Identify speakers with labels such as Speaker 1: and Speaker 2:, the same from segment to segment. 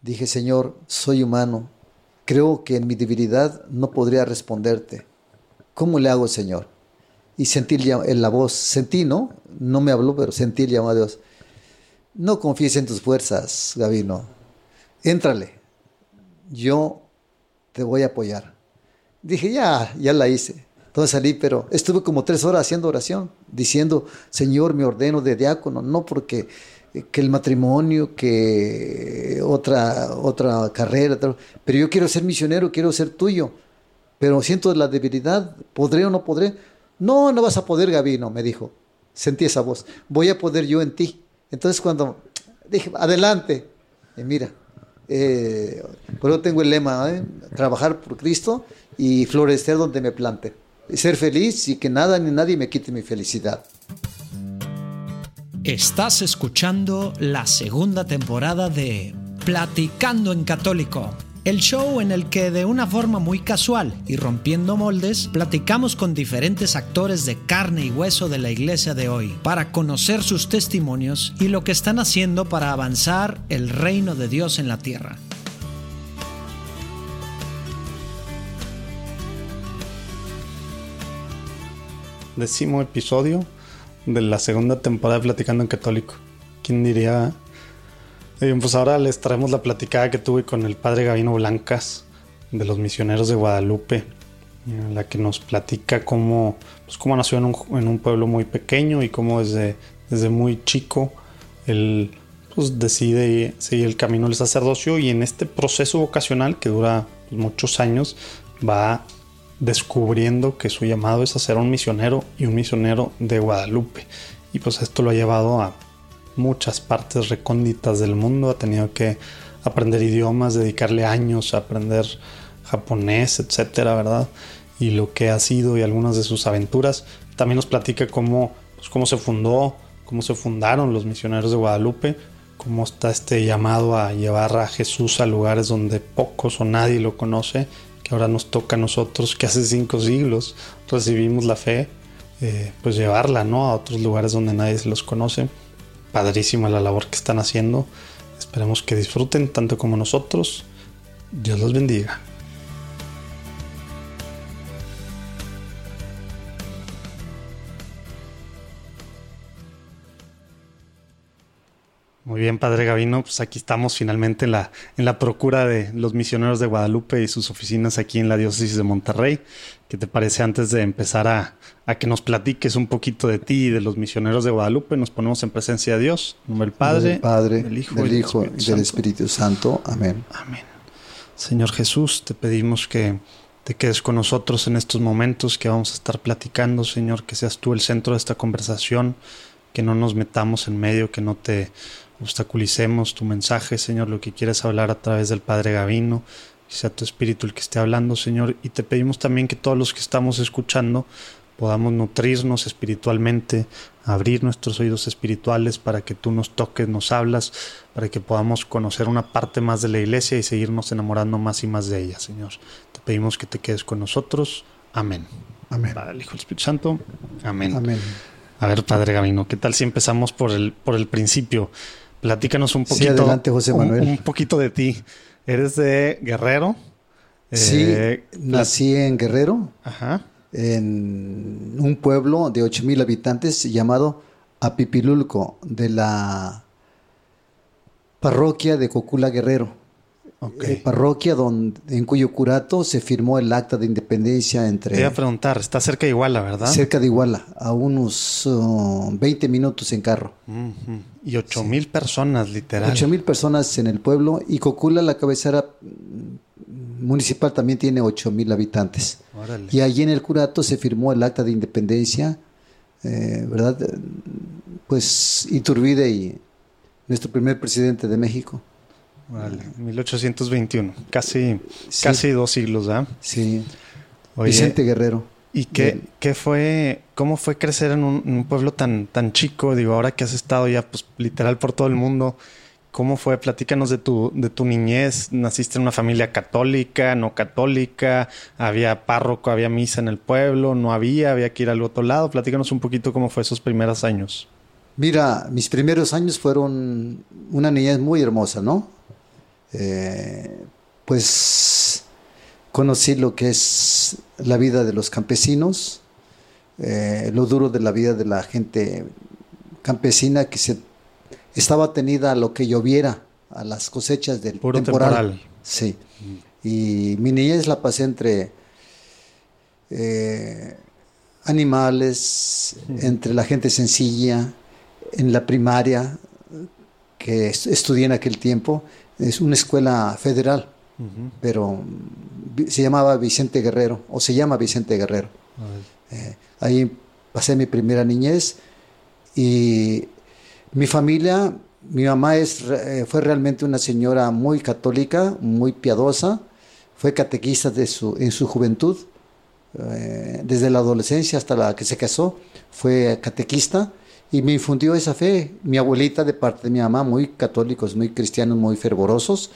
Speaker 1: Dije, Señor, soy humano. Creo que en mi debilidad no podría responderte. ¿Cómo le hago, Señor? Y sentí en la voz, sentí, ¿no? No me habló, pero sentí el llamado a Dios. No confíes en tus fuerzas, Gabino. Éntrale. Yo te voy a apoyar. Dije, ya, ya la hice. Entonces salí, pero estuve como tres horas haciendo oración, diciendo, Señor, me ordeno de diácono, no porque que el matrimonio, que otra, otra carrera, pero yo quiero ser misionero, quiero ser tuyo, pero siento la debilidad, ¿podré o no podré? No, no vas a poder, Gabino, me dijo. Sentí esa voz, voy a poder yo en ti. Entonces cuando dije, adelante, y mira, eh, por eso tengo el lema, ¿eh? trabajar por Cristo y florecer donde me plante. Ser feliz y que nada ni nadie me quite mi felicidad.
Speaker 2: Estás escuchando la segunda temporada de Platicando en Católico, el show en el que de una forma muy casual y rompiendo moldes, platicamos con diferentes actores de carne y hueso de la iglesia de hoy para conocer sus testimonios y lo que están haciendo para avanzar el reino de Dios en la tierra.
Speaker 3: Décimo episodio de la segunda temporada de Platicando en Católico. ¿Quién diría? pues ahora les traemos la platicada que tuve con el padre Gabino Blancas de los misioneros de Guadalupe, en la que nos platica cómo, pues cómo nació en un, pueblo muy pequeño y cómo desde, desde muy chico él pues, decide seguir el camino del sacerdocio y en este proceso vocacional que dura muchos años va descubriendo que su llamado es a ser un misionero y un misionero de Guadalupe. Y pues esto lo ha llevado a muchas partes recónditas del mundo, ha tenido que aprender idiomas, dedicarle años a aprender japonés, etcétera, ¿verdad? Y lo que ha sido y algunas de sus aventuras. También nos platica cómo, pues, cómo se fundó, cómo se fundaron los misioneros de Guadalupe, cómo está este llamado a llevar a Jesús a lugares donde pocos o nadie lo conoce ahora nos toca a nosotros que hace cinco siglos recibimos la fe, eh, pues llevarla ¿no? a otros lugares donde nadie se los conoce. Padrísima la labor que están haciendo. Esperemos que disfruten tanto como nosotros. Dios los bendiga. Muy bien, Padre Gavino, pues aquí estamos finalmente en la, en la procura de los misioneros de Guadalupe y sus oficinas aquí en la diócesis de Monterrey. ¿Qué te parece antes de empezar a, que nos platiques un poquito de ti y de los misioneros de Guadalupe? Nos ponemos en presencia de Dios, en nombre del Padre,
Speaker 1: del, Padre, del Hijo, del Hijo y del Espíritu Santo. Amén.
Speaker 3: Amén. Señor Jesús, te pedimos que te quedes con nosotros en estos momentos que vamos a estar platicando, Señor, que seas tú el centro de esta conversación, que no nos metamos en medio, que no te obstaculicemos tu mensaje, Señor, lo que quieres hablar a través del Padre Gavino, que sea tu espíritu el que esté hablando, Señor, y te pedimos también que todos los que estamos escuchando podamos nutrirnos espiritualmente, abrir nuestros oídos espirituales para que tú nos toques, nos hablas, para que podamos conocer una parte más de la iglesia y seguirnos enamorando más y más de ella, Señor. Te pedimos que te quedes con nosotros. Amén.
Speaker 1: Amén.
Speaker 3: Padre, el Hijo del Espíritu Santo. Amén.
Speaker 1: Amén.
Speaker 3: A ver, Padre Gavino, ¿qué tal si empezamos por el, por el principio? Platícanos un poquito.
Speaker 1: adelante, José Manuel.
Speaker 3: Un, poquito de ti. Eres de Guerrero.
Speaker 1: Sí, eh, nací en Guerrero.
Speaker 3: Ajá.
Speaker 1: En un pueblo de 8000 habitantes llamado Apipilulco, de la parroquia de Cocula Guerrero.
Speaker 3: Okay.
Speaker 1: Eh, parroquia donde, en cuyo curato se firmó el acta de independencia entre...
Speaker 3: Te iba a preguntar, está cerca de Iguala, ¿verdad?
Speaker 1: Cerca de Iguala, a unos 20 uh, minutos en carro.
Speaker 3: Y 8 mil personas, literal.
Speaker 1: 8 mil personas en el pueblo y Cocula, la cabecera municipal, también tiene 8 mil habitantes. Y allí en el curato se firmó el acta de independencia, eh, ¿verdad? Pues Iturbide y nuestro primer presidente de México.
Speaker 3: Vale, 1821, casi, casi dos siglos, ¿ah?
Speaker 1: Sí. Vicente Guerrero.
Speaker 3: ¿Y qué, qué, fue, cómo fue crecer en un, pueblo tan, tan chico? Digo, ahora que has estado ya, pues, literal por todo el mundo, ¿cómo fue? Platícanos de tu, de tu niñez. ¿Naciste en una familia católica, no católica? ¿Había párroco, había misa en el pueblo? ¿No había? ¿Había que ir al otro lado? Platícanos un poquito cómo fue esos primeros años.
Speaker 1: Mira, mis primeros años fueron una niñez muy hermosa, ¿no? Eh, pues conocí lo que es la vida de los campesinos, eh, lo duro de la vida de la gente campesina que se estaba tenida a lo que lloviera, a las cosechas del
Speaker 3: Puro temporal.
Speaker 1: Sí. Y mi niñez la pasé entre eh, animales, entre la gente sencilla, en la primaria que estudié en aquel tiempo. Es una escuela federal, pero se llamaba Vicente Guerrero, o se llama Vicente Guerrero. Eh, ahí pasé mi primera niñez y mi familia, mi mamá es, eh, fue realmente una señora muy católica, muy piadosa, fue catequista de su, en su juventud, eh, desde la adolescencia hasta la que se casó, fue catequista y me infundió esa fe. Mi abuelita de parte de mi mamá, muy católicos, muy cristianos, muy fervorosos,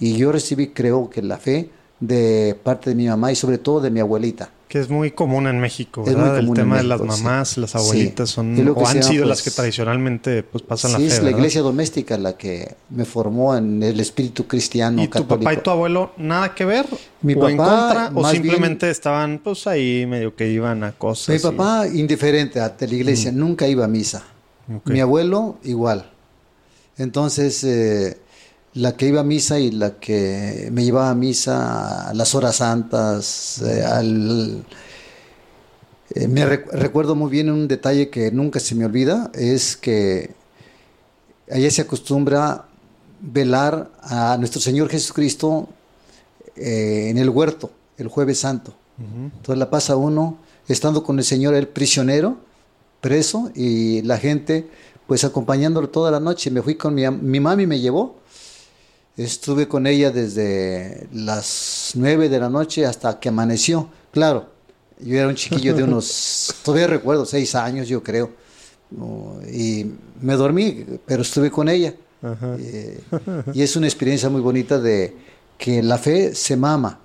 Speaker 1: y yo recibí, creo que la fe de parte de mi mamá y sobre todo de mi abuelita.
Speaker 3: Que es muy común en México, ¿verdad? el tema de las mamás, las abuelitas son o han sido las que pues, tradicionalmente pues pasan la fe.
Speaker 1: Sí, es la iglesia doméstica la que me formó en el espíritu cristiano.
Speaker 3: ¿Y tu papá y tu abuelo nada que ver? Mi ¿O papá, en contra? ¿O simplemente estaban pues ahí medio que iban a cosas?
Speaker 1: Mi papá indiferente ante la iglesia, mm. nunca iba a misa. Mi abuelo igual. Entonces, eh, la que iba a misa y la que me llevaba a misa a las horas santas, eh, al, eh, me recuerdo muy bien un detalle que nunca se me olvida, es que allá se acostumbra velar a nuestro Señor Jesucristo eh, en el huerto, el jueves santo. Entonces la pasa uno estando con el Señor, el prisionero, preso, y la gente pues acompañándolo toda la noche. Me fui con mi, mi mami, me llevó Estuve con ella desde las nueve de la noche hasta que amaneció. Claro, yo era un chiquillo de unos, todavía recuerdo, seis años yo creo. y me dormí, pero estuve con ella. Eh, y es una experiencia muy bonita de que la fe se mama.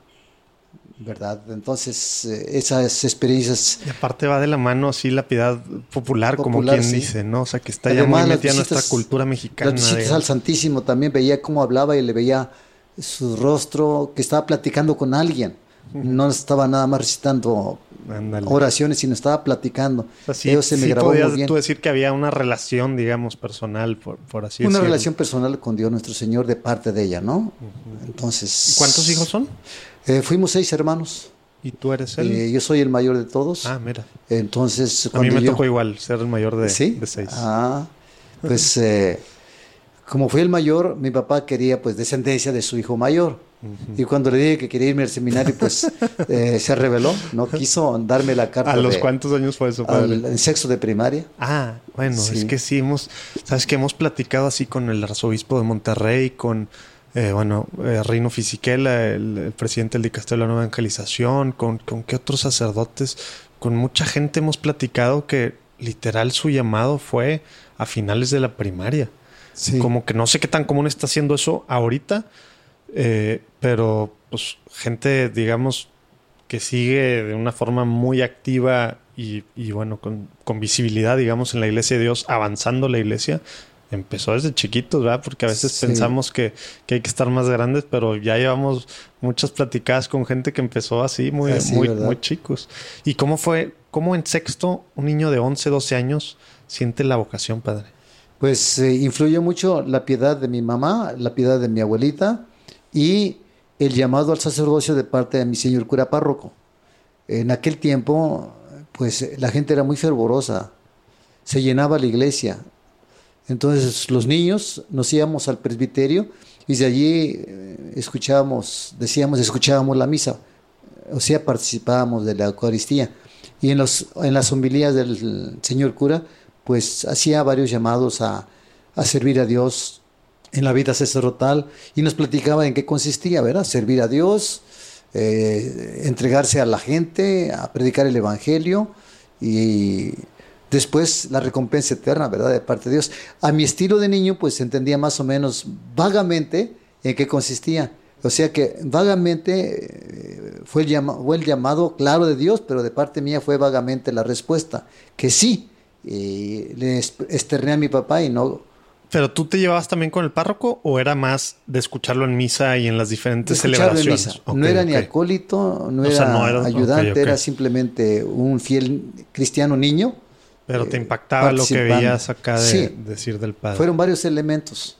Speaker 1: ¿Verdad? Entonces, eh, esas experiencias...
Speaker 3: Y aparte va de la mano así la piedad popular, como quien dice, ¿no? O sea, que está ya muy metida nuestra cultura mexicana.
Speaker 1: Las visitas al Santísimo también veía cómo hablaba y le veía su rostro, que estaba platicando con alguien. No estaba nada más recitando oraciones, sino estaba platicando.
Speaker 3: Eso se me grabó muy bien. tú decir que había una relación, digamos, personal, por, por así
Speaker 1: decirlo. Una relación personal con Dios nuestro Señor de parte de ella, ¿no? Entonces...
Speaker 3: ¿Cuántos hijos son?
Speaker 1: Eh, fuimos seis hermanos.
Speaker 3: ¿Y tú eres él?
Speaker 1: Eh, yo soy el mayor de todos.
Speaker 3: Ah, mira.
Speaker 1: Entonces,
Speaker 3: a mí me tocó igual ser el mayor de, ¿Sí? de seis.
Speaker 1: Ah, pues eh, como fui el mayor, mi papá quería pues descendencia de su hijo mayor. Y cuando le dije que quería irme al seminario, pues se reveló, no quiso darme la carta.
Speaker 3: ¿A los cuántos años fue eso, padre?
Speaker 1: en sexto de primaria.
Speaker 3: Ah, bueno, es que sí hemos, sabes que hemos platicado así con el arzobispo de Monterrey, con eh, bueno, eh, Reino Fisiquela, el, presidente del Dicasterio de la Nueva Evangelización, con, con qué otros sacerdotes, con mucha gente hemos platicado que literal su llamado fue a finales de la primaria. Como que no sé qué tan común está haciendo eso ahorita, eh, pero pues gente, digamos, que sigue de una forma muy activa y, y bueno, con, con, visibilidad, digamos, en la iglesia de Dios, avanzando la iglesia, empezó desde chiquitos, ¿verdad? Porque a veces pensamos que, hay que estar más grandes, pero ya llevamos muchas platicadas con gente que empezó así, muy, muy, muy chicos. ¿Y cómo fue, cómo en sexto un niño de 11, 12 años siente la vocación, padre?
Speaker 1: Pues eh, influyó mucho la piedad de mi mamá, la piedad de mi abuelita y el llamado al sacerdocio de parte de mi señor cura párroco. En aquel tiempo, pues la gente era muy fervorosa, se llenaba la iglesia, entonces los niños nos íbamos al presbiterio y de allí eh, escuchábamos, decíamos, escuchábamos la misa, o sea, participábamos de la Eucaristía. Y en, los, en las homilías del señor cura, pues hacía varios llamados a, servir a Dios en la vida sacerdotal y nos platicaba en qué consistía, ¿verdad? Servir a Dios, eh, entregarse a la gente, a predicar el Evangelio y después la recompensa eterna, ¿verdad? De parte de Dios. A mi estilo de niño, pues entendía más o menos vagamente en qué consistía. O sea que vagamente eh, fue el, fue el llamado claro de Dios, pero de parte mía fue vagamente la respuesta, que sí, le externé a mi papá y no
Speaker 3: ¿Pero tú te llevabas también con el párroco o era más de escucharlo en misa y en las diferentes
Speaker 1: en
Speaker 3: celebraciones?
Speaker 1: no era ni acólito, no
Speaker 3: O
Speaker 1: era,
Speaker 3: sea, no era-
Speaker 1: ayudante, era simplemente un fiel cristiano niño.
Speaker 3: Pero te
Speaker 1: eh,
Speaker 3: impactaba lo que veías acá de
Speaker 1: Sí.
Speaker 3: decir del padre.
Speaker 1: Fueron varios elementos.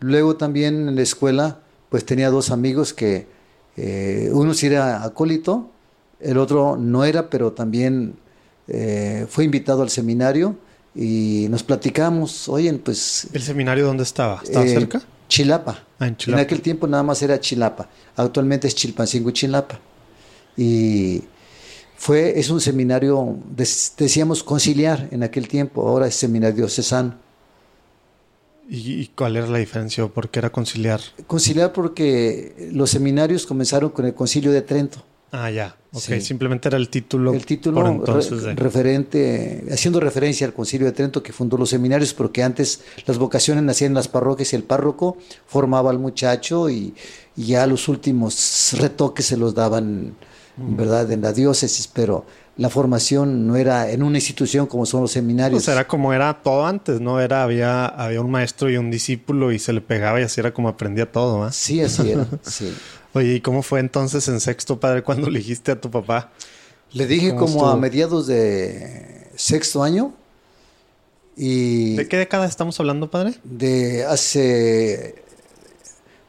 Speaker 1: Luego también en la escuela, pues tenía dos amigos que eh, uno sí era acólito, el otro no era, pero también eh, fue invitado al seminario y nos platicamos, oye, pues...
Speaker 3: ¿El seminario dónde estaba? ¿Estaba
Speaker 1: eh,
Speaker 3: cerca?
Speaker 1: Chilapa.
Speaker 3: Ah, en Chilapa.
Speaker 1: En aquel tiempo nada más era Chilapa. Actualmente es Chilpancingo y Chilapa. Y fue, es un seminario, decíamos conciliar en aquel tiempo, ahora es seminario diocesano.
Speaker 3: ¿Y, cuál era la diferencia? ¿O ¿Por qué era conciliar?
Speaker 1: Conciliar porque los seminarios comenzaron con el concilio de Trento.
Speaker 3: Ah, ya. Ok,
Speaker 1: Sí.
Speaker 3: simplemente era el título.
Speaker 1: El título
Speaker 3: por entonces
Speaker 1: re-
Speaker 3: de-
Speaker 1: referente, haciendo referencia al concilio de Trento que fundó los seminarios, porque antes las vocaciones nacían en las parroquias y el párroco formaba al muchacho y, y ya los últimos retoques se los daban. ¿Verdad?, en la diócesis, pero la formación no era en una institución como son los seminarios.
Speaker 3: Sea, era como era todo antes, ¿no? Era, había, había un maestro y un discípulo y se le pegaba y así era como aprendía todo, ¿ah?
Speaker 1: Sí, así era, sí.
Speaker 3: Oye, ¿y cómo fue entonces en sexto, padre, cuando le dijiste a tu papá?
Speaker 1: Le dije
Speaker 3: ¿Cómo
Speaker 1: como a mediados de sexto año y
Speaker 3: ¿De qué década estamos hablando, padre?
Speaker 1: de hace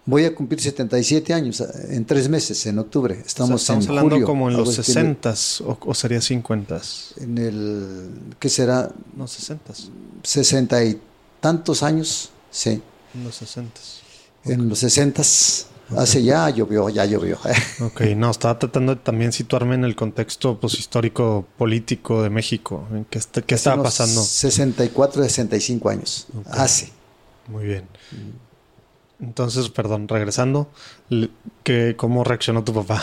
Speaker 1: voy a cumplir 77 años eh, en tres meses en octubre.
Speaker 3: O sea,
Speaker 1: estamos,
Speaker 3: estamos
Speaker 1: en
Speaker 3: hablando
Speaker 1: julio,
Speaker 3: como en los
Speaker 1: algo así,
Speaker 3: 60 o, o sería 50
Speaker 1: en el qué será
Speaker 3: No, 60
Speaker 1: 60 y tantos años sí.
Speaker 3: En los 60
Speaker 1: en los 60 hace ya llovió ya llovió.
Speaker 3: Ok, no, estaba tratando de también situarme en el contexto pues, histórico político de México. ¿En qué, qué estaba pasando?
Speaker 1: 64 65 años. Hace.
Speaker 3: Muy bien. Entonces, perdón, regresando, ¿qué, ¿cómo reaccionó tu papá?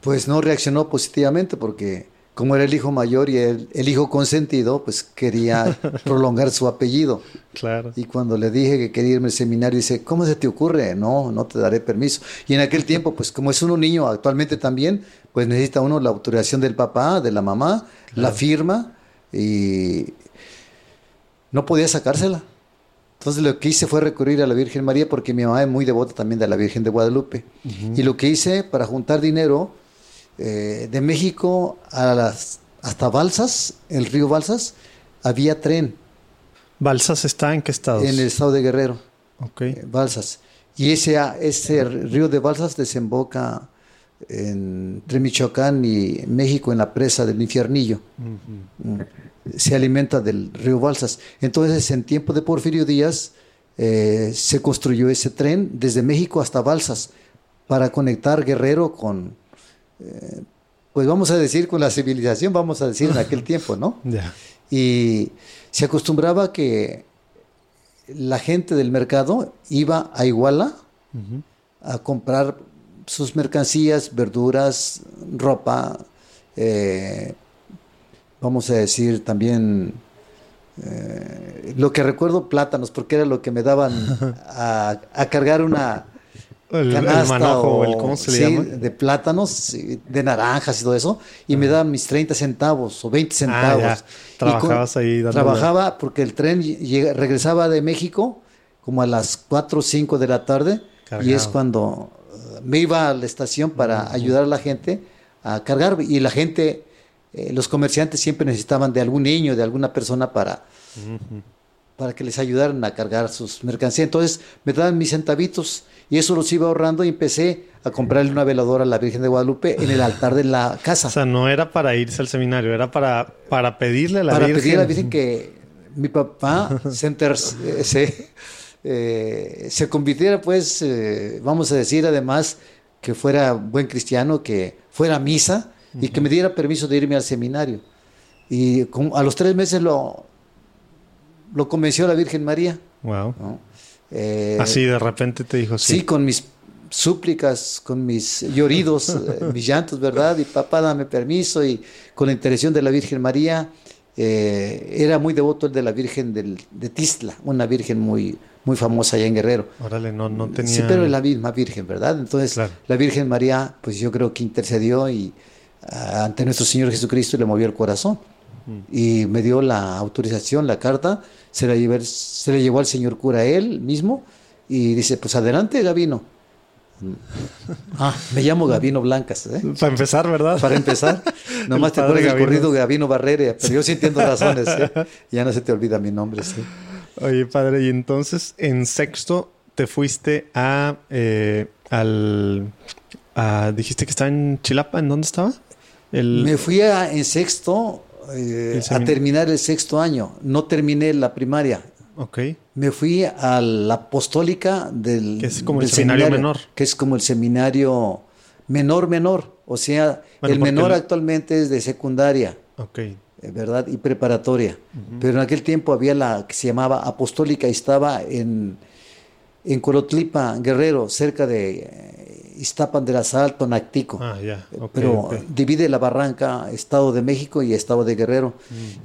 Speaker 1: Pues no reaccionó positivamente porque como era el hijo mayor y el, el hijo consentido, pues quería prolongar su apellido.
Speaker 3: Claro.
Speaker 1: Y cuando le dije que quería irme al seminario, dice, ¿cómo se te ocurre? No, no te daré permiso. Y en aquel tiempo, pues como es uno niño actualmente también, pues necesita uno la autorización del papá, de la mamá, la firma y no podía sacársela. Entonces lo que hice fue recurrir a la Virgen María porque mi mamá es muy devota también de la Virgen de Guadalupe. Y lo que hice para juntar dinero eh, de México a las, hasta Balsas, el río Balsas, había tren
Speaker 3: ¿Balsas está en qué estados?
Speaker 1: en el estado de Guerrero.
Speaker 3: Ok.
Speaker 1: eh, Balsas. Y ese, ese río de Balsas desemboca entre Michoacán y México en la presa del Infiernillo. Mm. Se alimenta del río Balsas. Entonces, en tiempo de Porfirio Díaz, eh, se construyó ese tren desde México hasta Balsas para conectar Guerrero con, eh, pues vamos a decir, con la civilización, vamos a decir en aquel tiempo, ¿no? Y se acostumbraba que la gente del mercado iba a Iguala a comprar sus mercancías, verduras, ropa, eh, vamos a decir también, eh, lo que recuerdo, plátanos, porque era lo que me daban a, a cargar una
Speaker 3: El, el
Speaker 1: canasta
Speaker 3: manojo,
Speaker 1: o-
Speaker 3: el, ¿cómo se le
Speaker 1: sí,
Speaker 3: llama?
Speaker 1: de plátanos, de naranjas y todo eso, y me daban mis 30 centavos o 20 centavos.
Speaker 3: Ah, ya.
Speaker 1: Y
Speaker 3: Trabajabas ahí dándole-
Speaker 1: Trabajaba porque el tren regresaba de México como a las 4 o 5 de la tarde y es cuando me iba a la estación para ayudar a la gente a cargar y la gente, eh, los comerciantes siempre necesitaban de algún niño, de alguna persona para, para que les ayudaran a cargar sus mercancías. Entonces me daban mis centavitos y eso los iba ahorrando y empecé a comprarle una veladora a la Virgen de Guadalupe en el altar de la casa.
Speaker 3: O sea, no era para irse al seminario, era para, para pedirle a la
Speaker 1: para
Speaker 3: Virgen.
Speaker 1: pedir a la Virgen que mi papá se, eh, se, eh, se convirtiera, pues, eh, vamos a decir, además, que fuera buen cristiano, que fuera a misa y que me diera permiso de irme al seminario. Y como a los tres meses lo, lo convenció la Virgen María.
Speaker 3: Wow.
Speaker 1: ¿no? Eh,
Speaker 3: Así de repente te dijo
Speaker 1: Sí,
Speaker 3: sí.
Speaker 1: con mis súplicas, con mis lloridos, mis llantos, ¿verdad? Y papá, dame permiso. Y con la intercesión de la Virgen María, eh, era muy devoto el de la Virgen del- de Tistla, una virgen muy, muy famosa allá en Guerrero.
Speaker 3: Órale, no, no tenía.
Speaker 1: Sí, pero es la misma Virgen, ¿verdad? Entonces,
Speaker 3: Claro.
Speaker 1: la Virgen María, pues yo creo que intercedió y ah, ante nuestro Señor Jesucristo le movió el corazón. y me dio la autorización, la carta, se la, llevé, se le llevó al señor cura él mismo y dice, pues adelante Gavino. Ah, me llamo Gavino Blancas. ¿eh?
Speaker 3: Para empezar, ¿verdad?
Speaker 1: Para empezar. Nomás te acuerdas del corrido Gavino Barrera, pero yo sí entiendo razones. ¿eh? Ya no se te olvida mi nombre. ¿sí?
Speaker 3: Oye, padre, y entonces en sexto te fuiste a... Eh, al... A, dijiste que estaba en Chilapa, ¿en dónde estaba?
Speaker 1: El... Me fui a, en sexto eh, a terminar el sexto año. No terminé la primaria.
Speaker 3: Ok.
Speaker 1: Me fui a la apostólica del...
Speaker 3: Que es como el seminario, menor.
Speaker 1: Que es como el seminario menor, menor. O sea, el menor actualmente es de secundaria.
Speaker 3: Ok.
Speaker 1: Eh, ¿Verdad? Y preparatoria. Pero en aquel tiempo había la que se llamaba apostólica y estaba en, en Corotlipa, Guerrero, cerca de eh, Iztapan de la Salto, Nactico.
Speaker 3: Ah, ya.
Speaker 1: Pero divide la barranca Estado de México y Estado de Guerrero.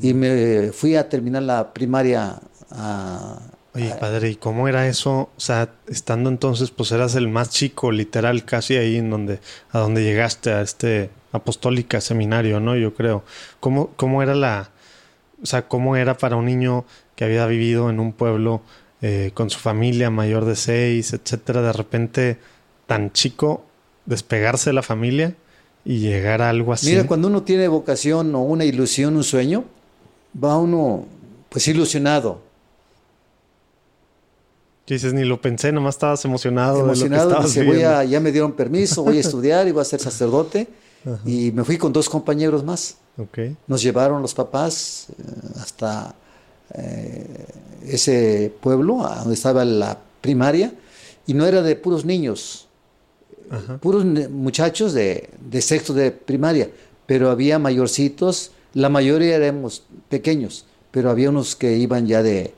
Speaker 1: Y me fui a terminar la primaria
Speaker 3: Oye, padre, ¿y cómo era eso? O sea, estando entonces, pues eras el más chico, literal, casi ahí en donde, a donde llegaste, a este apostólica seminario, ¿no? Yo creo. ¿Cómo, cómo era la, o sea, cómo era para un niño que había vivido en un pueblo eh, con su familia mayor de seis, etcétera, de repente tan chico, despegarse de la familia y llegar a algo así?
Speaker 1: Mira, cuando uno tiene vocación o una ilusión, un sueño, va uno pues ilusionado
Speaker 3: dices, ni lo pensé, nomás estabas emocionado.
Speaker 1: Emocionado, de lo que voy a, ya me dieron permiso, voy a estudiar y voy a ser sacerdote. Y me fui con dos compañeros más.
Speaker 3: Okay.
Speaker 1: Nos llevaron los papás eh, hasta eh, ese pueblo, donde estaba la primaria, y no era de puros niños, puros muchachos de, de sexto de primaria, pero había mayorcitos, la mayoría éramos pequeños, pero había unos que iban ya de,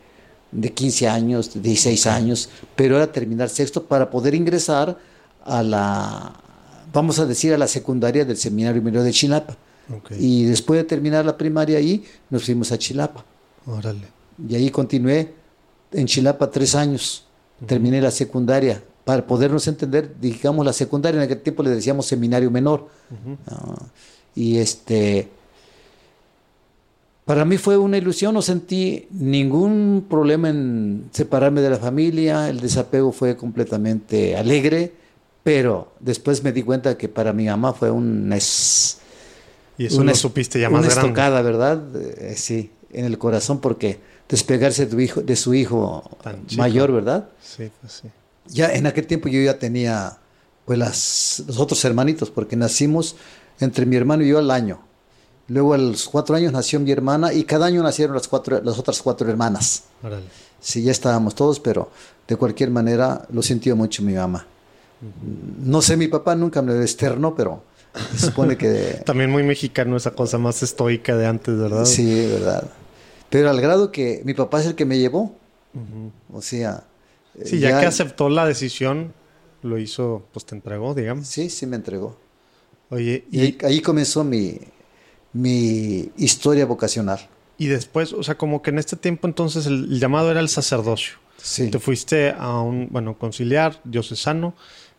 Speaker 1: de 15 años, de 16 años, pero era terminar sexto para poder ingresar a la, vamos a decir, a la secundaria del Seminario Menor de Chilapa. Y después de terminar la primaria ahí, nos fuimos a Chilapa.
Speaker 3: Órale.
Speaker 1: Y ahí continué en Chilapa tres años. Terminé la secundaria. Para podernos entender, digamos la secundaria, en aquel tiempo le decíamos seminario menor. Ah, y este para mí fue una ilusión, no sentí ningún problema en separarme de la familia, el desapego fue completamente alegre, pero después me di cuenta que para mi mamá fue un... Es,
Speaker 3: y eso una, supiste ya más
Speaker 1: una estocada, ¿verdad? Eh, sí, en el corazón, porque despegarse de, hijo, de su hijo mayor, ¿verdad?
Speaker 3: Sí, pues sí.
Speaker 1: Ya en aquel tiempo yo ya tenía pues las, los otros hermanitos, porque nacimos entre mi hermano y yo al año. Luego a los cuatro años nació mi hermana y cada año nacieron las, cuatro, las otras cuatro hermanas. Sí, ya estábamos todos, pero de cualquier manera lo sintió mucho mi mamá. No sé, mi papá nunca me lo externó, pero se supone que...
Speaker 3: También muy mexicano esa cosa más estoica de antes, ¿verdad?
Speaker 1: Sí, verdad. Pero al grado que mi papá es el que me llevó. O sea...
Speaker 3: Sí, ya, que aceptó la decisión, lo hizo, pues te entregó, digamos.
Speaker 1: Sí, sí me entregó.
Speaker 3: Oye,
Speaker 1: y ahí comenzó mi, mi historia vocacional.
Speaker 3: Y después, o sea, como que en este tiempo entonces el, llamado era el sacerdocio.
Speaker 1: Sí.
Speaker 3: Te fuiste a un, bueno, conciliar, diocesano.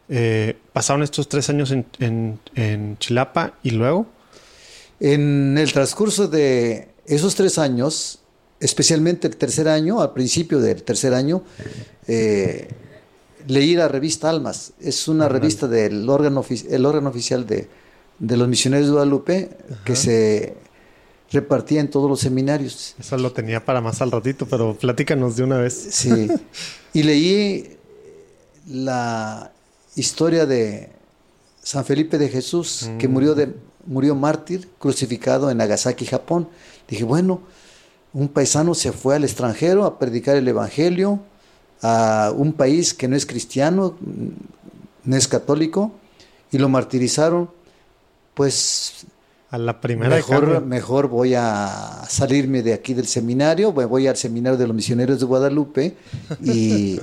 Speaker 3: Eh, pasaron estos tres años en, en, Chilapa y luego.
Speaker 1: En el transcurso de esos tres años, especialmente el tercer año, al principio del tercer año, eh, leí la revista Almas. Es una revista del órgano, el órgano oficial de, de los misioneros de Guadalupe que se repartía en todos los seminarios.
Speaker 3: Eso lo tenía para más al ratito, pero platícanos de una vez.
Speaker 1: Sí. y leí la historia de San Felipe de Jesús, que mm. murió, de, murió mártir, crucificado en Nagasaki, Japón. Dije, bueno, un paisano se fue al extranjero a predicar el Evangelio a un país que no es cristiano, no es católico, y lo martirizaron pues
Speaker 3: a la primera
Speaker 1: mejor, mejor voy a salirme de aquí del seminario, voy al seminario de los misioneros de Guadalupe y,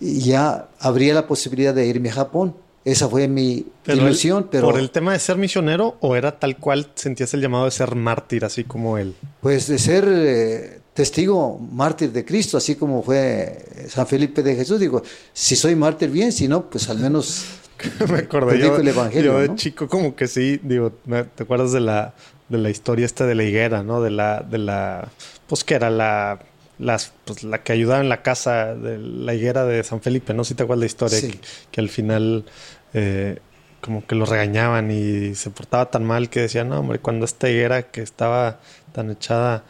Speaker 1: ya habría la posibilidad de irme a Japón. Esa fue mi ilusión, pero...
Speaker 3: ¿Por el tema de ser misionero o era tal cual sentías el llamado de ser mártir, así como él?
Speaker 1: Pues de ser eh, testigo mártir de Cristo, así como fue San Felipe de Jesús. Digo, si soy mártir, bien, si no, pues al menos
Speaker 3: me acordé yo, de chico como que sí, digo, ¿te acuerdas de la de la historia esta de la higuera, ¿no? De la, de la, pues que era la, las, pues, la que ayudaba en la casa de la higuera de San Felipe, ¿no? Si te acuerdas la historia,
Speaker 1: Sí.
Speaker 3: que, que al final eh, como que lo regañaban y se portaba tan mal que decían, no, hombre, cuando esta higuera que estaba tan echada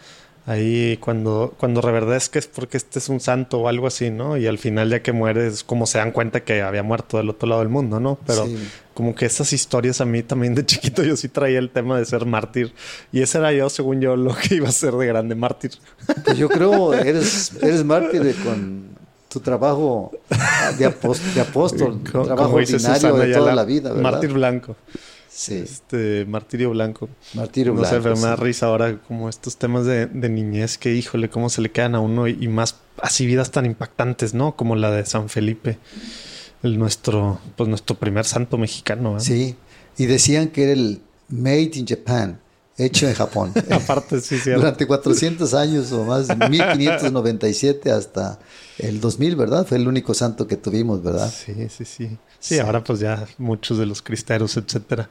Speaker 3: ahí, cuando, cuando reverdezca es porque este es un santo o algo así, ¿no? Y al final ya que muere es como se dan cuenta que había muerto del otro lado del mundo, ¿no? Pero
Speaker 1: Sí.
Speaker 3: como que esas historias a mí también de chiquito yo sí traía el tema de ser mártir. Y ese era yo, según yo, lo que iba a ser de grande mártir.
Speaker 1: Pues yo creo eres, eres mártir de- con tu trabajo de, após- de apóstol, trabajo ordinario
Speaker 3: Susana
Speaker 1: de toda
Speaker 3: Ayala,
Speaker 1: la vida, ¿verdad?
Speaker 3: Mártir blanco.
Speaker 1: Sí,
Speaker 3: Este, martirio blanco.
Speaker 1: martirio
Speaker 3: no sé,
Speaker 1: blanco,
Speaker 3: pero me da
Speaker 1: sí.
Speaker 3: risa ahora como estos temas de, de niñez que, híjole, cómo se le quedan a uno y, y más así vidas tan impactantes, ¿no? Como la de San Felipe, el nuestro, pues nuestro primer santo mexicano. ¿eh?
Speaker 1: Sí, y decían que era el Made in Japan, hecho en Japón.
Speaker 3: Aparte, sí, cierto.
Speaker 1: Durante 400 años o más, 1597 hasta el 2000, ¿verdad? Fue el único santo que tuvimos, ¿verdad?
Speaker 3: Sí, sí, sí. Sí, ahora pues ya muchos de los cristeros, etcétera.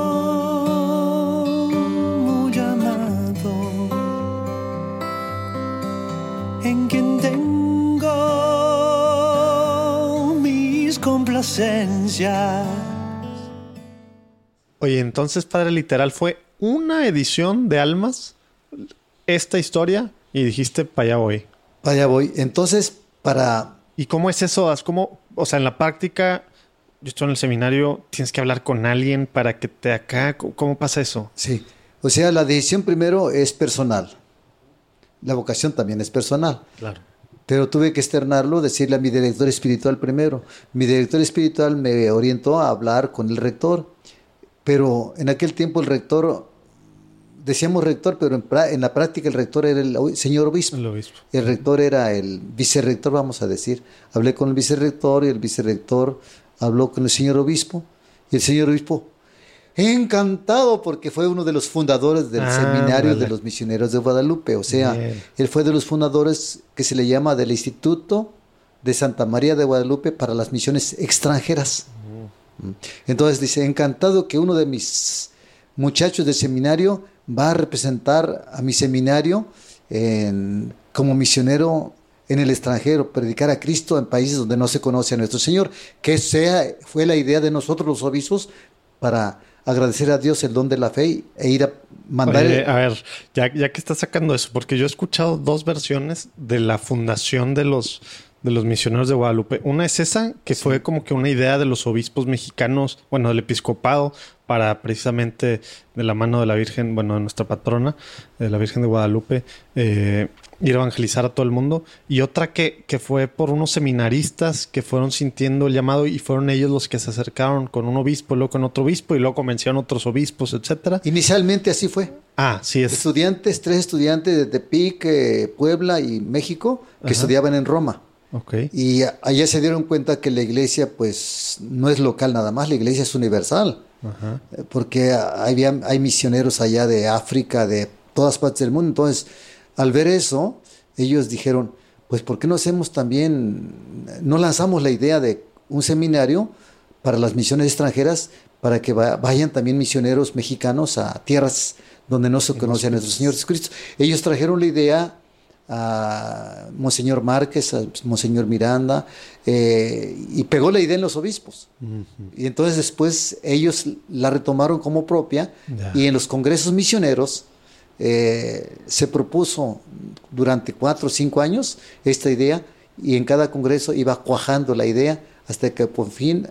Speaker 3: Oye, entonces, Padre Literal, fue una edición de Almas, esta historia, y dijiste, para allá voy.
Speaker 1: Allá voy. Entonces, para...
Speaker 3: ¿Y cómo es eso? ¿Es como, o sea, en la práctica, yo estoy en el seminario, tienes que hablar con alguien para que te acá, ¿cómo, cómo pasa eso?
Speaker 1: Sí, o sea, la decisión primero es personal. La vocación también es personal.
Speaker 3: Claro.
Speaker 1: Pero tuve que externarlo, decirle a mi director espiritual primero. Mi director espiritual me orientó a hablar con el rector, pero en aquel tiempo el rector, decíamos rector, pero en, la práctica el rector era el señor obispo.
Speaker 3: El obispo.
Speaker 1: El rector era el vicerrector, vamos a decir. Hablé con el vicerrector y el vicerrector habló con el señor obispo. Y el señor obispo, encantado porque fue uno de los fundadores del
Speaker 3: Ah,
Speaker 1: seminario
Speaker 3: vale.
Speaker 1: de los misioneros de Guadalupe. O sea,
Speaker 3: Bien.
Speaker 1: él fue de los fundadores que se le llama del Instituto de Santa María de Guadalupe para las misiones extranjeras. Mm. Entonces dice, encantado que uno de mis muchachos del seminario va a representar a mi seminario en- como misionero en el extranjero, predicar a Cristo en países donde no se conoce a nuestro Señor. Que sea, fue la idea de nosotros los obispos para agradecer a Dios el don de la fe e ir a mandar...
Speaker 3: Oye, a ver, ya, ya que estás sacando eso, porque yo he escuchado dos versiones de la fundación de los, de los misioneros de Guadalupe. Una es esa, que fue como que una idea de los obispos mexicanos, bueno, del episcopado, para precisamente de la mano de la Virgen, bueno, de nuestra patrona, de la Virgen de Guadalupe, eh, ir a evangelizar a todo el mundo. Y otra que, que fue por unos seminaristas que fueron sintiendo el llamado y fueron ellos los que se acercaron con un obispo, luego con otro obispo y luego convencieron otros obispos, etcétera.
Speaker 1: Inicialmente así fue.
Speaker 3: Ah, sí es.
Speaker 1: Estudiantes, tres estudiantes de Tepic, eh, Puebla y México que
Speaker 3: Ajá.
Speaker 1: estudiaban en Roma.
Speaker 3: Ok.
Speaker 1: Y allá se dieron cuenta que la iglesia pues no es local nada más, la iglesia es universal.
Speaker 3: Ajá.
Speaker 1: Eh, Porque había, hay misioneros allá de África, de todas partes del mundo. Entonces, al ver eso, ellos dijeron, pues ¿por qué no hacemos también, no lanzamos la idea de un seminario para las misiones extranjeras, para que va- vayan también misioneros mexicanos a tierras donde no se conoce a nuestro Señor Jesucristo? Ellos trajeron la idea a Monseñor Márquez, a Monseñor Miranda, eh, y pegó la idea en los obispos. Y entonces después ellos la retomaron como propia y en los congresos misioneros eh, se propuso durante cuatro o cinco años esta idea y en cada congreso iba cuajando la idea hasta que por fin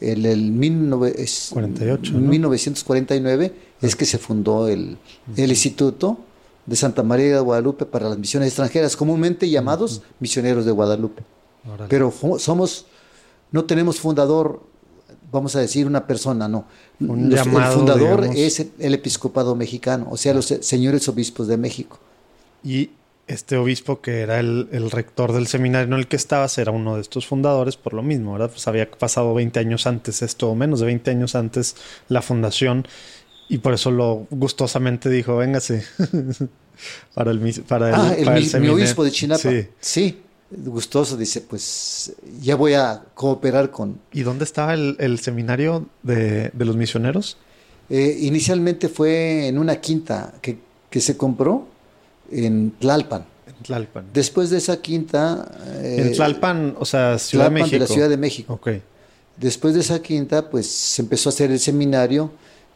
Speaker 1: en el 19 es-
Speaker 3: 48, ¿no?
Speaker 1: 1949 es que se fundó el, el Instituto de Santa María de Guadalupe para las misiones extranjeras, comúnmente llamados misioneros de Guadalupe. Pero somos, no tenemos fundador, vamos a decir una persona, no.
Speaker 3: Un
Speaker 1: Los-
Speaker 3: llamado,
Speaker 1: el fundador
Speaker 3: digamos.
Speaker 1: es el, el episcopado mexicano, o sea, los se- señores obispos de México.
Speaker 3: Y este obispo que era el, el, rector del seminario en el que estabas era uno de estos fundadores por lo mismo, ¿verdad? Pues había pasado 20 años antes esto, o menos de 20 años antes la fundación y por eso lo gustosamente dijo, véngase para el, para el,
Speaker 1: ah, el,
Speaker 3: para
Speaker 1: mi,
Speaker 3: el
Speaker 1: mi obispo de Chinapa.
Speaker 3: Sí.
Speaker 1: sí. Gustoso dice, pues ya voy a cooperar con...
Speaker 3: ¿Y dónde estaba el, el seminario de, de, los misioneros?
Speaker 1: Eh, inicialmente fue en una quinta que, que se compró en Tlalpan.
Speaker 3: En Tlalpan.
Speaker 1: Después de esa quinta...
Speaker 3: Eh, en Tlalpan, o sea, Ciudad
Speaker 1: Tlalpan
Speaker 3: de México.
Speaker 1: de la Ciudad de México.
Speaker 3: Ok.
Speaker 1: Después de esa quinta, pues se empezó a hacer el seminario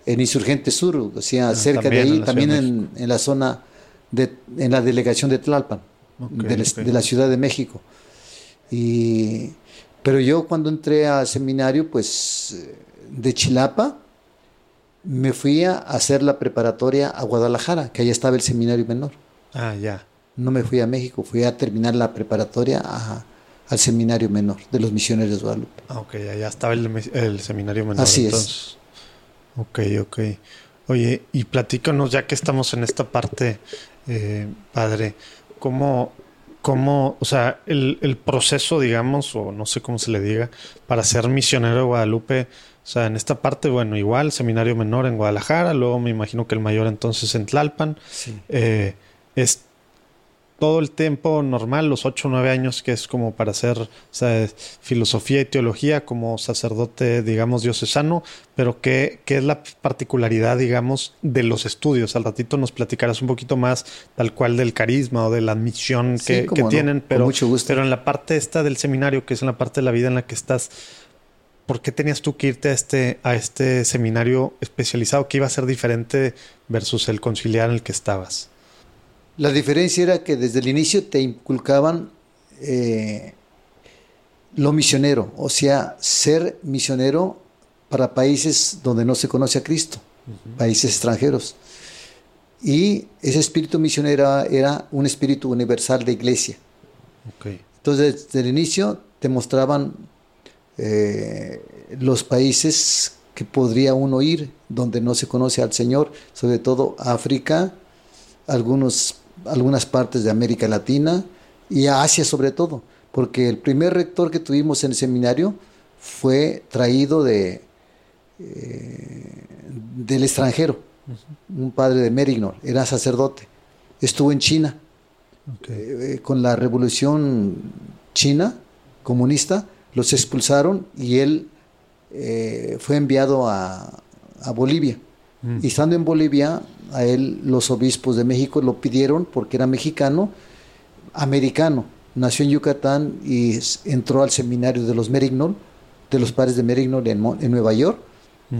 Speaker 1: en Insurgente Sur, o sea,
Speaker 3: Ah,
Speaker 1: cerca de
Speaker 3: en
Speaker 1: ahí, también en, en la zona, de, en la delegación de Tlalpan, de, la,
Speaker 3: ok.
Speaker 1: de la Ciudad de México. Y, pero yo cuando entré al seminario, pues eh, de Chilapa, me fui a hacer la preparatoria a Guadalajara, que allá estaba el seminario menor.
Speaker 3: Ah, ya.
Speaker 1: No me fui a México, fui a terminar la preparatoria a- al seminario menor de los misioneros de Guadalupe.
Speaker 3: Ah, ok, allá estaba el, el seminario menor.
Speaker 1: Así es.
Speaker 3: Ok, ok. Oye, y platícanos, ya que estamos en esta parte, eh, padre, ¿cómo, cómo, o sea, el, el proceso, digamos, o no sé cómo se le diga, para ser misionero de Guadalupe? O sea, en esta parte, bueno, igual, seminario menor en Guadalajara, luego me imagino que el mayor entonces en Tlalpan. Eh, es todo el tiempo normal, los 8 o 9 años, que es como para hacer o sea, filosofía y teología como sacerdote, digamos, diocesano, pero ¿qué, ¿qué es la particularidad, digamos, de los estudios? Al ratito nos platicarás un poquito más tal cual del carisma o de la misión
Speaker 1: Sí,
Speaker 3: que, que
Speaker 1: no,
Speaker 3: tienen, pero,
Speaker 1: mucho gusto.
Speaker 3: pero en la parte esta del seminario, que es en la parte de la vida en la que estás, ¿por qué tenías tú que irte a este, a este seminario especializado que iba a ser diferente versus el conciliar en el que estabas?
Speaker 1: La diferencia era que desde el inicio te inculcaban eh, lo misionero, o sea, ser misionero para países donde no se conoce a Cristo, países extranjeros. Y ese espíritu misionero era un espíritu universal de iglesia. Entonces, desde el inicio te mostraban eh, los países que podría uno ir donde no se conoce al Señor, sobre todo África, algunos, algunas partes de América Latina y a Asia sobre todo, porque el primer rector que tuvimos en el seminario fue traído de, eh, del extranjero, un padre de Merignor, era sacerdote, estuvo en China
Speaker 3: Ok.
Speaker 1: eh, con la revolución china comunista, los expulsaron y él eh, fue enviado a, a Bolivia.
Speaker 3: Mm.
Speaker 1: Y estando en Bolivia, a él los obispos de México lo pidieron porque era mexicano, americano. Nació en Yucatán y entró al seminario de los Merignol, de los padres de Merignol en, en Nueva York,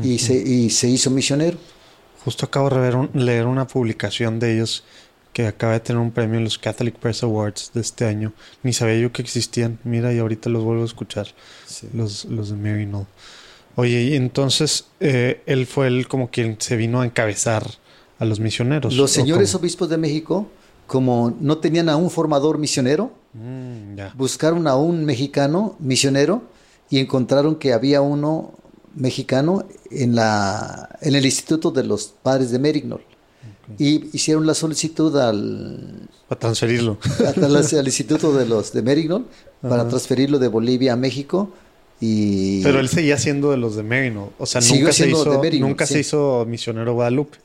Speaker 1: y, se, y se hizo misionero.
Speaker 3: Justo acabo de un- leer una publicación de ellos que acaba de tener un premio en los Catholic Press Awards de este año. Ni sabía yo que existían. Mira, y ahorita los vuelvo a escuchar. Los, los de Mary Knoll. Oye, y entonces eh, él fue el como quien se vino a encabezar a los misioneros.
Speaker 1: Los
Speaker 3: ¿o
Speaker 1: señores
Speaker 3: cómo?
Speaker 1: obispos de México, como no tenían a un formador misionero,
Speaker 3: Mm,
Speaker 1: buscaron a un mexicano misionero y encontraron que había uno mexicano en, la, en el Instituto de los Padres de Merignol. Y hicieron la solicitud al,
Speaker 3: Para transferirlo.
Speaker 1: al, al Instituto de los de Merignol para transferirlo de Bolivia a México. Y
Speaker 3: Pero él seguía siendo de los de Marino. O sea, nunca, se hizo, nunca se
Speaker 1: sí.
Speaker 3: hizo misionero Guadalupe.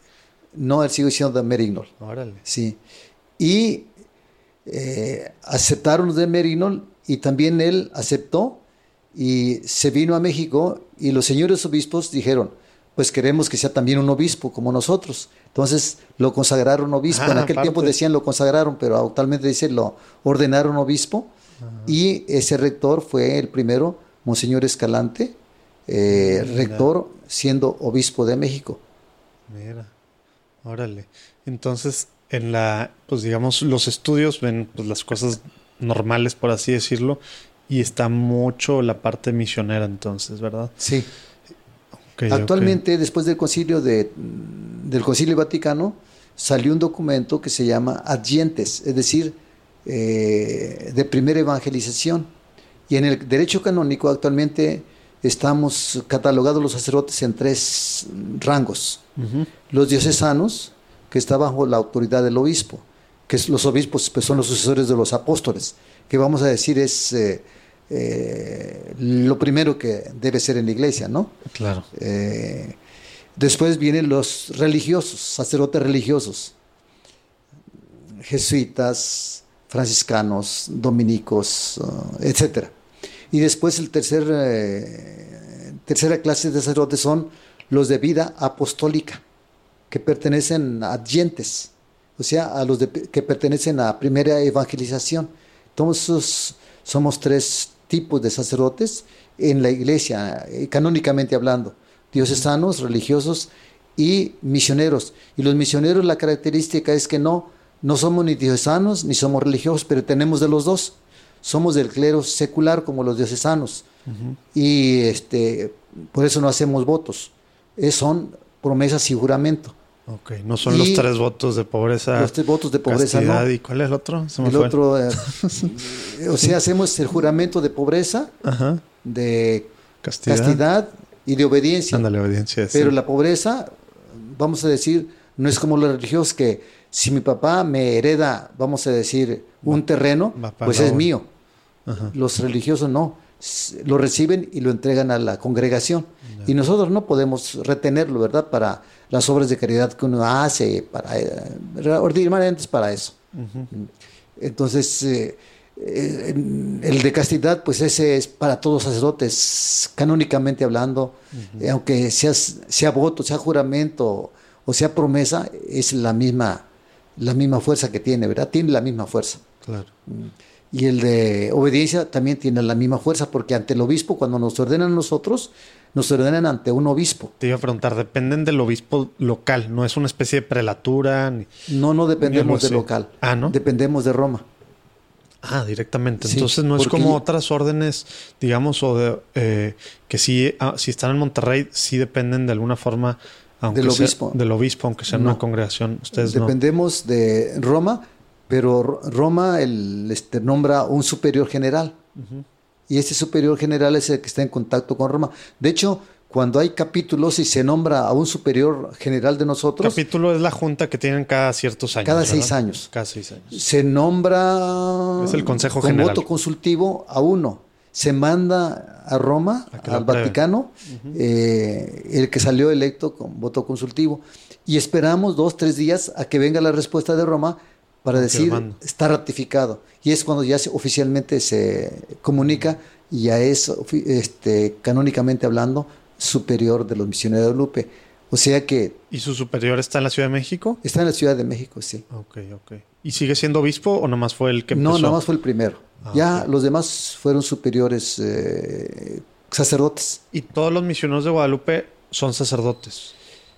Speaker 1: no, él sigue siendo de Merignol.
Speaker 3: Órale.
Speaker 1: Sí. Y eh, aceptaron los de Merignol y también él aceptó y se vino a México y los señores obispos dijeron, pues queremos que sea también un obispo como nosotros. Entonces lo consagraron obispo. en
Speaker 3: Ah,
Speaker 1: aquel tiempo decían lo consagraron, pero actualmente dicen lo ordenaron obispo. Y ese rector fue el primero, Monseñor Escalante, eh, rector siendo obispo de México.
Speaker 3: Mira, órale. Entonces, en la, pues digamos, los estudios ven pues, las cosas normales, por así decirlo, y está mucho la parte misionera, entonces, ¿verdad?
Speaker 1: Sí. Actualmente, después del concilio de, del concilio Vaticano, salió un documento que se llama adyentes, es decir, eh, de primera evangelización. Y en el derecho canónico actualmente estamos catalogados los sacerdotes en tres rangos. Los diocesanos, que está bajo la autoridad del obispo, que los obispos pues, son los sucesores de los apóstoles, que vamos a decir es eh, eh, lo primero que debe ser en la iglesia, ¿no?
Speaker 3: Claro.
Speaker 1: Eh, después vienen los religiosos, sacerdotes religiosos, jesuitas, franciscanos, dominicos, uh, etc. Y después el tercer, eh, tercera clase de sacerdotes son los de vida apostólica, que pertenecen a adyentes, o sea, a los de- que pertenecen a primera evangelización. Entonces, somos tres tipos de sacerdotes en la iglesia, eh, canónicamente hablando, diocesanos, religiosos y misioneros. Y los misioneros la característica es que no, no somos ni diocesanos ni somos religiosos, pero tenemos de los dos. Somos del clero secular como los diocesanos. Y este, por eso no hacemos votos. Son promesas y juramento.
Speaker 3: Ok, no son
Speaker 1: Y-
Speaker 3: los tres votos de pobreza.
Speaker 1: Los tres votos de pobreza,
Speaker 3: castidad,
Speaker 1: no.
Speaker 3: ¿Y cuál es el otro? Se me
Speaker 1: El
Speaker 3: fue.
Speaker 1: otro, eh, o sea, hacemos el juramento de pobreza,
Speaker 3: Ajá.
Speaker 1: de
Speaker 3: Castidad.
Speaker 1: castidad y de obediencia.
Speaker 3: Ándale, obediencia. sí.
Speaker 1: Pero la pobreza, vamos a decir, no es como los religiosos que si mi papá me hereda, vamos a decir, un terreno, pues es mío.
Speaker 3: Ajá.
Speaker 1: Los religiosos no, lo reciben y lo entregan a la congregación. Y nosotros no podemos retenerlo, ¿verdad? Para las obras de caridad que uno hace, para, eh, ordinariamente es para eso. Entonces, eh, eh, el de castidad, pues ese es para todos los sacerdotes, canónicamente hablando, eh, aunque sea, sea voto, sea juramento o sea promesa, es la misma, la misma fuerza que tiene, ¿verdad? Tiene la misma fuerza.
Speaker 3: Claro.
Speaker 1: Y el de obediencia también tiene la misma fuerza, porque ante el obispo, cuando nos ordenan nosotros, nos ordenan ante un obispo.
Speaker 3: Te iba a preguntar, dependen del obispo local, no es una especie de prelatura. ni-
Speaker 1: No, no dependemos del local.
Speaker 3: Ah, ¿no?
Speaker 1: Dependemos de Roma.
Speaker 3: Ah, directamente.
Speaker 1: Sí,
Speaker 3: Entonces no es como otras órdenes, digamos, o de eh, que sí, ah, si están en Monterrey, sí dependen de alguna forma aunque
Speaker 1: Del
Speaker 3: sea-
Speaker 1: obispo.
Speaker 3: del obispo, aunque sea
Speaker 1: No.
Speaker 3: una congregación. Ustedes no.
Speaker 1: Dependemos de Roma, pero Ro- Roma el, este, nombra un superior general. Y ese superior general es el que está en contacto con Roma. De hecho, cuando hay capítulos y se nombra a un superior general de nosotros,
Speaker 3: Capítulo es la junta que tienen cada ciertos años.
Speaker 1: Cada
Speaker 3: ¿verdad?
Speaker 1: seis años.
Speaker 3: Cada seis años.
Speaker 1: se nombra
Speaker 3: Es el Consejo
Speaker 1: con
Speaker 3: General.
Speaker 1: voto consultivo a uno. Se manda a Roma,
Speaker 3: A
Speaker 1: al. Vaticano, eh, el que salió electo con voto consultivo. Y esperamos dos, tres días a que venga la respuesta de Roma para decir está ratificado. Y es cuando ya se- oficialmente se comunica y ya es este, canónicamente hablando superior de los misioneros de Lupe. O sea que
Speaker 3: ¿Y su superior está en la Ciudad de México?
Speaker 1: está en la Ciudad de México, sí.
Speaker 3: Ok, ok. ¿Y sigue siendo obispo o nomás fue el que empezó?
Speaker 1: No, nada más fue el primero.
Speaker 3: Ah,
Speaker 1: ya los demás fueron superiores eh, sacerdotes.
Speaker 3: Y todos los misioneros de Guadalupe son sacerdotes.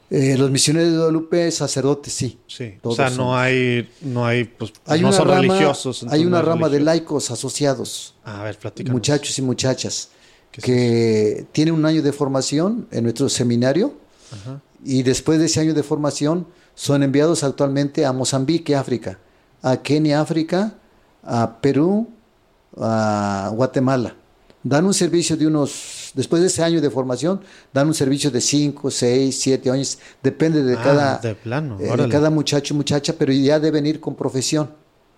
Speaker 1: Eh, los misioneros de Guadalupe, sacerdotes, sí.
Speaker 3: Sí.
Speaker 1: Todos
Speaker 3: o sea,
Speaker 1: son.
Speaker 3: no hay, no hay, pues,
Speaker 1: Hay
Speaker 3: no son
Speaker 1: rama,
Speaker 3: religiosos.
Speaker 1: hay una
Speaker 3: no
Speaker 1: rama de laicos asociados,
Speaker 3: A ver, platícanos.
Speaker 1: muchachos y muchachas,
Speaker 3: ¿Qué es
Speaker 1: que tienen un año de formación en nuestro seminario
Speaker 3: Ajá.
Speaker 1: y después de ese año de formación son enviados actualmente a Mozambique, África, a Kenia, África, a Perú, a Guatemala. Dan un servicio de unos, después de ese año de formación, dan un servicio de 5, 6, 7 años, depende de
Speaker 3: Ah,
Speaker 1: cada,
Speaker 3: de plano,
Speaker 1: eh, de cada muchacho, muchacha, pero ya deben ir con profesión.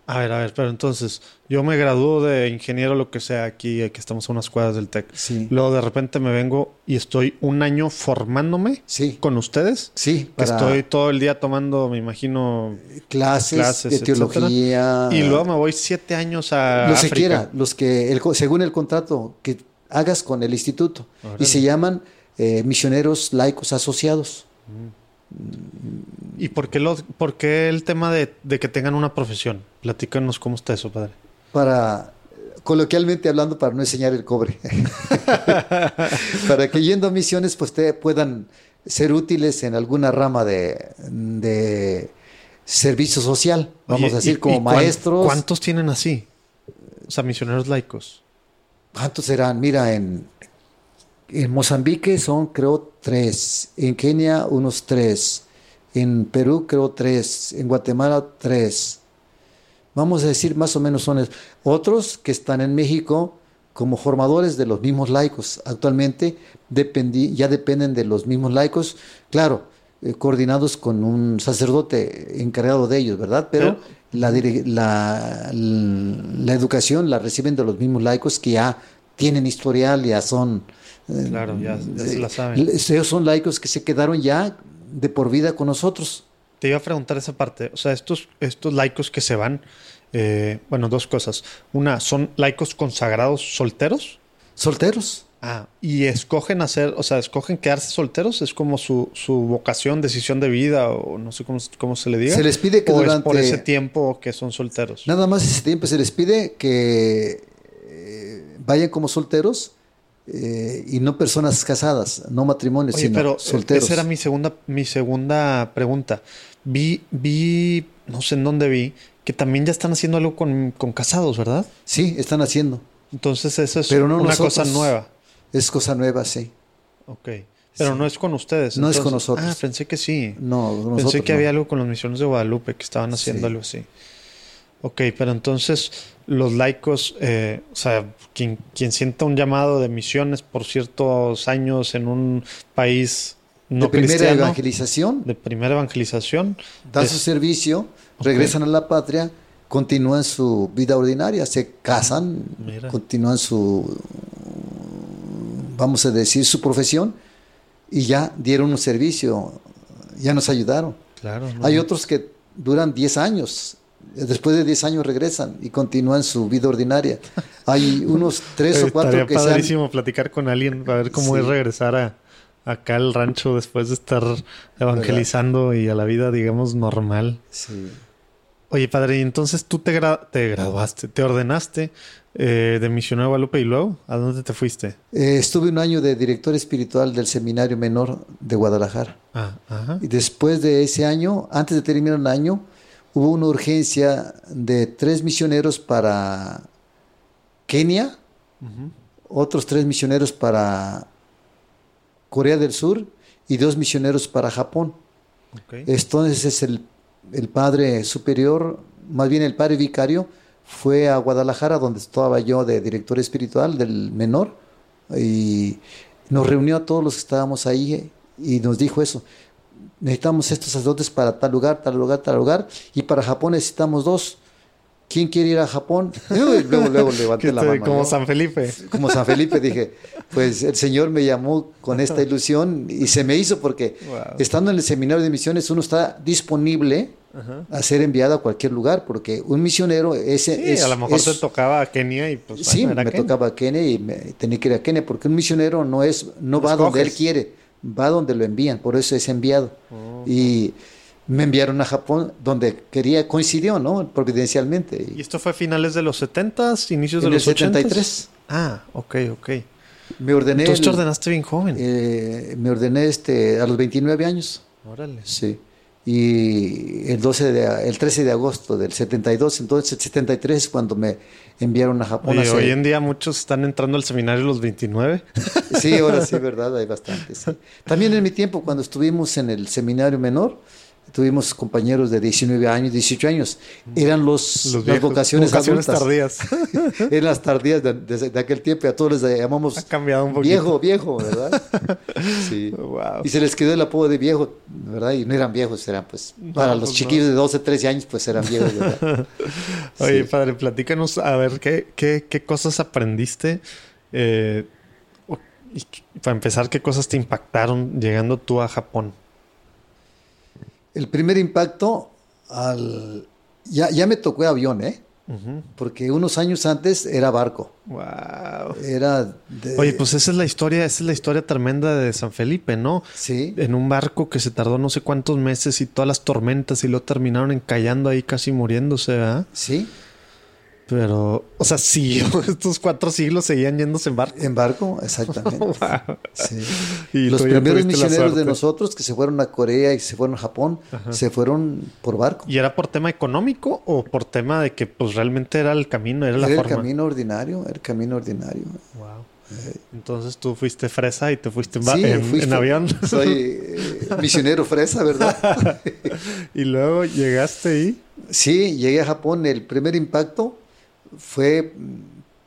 Speaker 3: A ver, a ver, pero entonces, yo me gradúo de ingeniero, lo que sea, aquí, aquí estamos a unas cuadras del TEC.
Speaker 1: Sí.
Speaker 3: Luego de repente me vengo y estoy un año formándome
Speaker 1: Sí,
Speaker 3: con ustedes.
Speaker 1: sí,
Speaker 3: Que
Speaker 1: para
Speaker 3: estoy todo el día tomando, me imagino,
Speaker 1: clases,
Speaker 3: clases,
Speaker 1: de
Speaker 3: etcétera.
Speaker 1: teología.
Speaker 3: y luego me voy siete años a
Speaker 1: los que quiera, los que, el según el contrato que hagas con el instituto.
Speaker 3: Órale.
Speaker 1: Y se llaman eh, misioneros laicos asociados.
Speaker 3: ¿Y por qué, lo, por qué el tema de, de que tengan una profesión? Platícanos cómo está eso, padre.
Speaker 1: Para, coloquialmente hablando, para no enseñar el cobre. para que yendo a misiones, pues te puedan ser útiles en alguna rama de, de servicio social. Vamos
Speaker 3: Oye,
Speaker 1: a decir,
Speaker 3: ¿y-
Speaker 1: como
Speaker 3: y
Speaker 1: maestros.
Speaker 3: ¿Cuántos tienen así? O sea, misioneros laicos.
Speaker 1: ¿Cuántos serán? Mira, en, en Mozambique son creo tres, en Kenia unos tres, en Perú creo tres, en Guatemala tres. Vamos a decir más o menos son otros que están en México como formadores de los mismos laicos. Actualmente dependi- ya dependen de los mismos laicos. Claro, eh, coordinados con un sacerdote encargado de ellos, ¿verdad? Pero la, la, la educación la reciben de los mismos laicos que ya tienen historial, ya son... eh,
Speaker 3: Claro, ya- ya se la
Speaker 1: eh,
Speaker 3: saben.
Speaker 1: Ellos son laicos que se quedaron ya de por vida con nosotros.
Speaker 3: Te iba a preguntar esa parte. O sea, estos, estos laicos que se van, eh, bueno, dos cosas. Una, ¿son laicos consagrados solteros?
Speaker 1: Solteros.
Speaker 3: Ah, y escogen hacer, o sea, escogen quedarse solteros, es como su, su vocación, decisión de vida, o no sé cómo, cómo se le diga.
Speaker 1: Se les pide que
Speaker 3: o es
Speaker 1: durante...
Speaker 3: por ese tiempo que son solteros.
Speaker 1: Nada más ese tiempo se les pide que eh, vayan como solteros eh, y no personas casadas, no matrimonios,
Speaker 3: Oye,
Speaker 1: sino
Speaker 3: pero eh,
Speaker 1: solteros.
Speaker 3: esa era mi segunda, mi segunda pregunta. Vi, vi, no sé en dónde vi, que también ya están haciendo algo con, con casados, ¿verdad?
Speaker 1: Sí, están haciendo.
Speaker 3: Entonces eso es
Speaker 1: Pero no
Speaker 3: una
Speaker 1: nosotros.
Speaker 3: cosa nueva.
Speaker 1: Es cosa nueva, sí.
Speaker 3: Ok. Pero
Speaker 1: Sí.
Speaker 3: no es con ustedes.
Speaker 1: No es con nosotros.
Speaker 3: Ah, pensé que sí.
Speaker 1: No, nosotros
Speaker 3: pensé que
Speaker 1: no.
Speaker 3: había algo con las misiones de Guadalupe, que estaban haciendo
Speaker 1: Sí.
Speaker 3: algo así. Ok, pero entonces los laicos, eh, o sea, quien, quien sienta un llamado de misiones por ciertos años en un país no
Speaker 1: de primera
Speaker 3: cristiano,
Speaker 1: evangelización,
Speaker 3: de primera evangelización,
Speaker 1: dan
Speaker 3: es-
Speaker 1: su servicio, regresan a la patria, continúan su vida ordinaria, se casan,
Speaker 3: Mira.
Speaker 1: continúan su, vamos a decir, su profesión y ya dieron un servicio, ya nos ayudaron.
Speaker 3: claro, ¿no?
Speaker 1: Hay otros que duran 10 años, después de 10 años regresan y continúan su vida ordinaria. Hay unos 3 o 4
Speaker 3: Estaría
Speaker 1: que
Speaker 3: padrísimo platicar con alguien para ver cómo
Speaker 1: Sí.
Speaker 3: es regresar a acá al rancho después de estar evangelizando y a la vida, digamos, normal.
Speaker 1: Sí.
Speaker 3: Oye, padre, y entonces tú te, gra- te graduaste, te ordenaste eh, de misionero de Guadalupe y luego, ¿a dónde te fuiste?
Speaker 1: Eh, estuve un año de director espiritual del Seminario Menor de Guadalajara.
Speaker 3: Ah, ajá.
Speaker 1: Y después de ese año, antes de terminar el año, hubo una urgencia de tres misioneros para Kenia, otros tres misioneros para Corea del Sur y dos misioneros para Japón. Entonces es el, el padre superior, más bien el padre vicario, fue a Guadalajara, donde estaba yo de director espiritual del menor, y nos reunió a todos los que estábamos ahí y nos dijo eso. Necesitamos estos sacerdotes para tal lugar, tal lugar, tal lugar, y para Japón necesitamos dos. ¿Quién quiere ir a Japón? Luego, luego levanté la mano.
Speaker 3: como
Speaker 1: ¿no?
Speaker 3: San Felipe.
Speaker 1: como San Felipe, dije, pues el Señor me llamó con esta ilusión y se me hizo porque
Speaker 3: Wow.
Speaker 1: estando en el seminario de misiones uno está disponible a ser enviado a cualquier lugar porque un misionero ese
Speaker 3: Sí,
Speaker 1: es,
Speaker 3: a lo mejor
Speaker 1: es-
Speaker 3: te tocaba a Kenia y pues
Speaker 1: sí,
Speaker 3: bueno,
Speaker 1: me
Speaker 3: Kenia.
Speaker 1: tocaba a Kenia y me, tenía que ir a Kenia porque un misionero no es no va donde él quiere, va donde lo envían, por eso es enviado.
Speaker 3: Oh.
Speaker 1: Y me enviaron a Japón donde quería coincidió, ¿no? Providencialmente.
Speaker 3: ¿Y esto fue finales de los 70s, inicios de
Speaker 1: en
Speaker 3: los 80s?
Speaker 1: 73
Speaker 3: Ah, ok, ok.
Speaker 1: me ordené
Speaker 3: Entonces te ordenaste bien joven.
Speaker 1: Eh, me ordené este, a los 29 años,
Speaker 3: Órale.
Speaker 1: sí. Y el, 12 de, el 13 de agosto del 72, entonces el 73 es cuando me enviaron a Japón. hacer-
Speaker 3: hoy en día muchos están entrando al seminario los 29.
Speaker 1: Sí, ahora sí, verdad, hay bastantes. sí. También en mi tiempo, cuando estuvimos en el seminario menor, tuvimos compañeros de 19 años, 18 años. Eran los, las
Speaker 3: viejos.
Speaker 1: vocaciones, adultas.
Speaker 3: tardías.
Speaker 1: Eran las tardías de, de- de aquel tiempo y a todos les llamamos
Speaker 3: ha cambiado un poquito.
Speaker 1: viejo, viejo, ¿verdad? Sí.
Speaker 3: Wow.
Speaker 1: Y se les quedó el apodo de viejo, ¿verdad? Y no eran viejos, eran pues, para los
Speaker 3: pues
Speaker 1: chiquillos de 12, 13 años, pues eran viejos, ¿verdad?
Speaker 3: Oye,
Speaker 1: Sí.
Speaker 3: padre, platícanos a ver qué, qué, qué cosas aprendiste. eh, y para empezar, qué cosas te impactaron llegando tú a Japón.
Speaker 1: El primer impacto, al... ya, ya me tocó avión, ¿eh? Porque unos años antes era barco.
Speaker 3: Wow.
Speaker 1: Era de-
Speaker 3: Oye, pues esa es la historia, esa es la historia tremenda de San Felipe, ¿no?
Speaker 1: Sí,
Speaker 3: En un barco que se tardó no sé cuántos meses y todas las tormentas y lo terminaron encallando ahí casi muriéndose, ¿verdad?
Speaker 1: sí,
Speaker 3: Pero, o sea, sí, estos cuatro siglos seguían yéndose en barco.
Speaker 1: en barco, exactamente.
Speaker 3: Wow.
Speaker 1: Sí.
Speaker 3: Y
Speaker 1: Los primeros
Speaker 3: la
Speaker 1: misioneros de nosotros que se fueron a Corea y se fueron a Japón, se fueron por barco.
Speaker 3: ¿Y era por tema económico o por tema de que pues realmente era el camino, era la
Speaker 1: Era el
Speaker 3: forma?
Speaker 1: camino ordinario, el camino ordinario.
Speaker 3: Wow. Entonces tú fuiste fresa y te fuiste en,
Speaker 1: Sí,
Speaker 3: en-
Speaker 1: fui-
Speaker 3: en avión.
Speaker 1: Soy eh, misionero fresa, ¿verdad?
Speaker 3: y luego llegaste ahí.
Speaker 1: Sí, llegué a Japón. El primer impacto fue,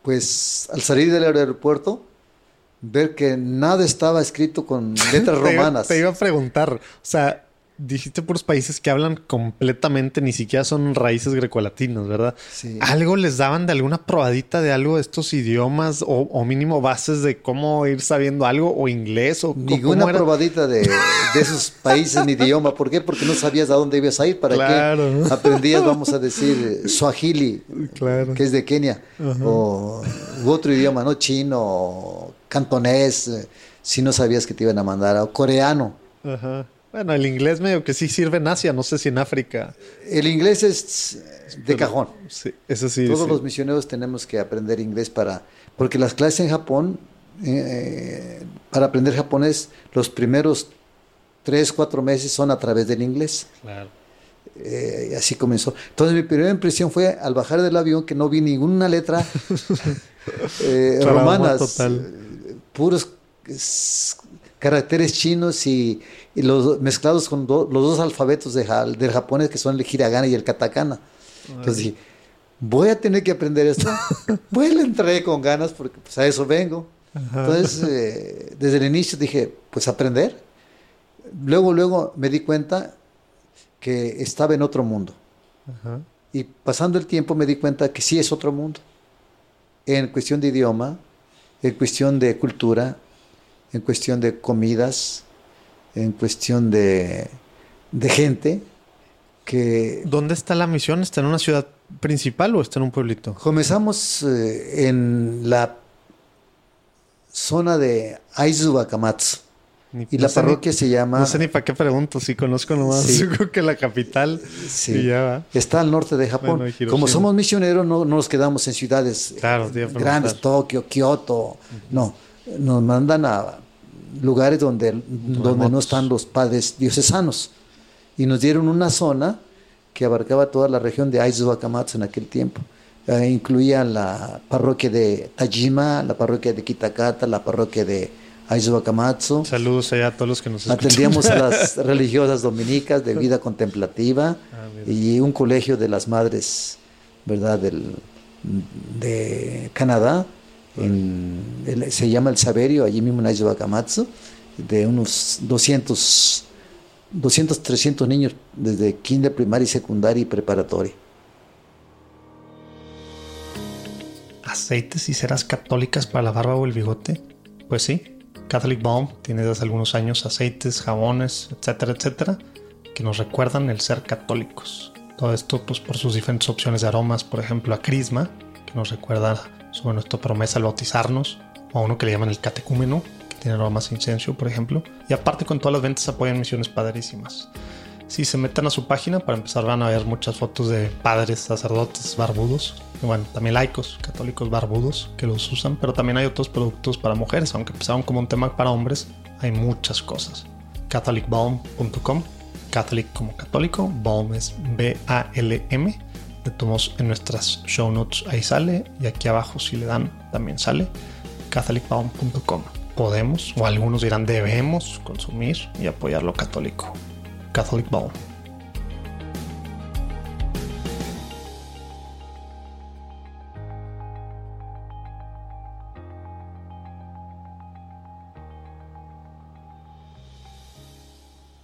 Speaker 1: pues, al salir del aeropuerto, ver que nada estaba escrito con letras
Speaker 3: Te iba-
Speaker 1: romanas.
Speaker 3: Te, iba a preguntar, o sea, dijiste puros países que hablan completamente, ni siquiera son raíces grecolatinas, ¿verdad?
Speaker 1: Sí.
Speaker 3: ¿Algo les daban de alguna probadita de algo de estos idiomas o, o mínimo bases de cómo ir sabiendo algo o inglés o
Speaker 1: Ninguna
Speaker 3: cómo era?
Speaker 1: probadita de, de esos países ni idioma. ¿Por qué? Porque no sabías a dónde ibas a ir. ¿Para
Speaker 3: Claro.
Speaker 1: qué? Aprendías, vamos a decir, eh, Swahili,
Speaker 3: Claro.
Speaker 1: que es de Kenia, o u otro idioma, ¿no? Chino, cantonés, eh, si no sabías que te iban a mandar, o coreano.
Speaker 3: Ajá. Bueno, el inglés medio que sí sirve en Asia, no sé si en África.
Speaker 1: El inglés es de cajón.
Speaker 3: Sí, eso sí.
Speaker 1: Todos
Speaker 3: sí.
Speaker 1: los misioneros tenemos que aprender inglés para, porque las clases en Japón, eh, para aprender japonés, los primeros tres, cuatro meses son a través del inglés.
Speaker 3: Claro.
Speaker 1: Eh, y así comenzó. Entonces mi primera impresión fue al bajar del avión que no vi ninguna letra eh, romanas,
Speaker 3: total.
Speaker 1: eh, puros caracteres chinos y, y los mezclados con do- los dos alfabetos de del japonés que son el hiragana y el katakana. Entonces dije, voy a tener que aprender esto. pues le entré con ganas porque pues, a eso vengo. Entonces, eh, desde el inicio dije, pues aprender. Luego, luego me di cuenta que estaba en otro mundo.
Speaker 3: Ajá.
Speaker 1: Y pasando el tiempo me di cuenta que sí es otro mundo. En cuestión de idioma, en cuestión de cultura, en cuestión de comidas, en cuestión de, de gente, que
Speaker 3: ¿Dónde está la misión? ¿Está en una ciudad principal o está en un pueblito?
Speaker 1: comenzamos eh, en la zona de Aizu Wakamatsu.
Speaker 3: Ni-
Speaker 1: Y la
Speaker 3: ni-
Speaker 1: parroquia se llama...
Speaker 3: No sé ni para qué pregunto, sí conozco nomás
Speaker 1: Sí.
Speaker 3: que la capital
Speaker 1: Sí.
Speaker 3: ya va.
Speaker 1: Está al norte de Japón.
Speaker 3: Bueno.
Speaker 1: Como somos misioneros, no, no nos quedamos en ciudades
Speaker 3: Claro,
Speaker 1: grandes, Tokio, Kioto. No, nos mandan a lugares donde, donde no están los padres diocesanos. Y nos dieron una zona que abarcaba toda la región de Aizu Wakamatsu en aquel tiempo. Eh, incluía la parroquia de Tajima, la parroquia de Kitakata, la parroquia de Aizu Wakamatsu.
Speaker 3: Saludos allá a todos los que nos escuchan.
Speaker 1: Atendíamos a las religiosas dominicas de vida contemplativa
Speaker 3: Ah,
Speaker 1: y un colegio de las madres, ¿verdad? Del, de Canadá, se llama El Saberio, allí mismo en Aizu Wakamatsu, de unos 200, 200, 300 niños desde kinder, primaria, secundaria y preparatoria.
Speaker 3: ¿Aceites y ceras católicas para la barba o el bigote? Pues sí. Catholic Balm tiene desde hace algunos años aceites, jabones, etcétera, etcétera, que nos recuerdan el ser católicos. Todo esto pues por sus diferentes opciones de aromas, por ejemplo a Crisma, que nos recuerda sobre nuestra promesa al bautizarnos, o a uno que le llaman el catecúmeno, que tiene aromas a incienso, por ejemplo. Y aparte con todas las ventas apoyan misiones padrísimas. Si se meten a su página, para empezar van a ver muchas fotos de padres, sacerdotes, barbudos. Y bueno, también laicos, católicos barbudos que los usan, pero también hay otros productos para mujeres, aunque empezaron como un tema para hombres, hay muchas cosas. catholicbalm.com, catholic como católico, balm es B-A-L-M. Le tomamos en nuestras show notes, ahí sale, y aquí abajo si le dan también sale, catholicbalm.com. Podemos, o algunos dirán debemos consumir y apoyar lo católico. Catholic Balm.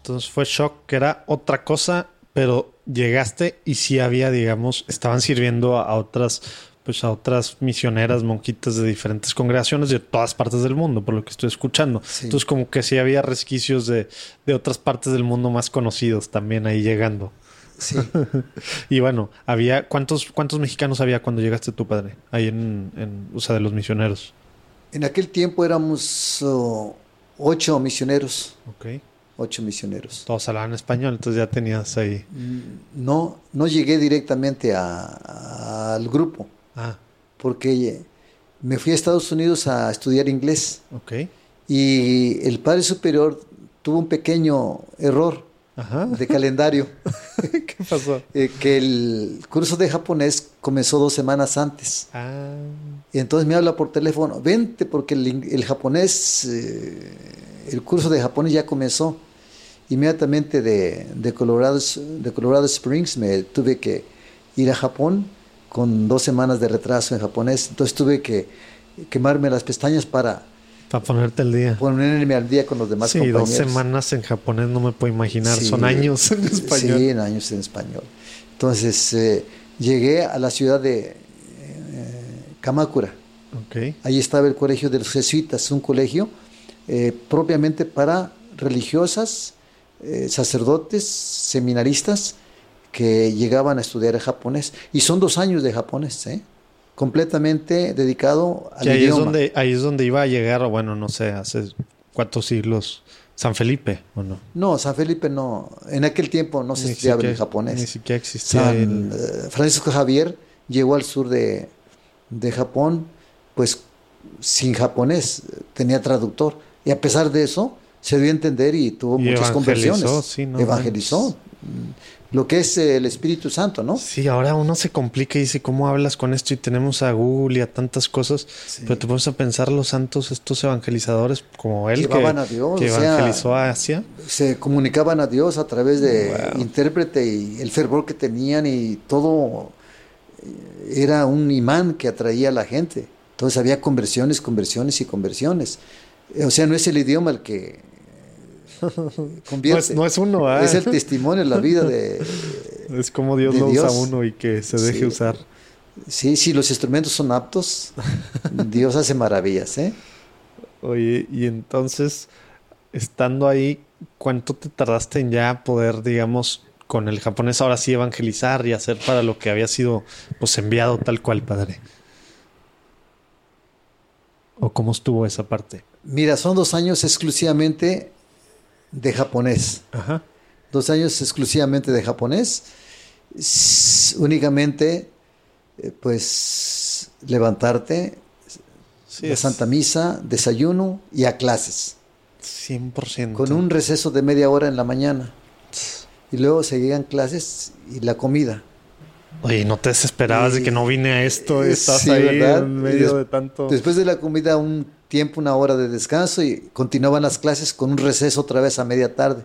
Speaker 3: Entonces fue shock que era otra cosa, pero llegaste y sí había, digamos, estaban sirviendo a, a otras, pues a otras misioneras, monjitas de diferentes congregaciones de todas partes del mundo, por lo que estoy escuchando.
Speaker 1: Sí.
Speaker 3: Entonces como que sí había resquicios de, de otras partes del mundo más conocidos también ahí llegando.
Speaker 1: Sí.
Speaker 3: Y bueno, había ¿cuántos, cuántos mexicanos había cuando llegaste tu padre? Ahí en, en o sea, de los misioneros.
Speaker 1: En aquel tiempo éramos oh, ocho misioneros,
Speaker 3: Ok.
Speaker 1: Ocho misioneros.
Speaker 3: Todos hablaban español, entonces ya tenías ahí.
Speaker 1: No, no llegué directamente a- al grupo.
Speaker 3: Ah,
Speaker 1: porque me fui a Estados Unidos a estudiar inglés
Speaker 3: ok.
Speaker 1: y el padre superior tuvo un pequeño error
Speaker 3: Ajá.
Speaker 1: de calendario,
Speaker 3: ¿Qué pasó?
Speaker 1: eh, que el curso de japonés comenzó dos semanas antes.
Speaker 3: Ah,
Speaker 1: Y entonces me habla por teléfono, vente porque el japonés, eh, el curso de japonés ya comenzó. Inmediatamente de, de, Colorado, de Colorado Springs me tuve que ir a Japón con dos semanas de retraso en japonés. Entonces tuve que quemarme las pestañas para
Speaker 3: Para ponerte al día.
Speaker 1: Ponerme al día con los demás
Speaker 3: sí,
Speaker 1: compañeros.
Speaker 3: dos semanas en japonés no me puedo imaginar.
Speaker 1: Sí.
Speaker 3: Son años en español.
Speaker 1: Sí, en años en español. Entonces, eh, llegué a la ciudad de eh, Kamakura.
Speaker 3: Ok.
Speaker 1: Ahí estaba el colegio de los jesuitas, un colegio eh, propiamente para religiosas, eh, sacerdotes, seminaristas que llegaban a estudiar japonés. Y son dos años de japonés, ¿eh? completamente dedicado al
Speaker 3: Que ahí, es donde, ahí es donde iba a llegar, bueno, no sé, hace cuatro siglos, San Felipe, ¿o no?
Speaker 1: No, San Felipe no. En aquel tiempo no se estudiaba el japonés.
Speaker 3: Ni siquiera existía
Speaker 1: San,
Speaker 3: el-
Speaker 1: eh, Francisco Javier llegó al sur de, de Japón, pues sin japonés, tenía traductor. Y a pesar de eso, se dio a entender y tuvo
Speaker 3: Y
Speaker 1: muchas
Speaker 3: evangelizó,
Speaker 1: conversiones.
Speaker 3: sí, no
Speaker 1: evangelizó. Mm, Lo que es el Espíritu Santo, ¿no?
Speaker 3: Sí, ahora uno se complica y dice, ¿cómo hablas con esto? Y tenemos a Google y a tantas cosas. Pero te pones a pensar los santos, estos evangelizadores como él, que,
Speaker 1: Llevaban a Dios,
Speaker 3: que
Speaker 1: o sea,
Speaker 3: evangelizó a Asia.
Speaker 1: Se comunicaban a Dios a través de
Speaker 3: Wow.
Speaker 1: intérprete y el fervor que tenían y todo eh, era un imán que atraía a la gente. Entonces había conversiones, conversiones y conversiones. Eh, O sea, no es el idioma el que eh, convierte.
Speaker 3: No es, no es uno, ¿ah?
Speaker 1: Es el testimonio, la vida de...
Speaker 3: Es como Dios lo
Speaker 1: Dios.
Speaker 3: usa uno y que se deje
Speaker 1: Sí.
Speaker 3: usar.
Speaker 1: Sí, si los instrumentos son aptos, Dios hace maravillas, ¿eh?
Speaker 3: Oye, y entonces, estando ahí, ¿cuánto te tardaste en ya poder, digamos, con el japonés ahora sí evangelizar y hacer para lo que había sido pues enviado tal cual, padre? ¿O cómo estuvo esa parte?
Speaker 1: Mira, son dos años exclusivamente de japonés.
Speaker 3: Ajá.
Speaker 1: Dos años exclusivamente de japonés. S- únicamente, eh, pues, levantarte,
Speaker 3: Sí,
Speaker 1: la Santa Misa, desayuno y a clases.
Speaker 3: 100%.
Speaker 1: Con un receso de media hora en la mañana. Y luego seguían clases y la comida.
Speaker 3: Oye, ¿no te desesperabas de que no vine a esto? Estás
Speaker 1: sí,
Speaker 3: ahí
Speaker 1: ¿verdad?
Speaker 3: en
Speaker 1: Y
Speaker 3: medio
Speaker 1: des-
Speaker 3: de tanto...
Speaker 1: Después de la comida, un tiempo, una hora de descanso y continuaban las clases con un receso otra vez a media tarde.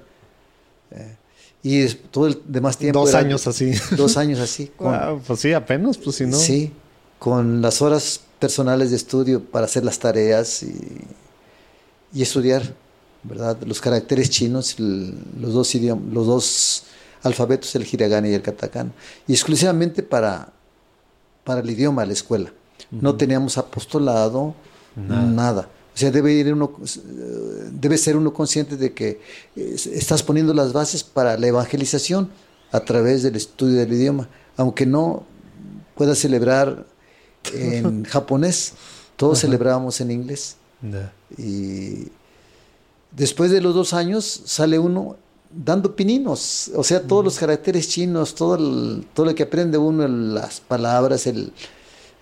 Speaker 1: Eh, y todo el demás tiempo.
Speaker 3: Dos años así.
Speaker 1: Dos años así. Con,
Speaker 3: Wow, pues sí, apenas, pues si no.
Speaker 1: Sí, con las horas personales de estudio para hacer las tareas y, y estudiar, ¿verdad? Los caracteres chinos, el- los, dos idiom- los dos alfabetos, el hiragana y el katakana. Y exclusivamente para, para el idioma, la escuela. No teníamos apostolado,
Speaker 3: Nada.
Speaker 1: nada. O sea, debe, ir uno, eh, debe ser uno consciente de que eh, estás poniendo las bases para la evangelización a través del estudio del idioma. Aunque no puedas celebrar en japonés, todos celebrábamos en inglés. Y después de los dos años sale uno dando pininos, o sea, todos los caracteres chinos, todo, el- todo lo que aprende uno, el- las palabras, el,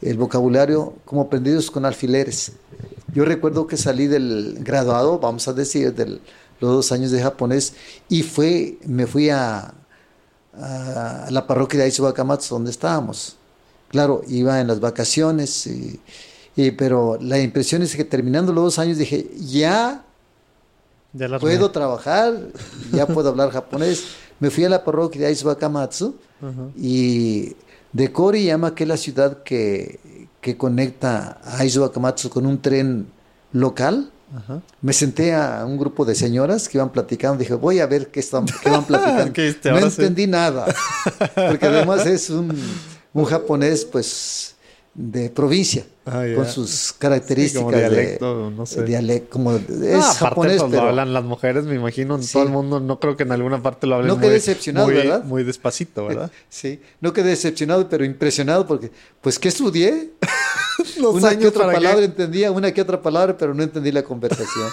Speaker 1: el vocabulario, como aprendidos con alfileres. Yo recuerdo que salí del graduado, vamos a decir, de los dos años de japonés, y fue, me fui a, a la parroquia de Aizu Wakamatsu, donde estábamos. Claro, iba en las vacaciones, y- y- pero la impresión es que terminando los dos años dije, ya puedo trabajar, ya puedo hablar japonés. Me fui a la parroquia de Aizu Wakamatsu y de Koriyama, que es la ciudad que, que conecta a Aizu con un tren local,
Speaker 3: Ajá.
Speaker 1: me senté a un grupo de señoras que iban platicando. Dije, voy a ver qué, están, qué van platicando.
Speaker 3: ¿Qué viste?
Speaker 1: no
Speaker 3: sí.
Speaker 1: entendí nada. Porque además es un, un japonés, pues, de provincia,
Speaker 3: Ah,
Speaker 1: con sus
Speaker 3: Sí,
Speaker 1: características.
Speaker 3: como dialecto,
Speaker 1: de,
Speaker 3: no sé.
Speaker 1: dialec- como, es
Speaker 3: No, aparte,
Speaker 1: japonés,
Speaker 3: pues,
Speaker 1: pero.
Speaker 3: lo hablan las mujeres, me imagino, en
Speaker 1: Sí.
Speaker 3: todo el mundo. No creo que en alguna parte lo hablen
Speaker 1: No
Speaker 3: muy,
Speaker 1: quedé decepcionado,
Speaker 3: muy,
Speaker 1: ¿verdad?
Speaker 3: muy despacito, ¿verdad?
Speaker 1: Sí, no quedé decepcionado, pero impresionado porque, pues, ¿qué estudié? Una que otra
Speaker 3: qué.
Speaker 1: palabra entendía, una que otra palabra, pero no entendí la conversación.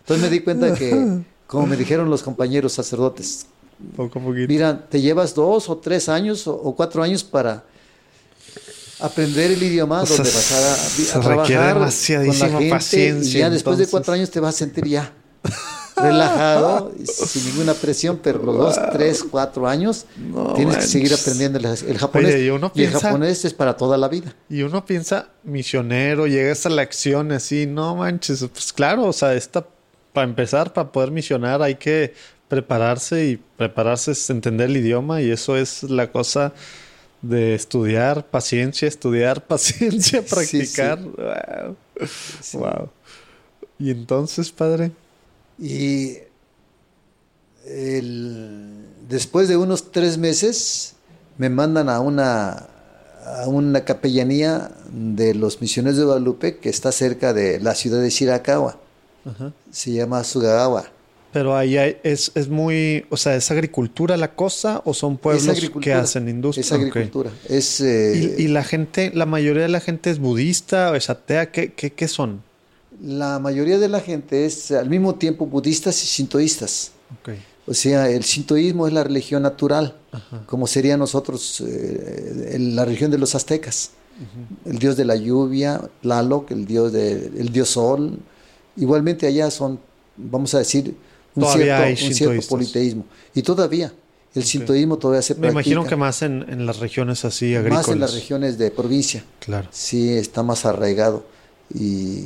Speaker 1: Entonces me di cuenta que, como me dijeron los compañeros sacerdotes,
Speaker 3: Poco a poquito.
Speaker 1: mira, te llevas dos o tres años o, o cuatro años para aprender el idioma
Speaker 3: O sea,
Speaker 1: donde vas a,
Speaker 3: se
Speaker 1: a
Speaker 3: requiere
Speaker 1: trabajar
Speaker 3: demasiadísima
Speaker 1: con la gente,
Speaker 3: paciencia,
Speaker 1: Y ya después de cuatro años te vas a sentir ya relajado, y sin ninguna presión, pero los dos, tres, cuatro años
Speaker 3: No
Speaker 1: tienes que seguir aprendiendo el, el japonés.
Speaker 3: Oye, y uno
Speaker 1: el
Speaker 3: piensa-
Speaker 1: japonés es para toda la vida.
Speaker 3: Y uno piensa, misionero, llegas a la acción así, no manches, pues claro, o sea, esta, para empezar, para poder misionar hay que prepararse y prepararse es entender el idioma y eso es la cosa de estudiar, paciencia, estudiar, paciencia,
Speaker 1: Sí,
Speaker 3: practicar. Wow. Wow. ¿Y entonces, padre?
Speaker 1: Y el- después de unos tres meses me mandan a una, a una capellanía de los misioneros de Guadalupe que está cerca de la ciudad de Shirakawa. Se llama Sugagawa.
Speaker 3: Pero ahí hay- es, es muy, o sea, ¿es agricultura la cosa o son pueblos que hacen industria?
Speaker 1: Es agricultura. Es, eh,
Speaker 3: ¿Y, y la gente, la mayoría de la gente es budista o es atea? ¿Qué, qué, qué son?
Speaker 1: La mayoría de la gente es al mismo tiempo budistas y sintoístas.
Speaker 3: Ok.
Speaker 1: O sea, el sintoísmo es la religión natural, como sería nosotros eh, la religión de los aztecas. El dios de la lluvia, Tlaloc, el dios, de, el dios sol. Igualmente allá son, vamos a decir, un
Speaker 3: Todavía
Speaker 1: cierto,
Speaker 3: hay
Speaker 1: un cierto politeísmo. Y todavía, el sintoísmo todavía se
Speaker 3: Me
Speaker 1: practica.
Speaker 3: imagino que más en, en las regiones así agrícolas.
Speaker 1: Más en las regiones de provincia.
Speaker 3: Claro.
Speaker 1: Sí, está más arraigado. Y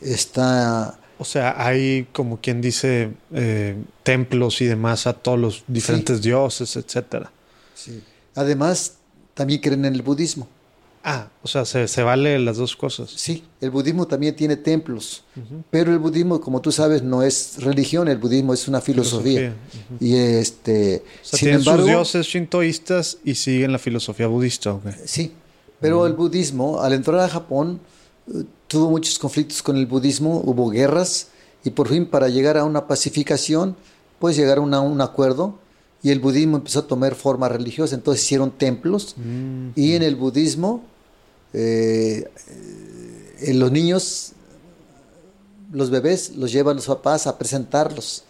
Speaker 1: está
Speaker 3: O sea, hay como quien dice eh, templos y demás a todos los diferentes dioses, etcétera.
Speaker 1: Sí. Además, también creen en el budismo.
Speaker 3: Ah, o sea, se, se vale las dos cosas.
Speaker 1: Sí, el budismo también tiene templos, pero el budismo, como tú sabes, no es religión, el budismo es una filosofía. Y este,
Speaker 3: O sea,
Speaker 1: sin
Speaker 3: tienen
Speaker 1: embargo,
Speaker 3: sus dioses shintoístas y siguen la filosofía budista. ok.
Speaker 1: sí, pero el budismo, al entrar a Japón, eh, tuvo muchos conflictos con el budismo, hubo guerras, y por fin para llegar a una pacificación, pues llegar a una- un acuerdo, y el budismo empezó a tomar forma religiosa, entonces hicieron templos, y en el budismo, eh, eh, los niños, los bebés, los llevan los papás a presentarlos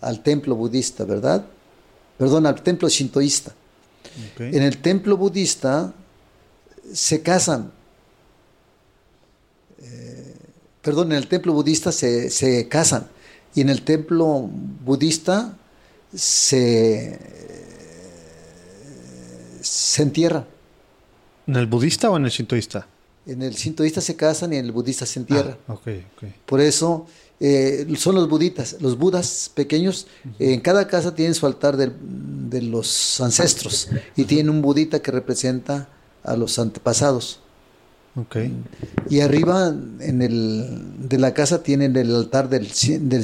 Speaker 1: al templo budista, ¿verdad? Perdón, al templo shintoísta. En el templo budista se casan. Eh, perdón, en el templo budista se, se casan. Y en el templo budista se, se entierran.
Speaker 3: ¿En el budista o en el shintoísta?
Speaker 1: En el sintoísta se casan y en el budista se entierran.
Speaker 3: Ah, ok, ok.
Speaker 1: Por eso eh, son los buditas, los budas pequeños. eh, en cada casa tienen su altar de los ancestros y tienen un budita que representa a los antepasados.
Speaker 3: Ok.
Speaker 1: Y arriba en el, de la casa tienen el altar del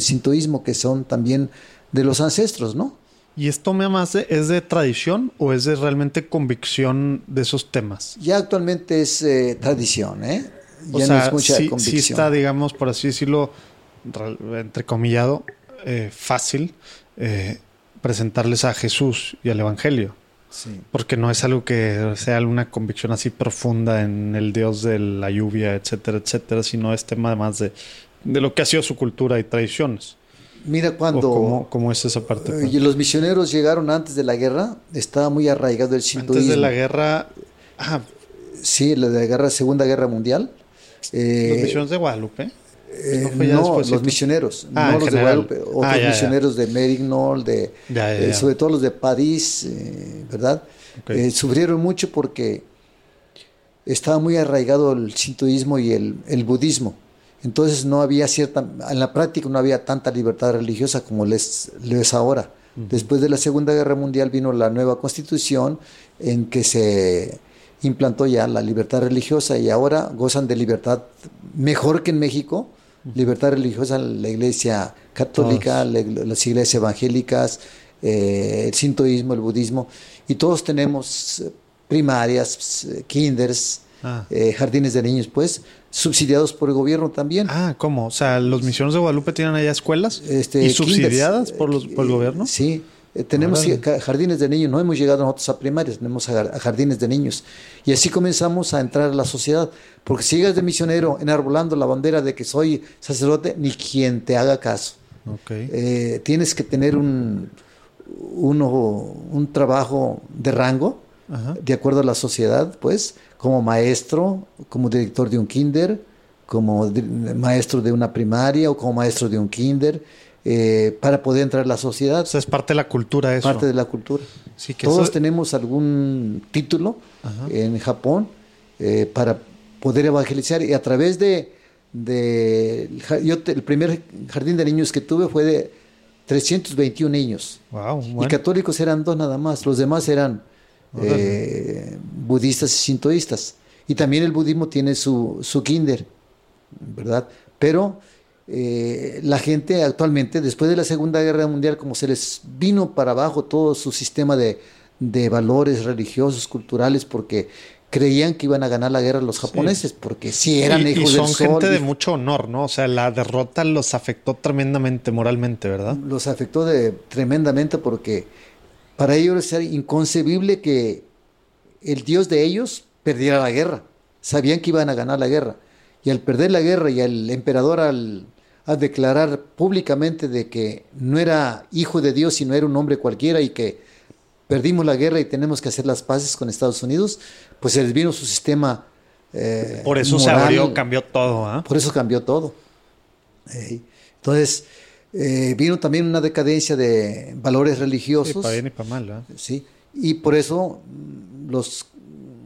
Speaker 1: sintoísmo, que son también de los ancestros, ¿no?
Speaker 3: ¿Y esto me más de- es de tradición o es de realmente convicción de esos temas?
Speaker 1: Ya actualmente es eh, tradición, ¿eh?
Speaker 3: O
Speaker 1: Ya
Speaker 3: sea,
Speaker 1: no es mucha
Speaker 3: sí, sí
Speaker 1: convicción.
Speaker 3: está, digamos, por así decirlo, re- entrecomillado, eh, fácil eh, presentarles a Jesús y al Evangelio.
Speaker 1: Sí.
Speaker 3: Porque no es algo que sea una convicción así profunda en el Dios de la lluvia, etcétera, etcétera, sino es tema más de, de lo que ha sido su cultura y tradiciones.
Speaker 1: Mira,
Speaker 3: ¿O
Speaker 1: cuando
Speaker 3: cómo, cómo es esa parte?
Speaker 1: eh, y los misioneros llegaron antes de la guerra, estaba muy arraigado el sintoísmo.
Speaker 3: Antes de la guerra, ah,
Speaker 1: Sí, la de la guerra, Segunda Guerra Mundial. Eh,
Speaker 3: los misiones de Guadalupe.
Speaker 1: eh,
Speaker 3: ¿No
Speaker 1: los misioneros,
Speaker 3: Ah,
Speaker 1: no los de. Guadalupe, otros
Speaker 3: Ah, ya, ya.
Speaker 1: misioneros de Merignol, de,
Speaker 3: Ya,
Speaker 1: eh, sobre todo los de París, eh, ¿verdad? Eh, sufrieron mucho porque estaba muy arraigado el sintoísmo y el, el budismo. Entonces no había cierta, en la práctica no había tanta libertad religiosa como les, lo es ahora. Después de la Segunda Guerra Mundial vino la nueva constitución en que se implantó ya la libertad religiosa y ahora gozan de libertad mejor que en México, libertad religiosa la iglesia católica, la las iglesias evangélicas, eh, el sintoísmo, el budismo, y todos tenemos primarias, kinders,
Speaker 3: Ah.
Speaker 1: eh, jardines de niños, pues, subsidiados por el gobierno también.
Speaker 3: Ah, ¿cómo? O sea, los misiones de Guadalupe tienen allá escuelas
Speaker 1: Este,
Speaker 3: y subsidiadas
Speaker 1: kinders,
Speaker 3: por, los, por el
Speaker 1: eh,
Speaker 3: gobierno.
Speaker 1: Sí, eh, tenemos jardines de niños, no hemos llegado nosotros a primarias, tenemos a, jardines de niños. Y así comenzamos a entrar a la sociedad, porque si llegas de misionero enarbolando la bandera de que soy sacerdote, ni quien te haga caso. Eh, tienes que tener un, uno, un trabajo de rango,
Speaker 3: Ajá.
Speaker 1: de acuerdo a la sociedad, pues, como maestro, como director de un kinder, como maestro de una primaria o como maestro de un kinder, eh, para poder entrar a la sociedad,
Speaker 3: O sea, es parte de la cultura eso.
Speaker 1: parte de la cultura.
Speaker 3: Sí, que
Speaker 1: Todos
Speaker 3: eso-
Speaker 1: tenemos algún título
Speaker 3: Ajá.
Speaker 1: en Japón eh, para poder evangelizar y a través de, de el ja- yo te- el primer jardín de niños que tuve fue de 321 niños.
Speaker 3: Wow,
Speaker 1: Y católicos eran dos nada más, los demás eran. Eh, budistas y sintoístas. Y también el budismo tiene su, su kinder, ¿verdad? Pero eh, la gente actualmente, después de la Segunda Guerra Mundial, como se les vino para abajo todo su sistema de, de valores religiosos, culturales, porque creían que iban a ganar la guerra los japoneses, porque sí eran
Speaker 3: y,
Speaker 1: hijos
Speaker 3: y son
Speaker 1: del sol.
Speaker 3: gente de
Speaker 1: y
Speaker 3: mucho honor, ¿no? O sea, la derrota los afectó tremendamente moralmente, ¿verdad?
Speaker 1: los afectó de, tremendamente porque para ellos era inconcebible que el dios de ellos perdiera la guerra. Sabían que iban a ganar la guerra. Y al perder la guerra y el emperador al, al declarar públicamente de que no era hijo de Dios, sino era un hombre cualquiera y que perdimos la guerra y tenemos que hacer las paces con Estados Unidos, pues se les vino su sistema. eh,
Speaker 3: Por eso se
Speaker 1: moral.
Speaker 3: abrió, cambió todo, ¿ah?
Speaker 1: Por eso cambió todo. Eh, entonces, eh, vino también una decadencia de valores
Speaker 3: Sí,
Speaker 1: religiosos.
Speaker 3: para bien y para mal, ¿verdad?
Speaker 1: Sí, y por eso mm, los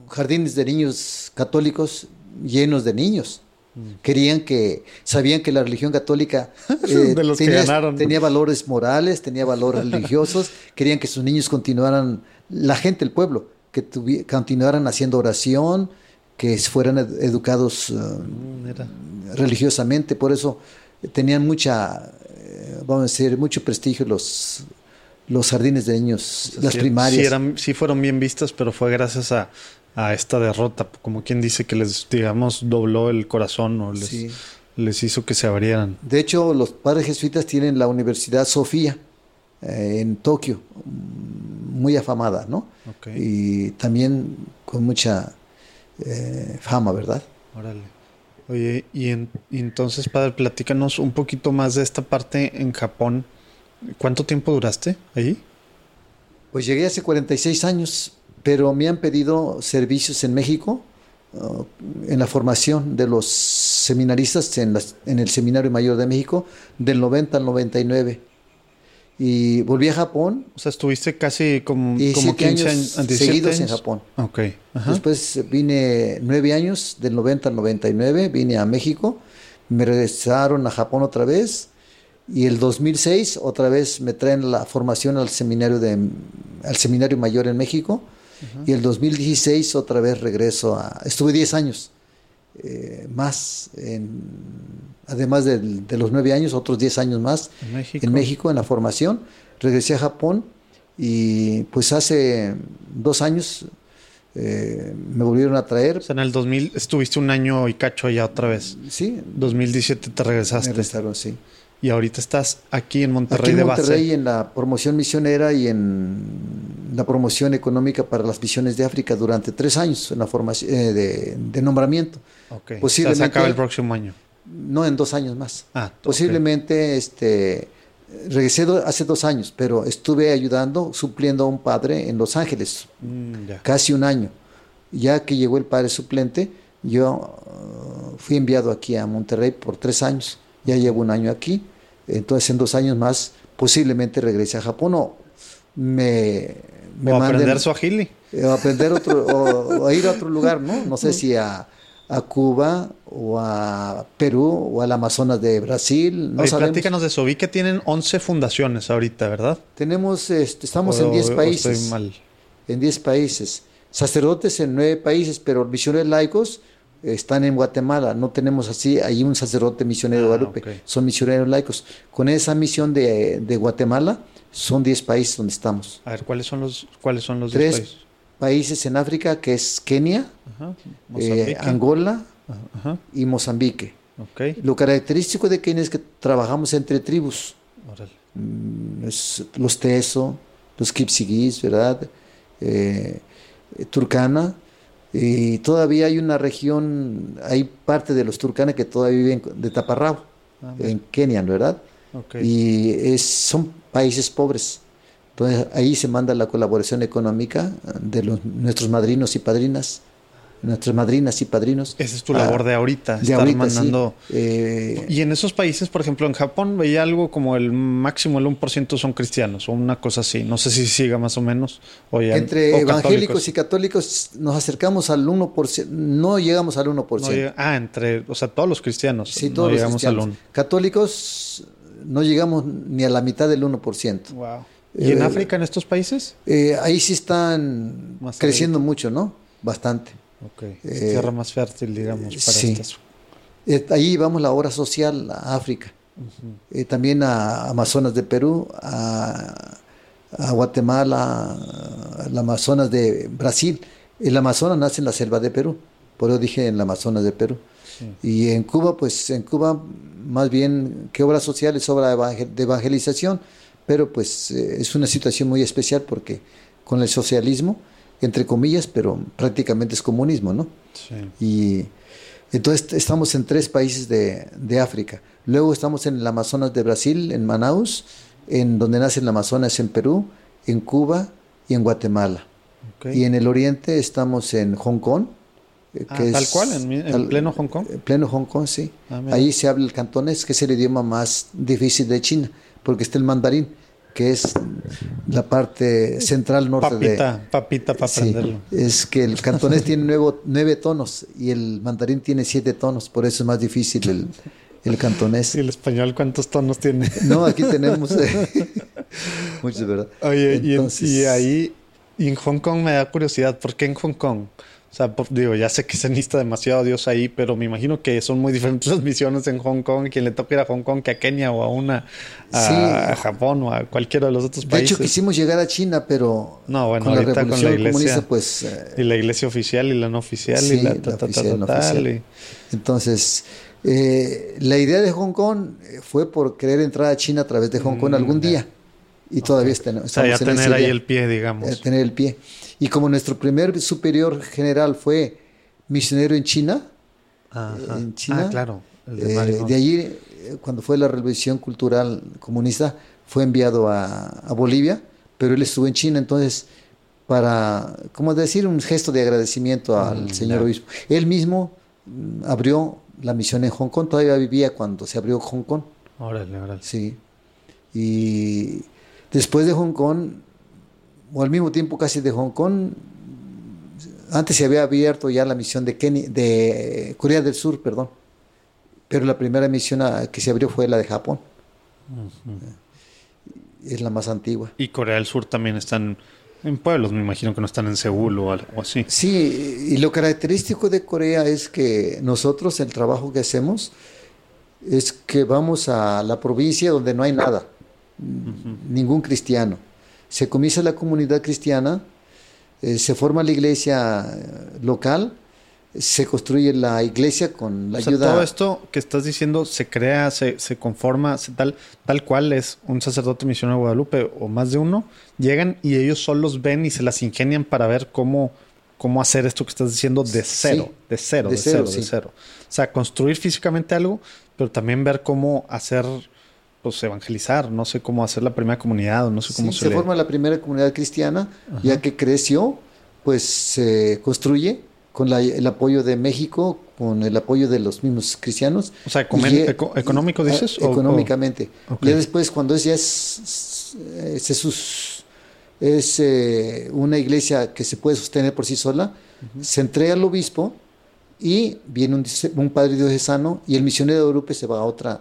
Speaker 1: jardines de niños católicos llenos de niños.
Speaker 3: Mm.
Speaker 1: Querían que, sabían que la religión católica eh,
Speaker 3: De los que
Speaker 1: tenía,
Speaker 3: ganaron.
Speaker 1: tenía valores morales, tenía valores religiosos, querían que sus niños continuaran, la gente, el pueblo, que tuvi- continuaran haciendo oración, que fueran ed- educados eh,
Speaker 3: Mira.
Speaker 1: religiosamente, por eso tenían mucha, eh, vamos a decir, mucho prestigio los, los jardines de niños, las
Speaker 3: Sí-
Speaker 1: primarias.
Speaker 3: Sí, eran, sí fueron bien vistas, pero fue gracias a, a esta derrota, como quien dice que les, digamos, dobló el corazón o les,
Speaker 1: Sí.
Speaker 3: les hizo que se abrieran.
Speaker 1: De hecho, los padres jesuitas tienen la Universidad Sofía eh, en Tokio, muy afamada, ¿no?
Speaker 3: Ok.
Speaker 1: Y también con mucha eh, fama, ¿verdad?
Speaker 3: Órale. Oye, y, en- entonces, padre, platícanos un poquito más de esta parte en Japón. ¿Cuánto tiempo duraste allí?
Speaker 1: Pues llegué hace 46 años, pero me han pedido servicios en México, uh, en la formación de los seminaristas en, en el Seminario Mayor de México, del 90 al 99. Y volví a Japón,
Speaker 3: O sea, estuviste casi como,
Speaker 1: 17
Speaker 3: como 15
Speaker 1: años
Speaker 3: años, 17
Speaker 1: seguidos en
Speaker 3: años.
Speaker 1: Japón.
Speaker 3: Ok. Ajá.
Speaker 1: Después vine nueve años, del 90 al 99, vine a México, me regresaron a Japón otra vez y el 2006 otra vez me traen la formación al seminario, de, al seminario mayor en México y el 2016 otra vez regreso a... Estuve 10 años eh, más, en- además de, los nueve años, otros 10 años más
Speaker 3: En México.
Speaker 1: en México en la formación. Regresé a Japón y pues hace dos años eh, me volvieron a traer.
Speaker 3: O sea, en el 2000 estuviste un año y cacho allá otra vez.
Speaker 1: Sí,
Speaker 3: 2017 te
Speaker 1: me
Speaker 3: regresaste.
Speaker 1: restaron, sí.
Speaker 3: Y ahorita estás aquí en Monterrey
Speaker 1: Aquí en
Speaker 3: de
Speaker 1: Monterrey en la promoción misionera y en la promoción económica para las misiones de África durante tres años en la formación eh, de, de nombramiento.
Speaker 3: Ok. O sea,
Speaker 1: posiblemente-
Speaker 3: se acaba el próximo año.
Speaker 1: No en dos años más.
Speaker 3: Ah.
Speaker 1: Posiblemente este regresé do- hace dos años, pero estuve ayudando, supliendo a un padre en Los Ángeles,
Speaker 3: Mm, ya.
Speaker 1: casi un año. Ya que llegó el padre suplente, yo uh, fui enviado aquí a Monterrey por tres años. Ya llevo un año aquí. Entonces, en dos años más, posiblemente regrese a Japón o me, me
Speaker 3: o
Speaker 1: manden-
Speaker 3: aprender Swahili.
Speaker 1: eh, o aprender otro, o, o ir a otro lugar, ¿no? No sé si a, a Cuba o a Perú o al Amazonas de Brasil. No
Speaker 3: Oye,
Speaker 1: sabemos.
Speaker 3: platícanos de eso. Vi que tienen 11 fundaciones ahorita, ¿verdad?
Speaker 1: Tenemos, este, estamos
Speaker 3: O-
Speaker 1: en 10
Speaker 3: o
Speaker 1: países.
Speaker 3: estoy mal.
Speaker 1: En 10 países. Sacerdotes en 9 países, pero misioneros laicos están en Guatemala. No tenemos así, ahí un sacerdote misionero de
Speaker 3: Ah,
Speaker 1: Guadalupe. Son misioneros laicos. Con esa misión de, de Guatemala, son 10 países donde estamos.
Speaker 3: A ver, ¿cuáles son los, cuáles son los
Speaker 1: Tres
Speaker 3: diez países?
Speaker 1: países en África, que es Kenia,
Speaker 3: Ajá.
Speaker 1: eh. Angola
Speaker 3: Ajá.
Speaker 1: y Mozambique. Lo característico de Kenia es que trabajamos entre tribus. Mm, es los Teso, los Kipsigis, ¿verdad? Eh, Turkana. Y todavía hay una región, hay parte de los Turkana que todavía viven de Taparrabo,
Speaker 3: Ah,
Speaker 1: en Kenia, ¿verdad? Y es, son países pobres. Entonces ahí se manda la colaboración económica de los, nuestros madrinos y padrinas, nuestras madrinas y padrinos.
Speaker 3: Esa es tu
Speaker 1: Ah,
Speaker 3: labor de ahorita,
Speaker 1: de
Speaker 3: estar
Speaker 1: ahorita, sí.
Speaker 3: mandando...
Speaker 1: Eh,
Speaker 3: Y en esos países, por ejemplo, en Japón veía algo como el máximo el 1% son cristianos o una cosa así. No sé si siga más o menos. O ya-
Speaker 1: Entre
Speaker 3: o
Speaker 1: evangélicos y católicos nos acercamos al 1%, no llegamos al 1%.
Speaker 3: No llega- ah, entre, o sea, todos los cristianos.
Speaker 1: sí,
Speaker 3: no
Speaker 1: todos los
Speaker 3: llegamos al
Speaker 1: cristianos. Católicos no llegamos ni a la mitad del 1%.
Speaker 3: 1. Wow. ¿Y en
Speaker 1: Eh,
Speaker 3: África, en estos países?
Speaker 1: Eh, ahí sí están
Speaker 3: Más
Speaker 1: creciendo mucho, ¿no? Bastante.
Speaker 3: Ok.
Speaker 1: eh,
Speaker 3: Tierra más fértil, digamos, para
Speaker 1: sí.
Speaker 3: estas.
Speaker 1: Eh, ahí llevamos la obra social a África, Eh, también a Amazonas de Perú, a, a Guatemala, al Amazonas de Brasil. El Amazonas nace en la selva de Perú, por eso dije en el Amazonas de Perú. Y en Cuba, pues en Cuba, más bien que obra social es obra de evangel- de evangelización, pero pues eh, es una situación muy especial porque con el socialismo, entre comillas, pero prácticamente es comunismo, ¿no?
Speaker 3: Sí.
Speaker 1: Y entonces estamos en tres países de, de África. Luego estamos en el Amazonas de Brasil, en Manaus, en donde nace el Amazonas en Perú, en Cuba y en Guatemala.
Speaker 3: Ok.
Speaker 1: Y en el oriente estamos en Hong Kong. eh,
Speaker 3: Ah, tal cual, en en pleno Hong Kong.
Speaker 1: En pleno Hong Kong, sí.
Speaker 3: Ah.
Speaker 1: Ahí se habla el cantonés, que es el idioma más difícil de China, porque está el mandarín, que es la parte central norte de,
Speaker 3: Papita, papita para
Speaker 1: Sí,
Speaker 3: aprenderlo.
Speaker 1: es que el cantonés tiene nuevo- nueve tonos y el mandarín tiene siete tonos, por eso es más difícil el, el cantonés.
Speaker 3: ¿Y el español cuántos tonos tiene?
Speaker 1: No, aquí tenemos eh, muchos, ¿verdad?
Speaker 3: Oye, y en-
Speaker 1: Entonces-
Speaker 3: y, ahí, y en Hong Kong me da curiosidad, ¿por qué en Hong Kong? O sea, por- digo, ya sé que se necesita demasiado Dios ahí, pero me imagino que son muy diferentes las misiones en Hong Kong, quien le toca ir a Hong Kong que a Kenia o a una, a,
Speaker 1: Sí.
Speaker 3: a Japón o a cualquiera de los otros
Speaker 1: De
Speaker 3: países.
Speaker 1: hecho, quisimos llegar a China, pero
Speaker 3: No, bueno,
Speaker 1: con la
Speaker 3: ahorita con la iglesia.
Speaker 1: pues eh,
Speaker 3: Y la iglesia oficial y la no oficial
Speaker 1: Sí,
Speaker 3: y la,
Speaker 1: la
Speaker 3: ta, ta, ta,
Speaker 1: oficial, no
Speaker 3: ta, tal,
Speaker 1: oficial.
Speaker 3: y-
Speaker 1: Entonces, eh, la idea de Hong Kong eh, fue por querer entrar a China a través de Hong Kong algún día. Y todavía está-
Speaker 3: Mm, O sea, ya
Speaker 1: estamos
Speaker 3: tener ahí el pie, digamos.
Speaker 1: eh, tener el pie. Y como nuestro primer superior general fue misionero en China,
Speaker 3: Ajá.
Speaker 1: en China,
Speaker 3: Ah, claro. de
Speaker 1: eh, de allí, eh, cuando fue la revolución cultural comunista, fue enviado a, a Bolivia, pero él estuvo en China, entonces, para, ¿cómo decir? Un gesto de agradecimiento al
Speaker 3: Mm,
Speaker 1: señor obispo. Él mismo mm, abrió la misión en Hong Kong, todavía vivía cuando se abrió Hong Kong,
Speaker 3: Órale, órale.
Speaker 1: sí. Y después de Hong Kong, o al mismo tiempo casi de Hong Kong, antes se había abierto ya la misión de, Kenia, de Corea del Sur, perdón. Pero la primera misión a- que se abrió fue la de Japón. Es la más antigua.
Speaker 3: Y Corea del Sur también están en pueblos, me imagino que no están en Seúl o algo así.
Speaker 1: Sí, y lo característico de Corea es que nosotros el trabajo que hacemos es que vamos a la provincia donde no hay nada, ningún cristiano. Se comienza la comunidad cristiana, eh, se forma la iglesia eh, local, se construye la iglesia con la
Speaker 3: O sea,
Speaker 1: ayuda.
Speaker 3: todo esto que estás diciendo se crea, se, se conforma, se tal, tal cual es un sacerdote misionero de Guadalupe o más de uno, llegan y ellos solos ven y se las ingenian para ver cómo, cómo hacer esto que estás diciendo de cero,
Speaker 1: Sí.
Speaker 3: de cero, de,
Speaker 1: De
Speaker 3: cero,
Speaker 1: cero,
Speaker 3: de cero. O sea, construir físicamente algo, pero también ver cómo hacer, pues evangelizar, no sé cómo hacer la primera comunidad, no sé
Speaker 1: Sí,
Speaker 3: cómo
Speaker 1: se
Speaker 3: se, le...
Speaker 1: forma la primera comunidad cristiana, ya que creció, pues se construye con la- el apoyo de México, con el apoyo de los mismos cristianos.
Speaker 3: O sea,
Speaker 1: Y
Speaker 3: eco- económico, dices,
Speaker 1: ah,
Speaker 3: o-
Speaker 1: económicamente.
Speaker 3: o-.
Speaker 1: Ya después, cuando es ya es, es, es sus- es, eh, una iglesia que se puede sostener por sí sola, se entrega al obispo y viene un, un padre diocesano y el misionero de Europa se va a otra,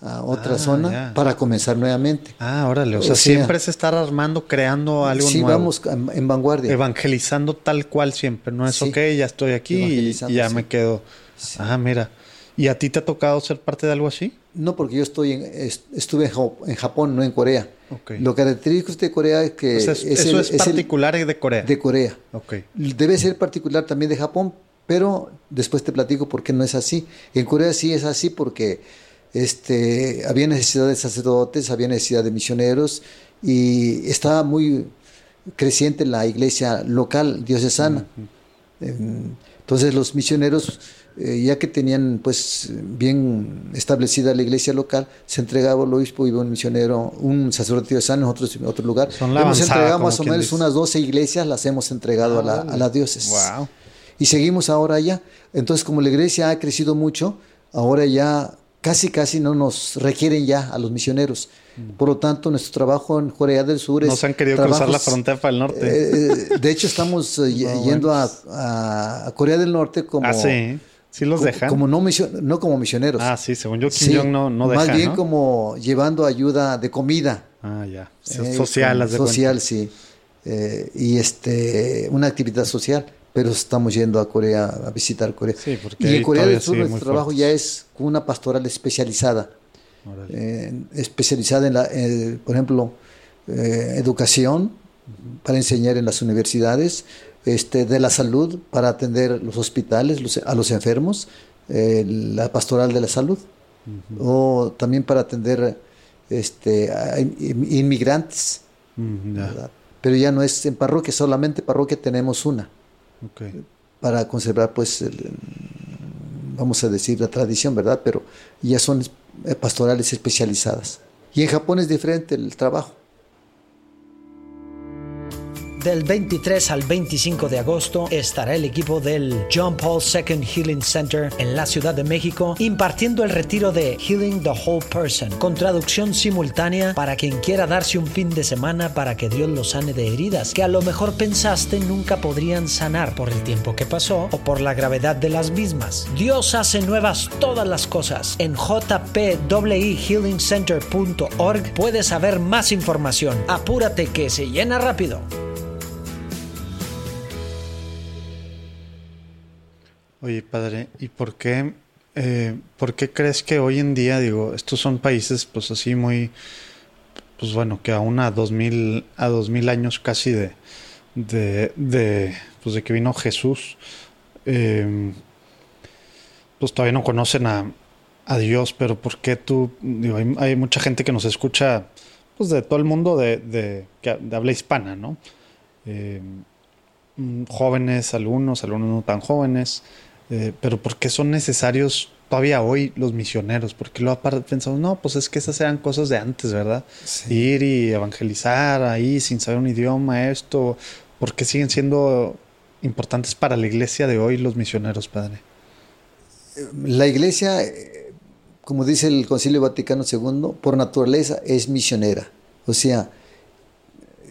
Speaker 1: a otra
Speaker 3: Ah,
Speaker 1: zona
Speaker 3: ya.
Speaker 1: para comenzar nuevamente.
Speaker 3: Ah, órale, o
Speaker 1: O
Speaker 3: sea, siempre es estar armando, creando algo
Speaker 1: sí,
Speaker 3: nuevo.
Speaker 1: vamos en, en vanguardia.
Speaker 3: evangelizando tal cual siempre. No es,
Speaker 1: Sí.
Speaker 3: ok, ya estoy aquí y, ya
Speaker 1: sí.
Speaker 3: me quedo. Ah, mira. ¿Y a ti te ha tocado ser parte de algo así?
Speaker 1: No, porque yo estoy en, est- estuve en, Ja- en Japón, no en Corea.
Speaker 3: Ok.
Speaker 1: Lo característico de Corea es que
Speaker 3: O sea, es-
Speaker 1: es
Speaker 3: eso
Speaker 1: el-
Speaker 3: es,
Speaker 1: es el
Speaker 3: particular de Corea.
Speaker 1: de Corea.
Speaker 3: Ok.
Speaker 1: Debe ser particular también de Japón, pero después te platico por qué no es así. En Corea sí es así porque este, había necesidad de sacerdotes, había necesidad de misioneros y estaba muy creciente la iglesia local diocesana. Em, Entonces los misioneros, eh, ya que tenían pues bien establecida la iglesia local, se entregaba al obispo, iba un misionero, un sacerdote diocesano en otro, en otro lugar.
Speaker 3: Son la
Speaker 1: hemos
Speaker 3: avanzada,
Speaker 1: entregado más o menos
Speaker 3: dice.
Speaker 1: unas 12 iglesias, las hemos entregado a la, a la diócesis.
Speaker 3: Wow.
Speaker 1: Y seguimos ahora allá. Entonces, como la iglesia ha crecido mucho, ahora ya casi, casi no nos requieren ya a los misioneros. Por lo tanto, nuestro trabajo en Corea del Sur es...
Speaker 3: No se han querido cruzar la frontera para el norte.
Speaker 1: eh, eh, de hecho, estamos eh,
Speaker 3: No
Speaker 1: yendo a, Corea del Norte como...
Speaker 3: ah, sí. Sí los dejan.
Speaker 1: Como no, no como misioneros.
Speaker 3: ah, sí, según yo, Kim
Speaker 1: Sí,
Speaker 3: Jong no, no deja,
Speaker 1: Más bien
Speaker 3: ¿no?
Speaker 1: como llevando ayuda de comida.
Speaker 3: Ah, ya.
Speaker 1: Eh,
Speaker 3: social, haz de
Speaker 1: social,
Speaker 3: cuenta.
Speaker 1: sí. Eh, y este una actividad social, pero estamos yendo a Corea a visitar Corea.
Speaker 3: Sí,
Speaker 1: y en Corea del Sur nuestro trabajo
Speaker 3: fuertes.
Speaker 1: ya es con una pastoral especializada, eh, especializada en, la, eh, por ejemplo, eh, educación para enseñar en las universidades, este, de la salud para atender los hospitales, los- a los enfermos, eh, la pastoral de la salud, o también para atender este, a inmigrantes, pero ya no es en parroquia, solamente parroquia tenemos una
Speaker 3: ok.
Speaker 1: para conservar, pues, el- vamos a decir, la tradición, ¿verdad? Pero ya son eh, pastorales especializadas. Y en Japón es diferente el trabajo.
Speaker 2: Del 23 al 25 de agosto estará el equipo del John Paul II Healing Center en la Ciudad de México impartiendo el retiro de Healing the Whole Person con traducción simultánea para quien quiera darse un fin de semana para que Dios lo sane de heridas que a lo mejor pensaste nunca podrían sanar por el tiempo que pasó o por la gravedad de las mismas. Dios hace nuevas todas las cosas. En jpehealingcenter.org puedes saber más información. Apúrate que se llena rápido.
Speaker 3: Oye, padre, ¿y por qué, eh, por qué crees que hoy en día, digo, estos son países, pues así muy, pues bueno, que aún a dos mil, a dos mil años casi de, de, de, pues de que vino Jesús, eh, pues todavía no conocen a, a Dios, pero ¿por qué tú, digo, hay, mucha gente que nos escucha, pues de todo el mundo de, de, de habla hispana, ¿no? Mm, jóvenes, algunos, algunos no tan jóvenes, eh, pero ¿por qué son necesarios todavía hoy los misioneros? Porque lo pensamos, no, pues es que esas eran cosas de antes, ¿verdad? Ir y evangelizar ahí sin saber un idioma, esto, ¿por qué siguen siendo importantes para la iglesia de hoy los misioneros, padre?
Speaker 1: La iglesia, eh, como dice el Concilio Vaticano II, por naturaleza es misionera. O sea,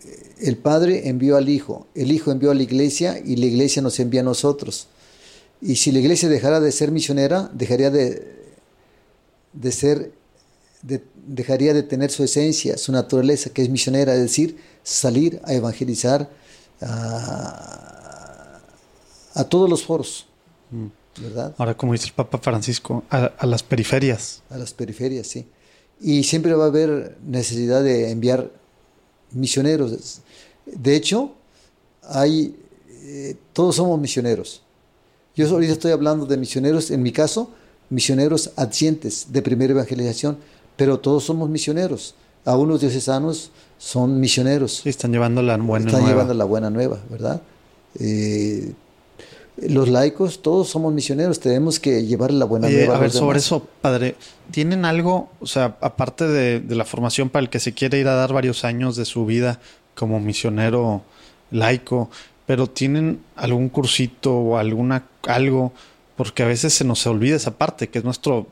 Speaker 1: eh, el Padre envió al Hijo, el Hijo envió a la iglesia y la iglesia nos envía a nosotros. Y si la iglesia dejara de ser misionera, dejaría de, de ser, de- dejaría de tener su esencia, su naturaleza, que es misionera, es decir, salir a evangelizar a, a todos los foros, ¿verdad?
Speaker 3: Ahora, como dice el Papa Francisco, a, a las periferias.
Speaker 1: A las periferias, sí. Y siempre va a haber necesidad de enviar misioneros. De hecho, hay, eh, todos somos misioneros. Yo ahorita estoy hablando de misioneros, en mi caso, misioneros adyentes de primera evangelización, pero todos somos misioneros. A unos diocesanos son misioneros.
Speaker 3: Sí, están llevando la buena
Speaker 1: Están
Speaker 3: nueva.
Speaker 1: llevando la buena nueva, ¿verdad? Eh, los laicos, todos somos misioneros, tenemos que llevar la buena
Speaker 3: Oye,
Speaker 1: nueva.
Speaker 3: a
Speaker 1: a
Speaker 3: ver,
Speaker 1: los
Speaker 3: sobre
Speaker 1: demás.
Speaker 3: eso, padre, ¿tienen algo, o sea, aparte de, de la formación para el que se quiere ir a dar varios años de su vida como misionero laico, pero tienen algún cursito o alguna algo, porque a veces se nos olvida esa parte, que es nuestro,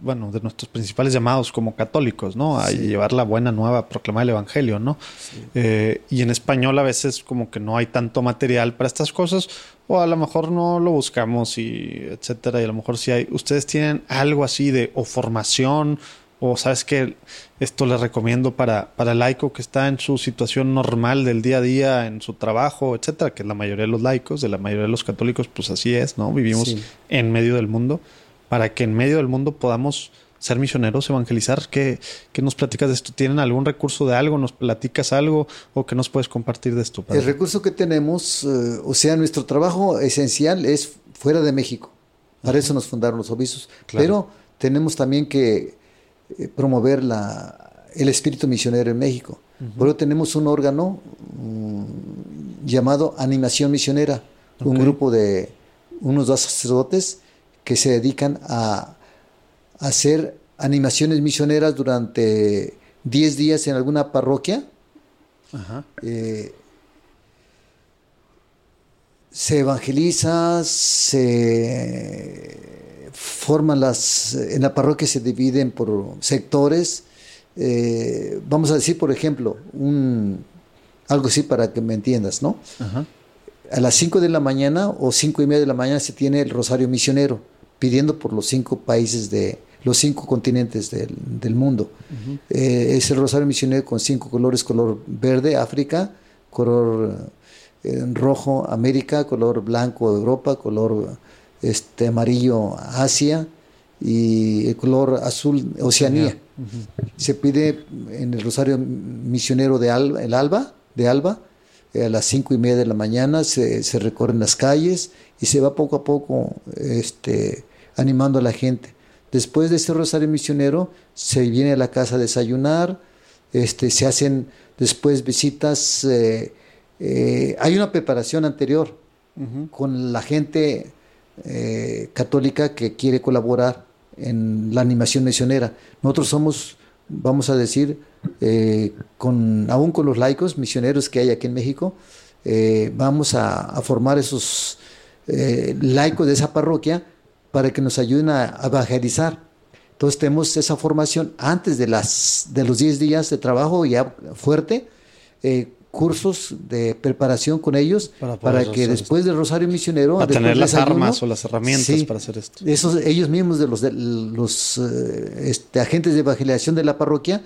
Speaker 3: bueno, de nuestros principales llamados como católicos, ¿no? A
Speaker 1: Sí.
Speaker 3: llevar la buena nueva, a proclamar el evangelio, ¿no? Eh, y en español a veces como que no hay tanto material para estas cosas o a lo mejor no lo buscamos y etcétera y a lo mejor sí hay ustedes tienen algo así de o formación o sabes que esto les recomiendo para para el laico que está en su situación normal del día a día en su trabajo etcétera que la mayoría de los laicos de la mayoría de los católicos pues así es no vivimos
Speaker 1: Sí.
Speaker 3: en medio del mundo para que en medio del mundo podamos ser misioneros, evangelizar. ¿Qué, qué nos platicas de esto? ¿Tienen algún recurso de algo? ¿Nos platicas algo? ¿O qué nos puedes compartir de esto? padre?
Speaker 1: El recurso que tenemos, eh, o sea, nuestro trabajo esencial es fuera de México. Para eso nos fundaron los obispos.
Speaker 3: Claro.
Speaker 1: Pero tenemos también que eh, promover la, el espíritu misionero en México. Por eso tenemos un órgano mm, llamado Animación Misionera, un grupo de unos dos sacerdotes que se dedican a hacer animaciones misioneras durante 10 días en alguna parroquia.
Speaker 3: Ajá.
Speaker 1: Eh, se evangeliza, se forman las, en la parroquia se dividen por sectores. Eh, vamos a decir, por ejemplo, un, algo así para que me entiendas, ¿no?
Speaker 3: Ajá.
Speaker 1: A las 5 de la mañana o cinco y media de la mañana se tiene el rosario misionero, pidiendo por los cinco países de los cinco continentes del, del mundo. Eh, es el rosario misionero con cinco colores, color verde, África, color en rojo América, color blanco Europa, color este, amarillo Asia y el color azul Oceanía. Se pide en el Rosario Misionero de Alba, el Alba, de Alba, eh, a las cinco y media de la mañana se, se, recorren las calles y se va poco a poco este, animando a la gente. Después de ese Rosario Misionero se viene a la casa a desayunar, este, se hacen después visitas, eh, eh, hay una preparación anterior con la gente eh, católica que quiere colaborar en la animación misionera. Nosotros somos, vamos a decir, con, aún con los laicos misioneros que hay aquí en México, vamos a, formar esos laicos de esa parroquia para que nos ayuden a, evangelizar. Entonces tenemos esa formación antes de, las, de los 10 días de trabajo ya fuerte, eh, cursos de preparación con ellos para, que después del Rosario Misionero...
Speaker 3: Para tener las armas o las herramientas para hacer esto.
Speaker 1: Esos, ellos mismos, de los, de, los eh, este, agentes de evangelización de la parroquia,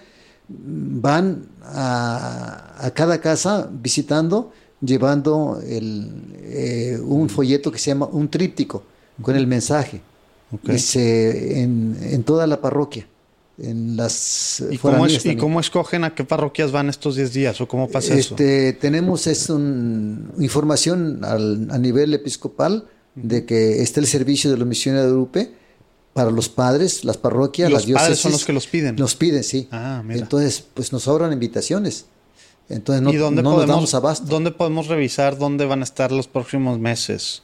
Speaker 1: van a, a cada casa visitando, llevando el, eh, un folleto que se llama un tríptico con el mensaje. en, en, toda la parroquia. En las
Speaker 3: ¿Y cómo, ¿Y cómo, escogen a qué parroquias van estos 10 días o cómo pasa
Speaker 1: este, eso? Tenemos es información a nivel episcopal de que está el servicio de los misioneros de Urupe para los padres, las parroquias,
Speaker 3: los las padres son los que los piden.
Speaker 1: Nos piden, sí.
Speaker 3: Ah,
Speaker 1: Entonces, pues nos sobran invitaciones. Entonces no, ¿Y dónde no podemos, nos damos abasto.
Speaker 3: ¿Dónde podemos revisar dónde van a estar los próximos meses?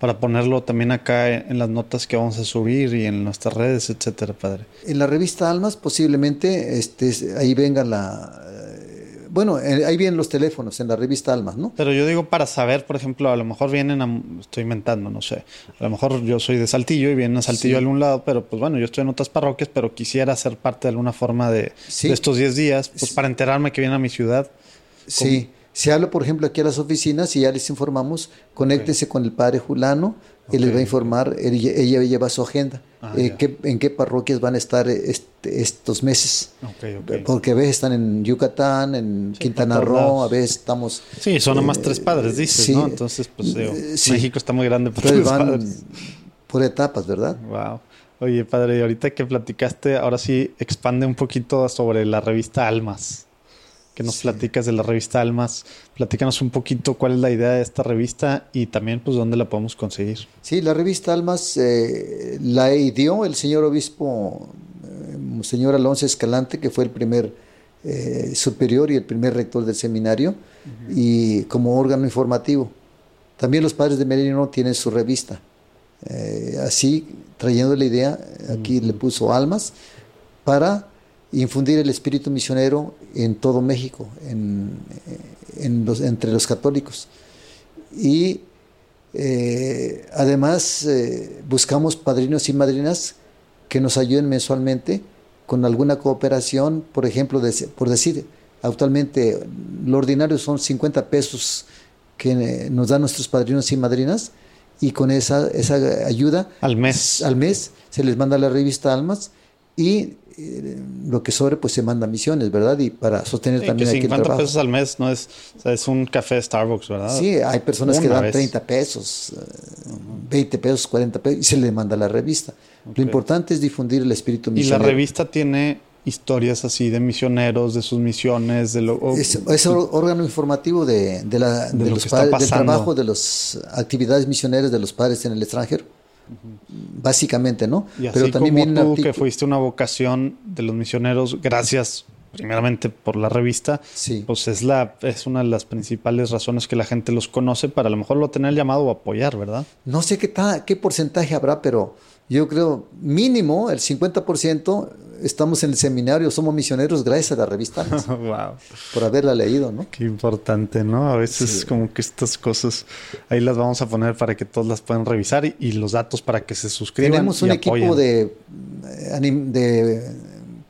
Speaker 3: Para ponerlo también acá en las notas que vamos a subir y en nuestras redes, etcétera, padre.
Speaker 1: En la revista Almas posiblemente este, ahí venga la... Eh, bueno, eh, ahí vienen los teléfonos en la revista Almas, ¿no?
Speaker 3: Pero yo digo para saber, por ejemplo, a lo mejor vienen, a, estoy inventando, no sé, a lo mejor yo soy de Saltillo y vienen a Saltillo a algún lado, pero pues bueno, yo estoy en otras parroquias, pero quisiera ser parte de alguna forma de, de estos 10 días, pues para enterarme que viene a mi ciudad.
Speaker 1: Sí. Se habla, por ejemplo, aquí a las oficinas y ya les informamos, conéctense con el padre Julano, él les va a informar, ella, lleva su agenda, ah, eh, en qué parroquias van a estar este, estos meses. Porque a veces están en Yucatán, en Quintana Roo, a veces estamos...
Speaker 3: Sí, son nomás más tres padres, dices, ¿no? Entonces, pues eh, México está muy grande
Speaker 1: por tres padres. Por etapas, ¿verdad?
Speaker 3: Wow. Oye, padre, ahorita que platicaste, ahora sí expande un poquito sobre la revista Almas que nos platicas de la revista Almas. Platícanos un poquito cuál es la idea de esta revista y también pues dónde la podemos conseguir.
Speaker 1: Sí, la revista Almas eh, la dio el señor obispo, eh, señor Alonso Escalante, que fue el primer eh, superior y el primer rector del seminario, y como órgano informativo. También los padres de Merino tienen su revista. así, trayendo la idea, aquí le puso Almas, para infundir el espíritu misionero en todo México, en, entre los católicos. Y eh, además eh, buscamos padrinos y madrinas que nos ayuden mensualmente con alguna cooperación, por ejemplo, por decir, actualmente lo ordinario son 50 pesos que eh, nos dan nuestros padrinos y madrinas y con esa, esa ayuda
Speaker 3: al mes.
Speaker 1: al mes se les manda la revista Almas y lo que sobre pues se manda misiones, ¿verdad? Y para sostener también
Speaker 3: aquí el trabajo. pesos al mes no es, es un café de Starbucks, ¿verdad?
Speaker 1: Sí, hay personas que dan 30 pesos, 20 eh, pesos, 40 pesos y se le manda la revista. Lo importante es difundir el espíritu
Speaker 3: misionero. Y la revista tiene historias así de misioneros, de sus misiones, de lo...
Speaker 1: es, órgano informativo de, la, de, los padres, del trabajo, de las actividades misioneras de los padres en el extranjero básicamente, ¿no?
Speaker 3: Pero también como tú que fuiste una vocación de los misioneros, gracias primeramente por la revista,
Speaker 1: sí.
Speaker 3: pues es la es una de las principales razones que la gente los conoce para a lo mejor lo tener llamado o apoyar, ¿verdad?
Speaker 1: No sé qué qué porcentaje habrá, pero yo creo mínimo el 50% estamos en el seminario, somos misioneros gracias a la revista.
Speaker 3: wow.
Speaker 1: Por haberla leído, ¿no?
Speaker 3: Qué importante, ¿no? A veces como que estas cosas ahí las vamos a poner para que todos las puedan revisar y, los datos para que se suscriban.
Speaker 1: Tenemos un equipo de, de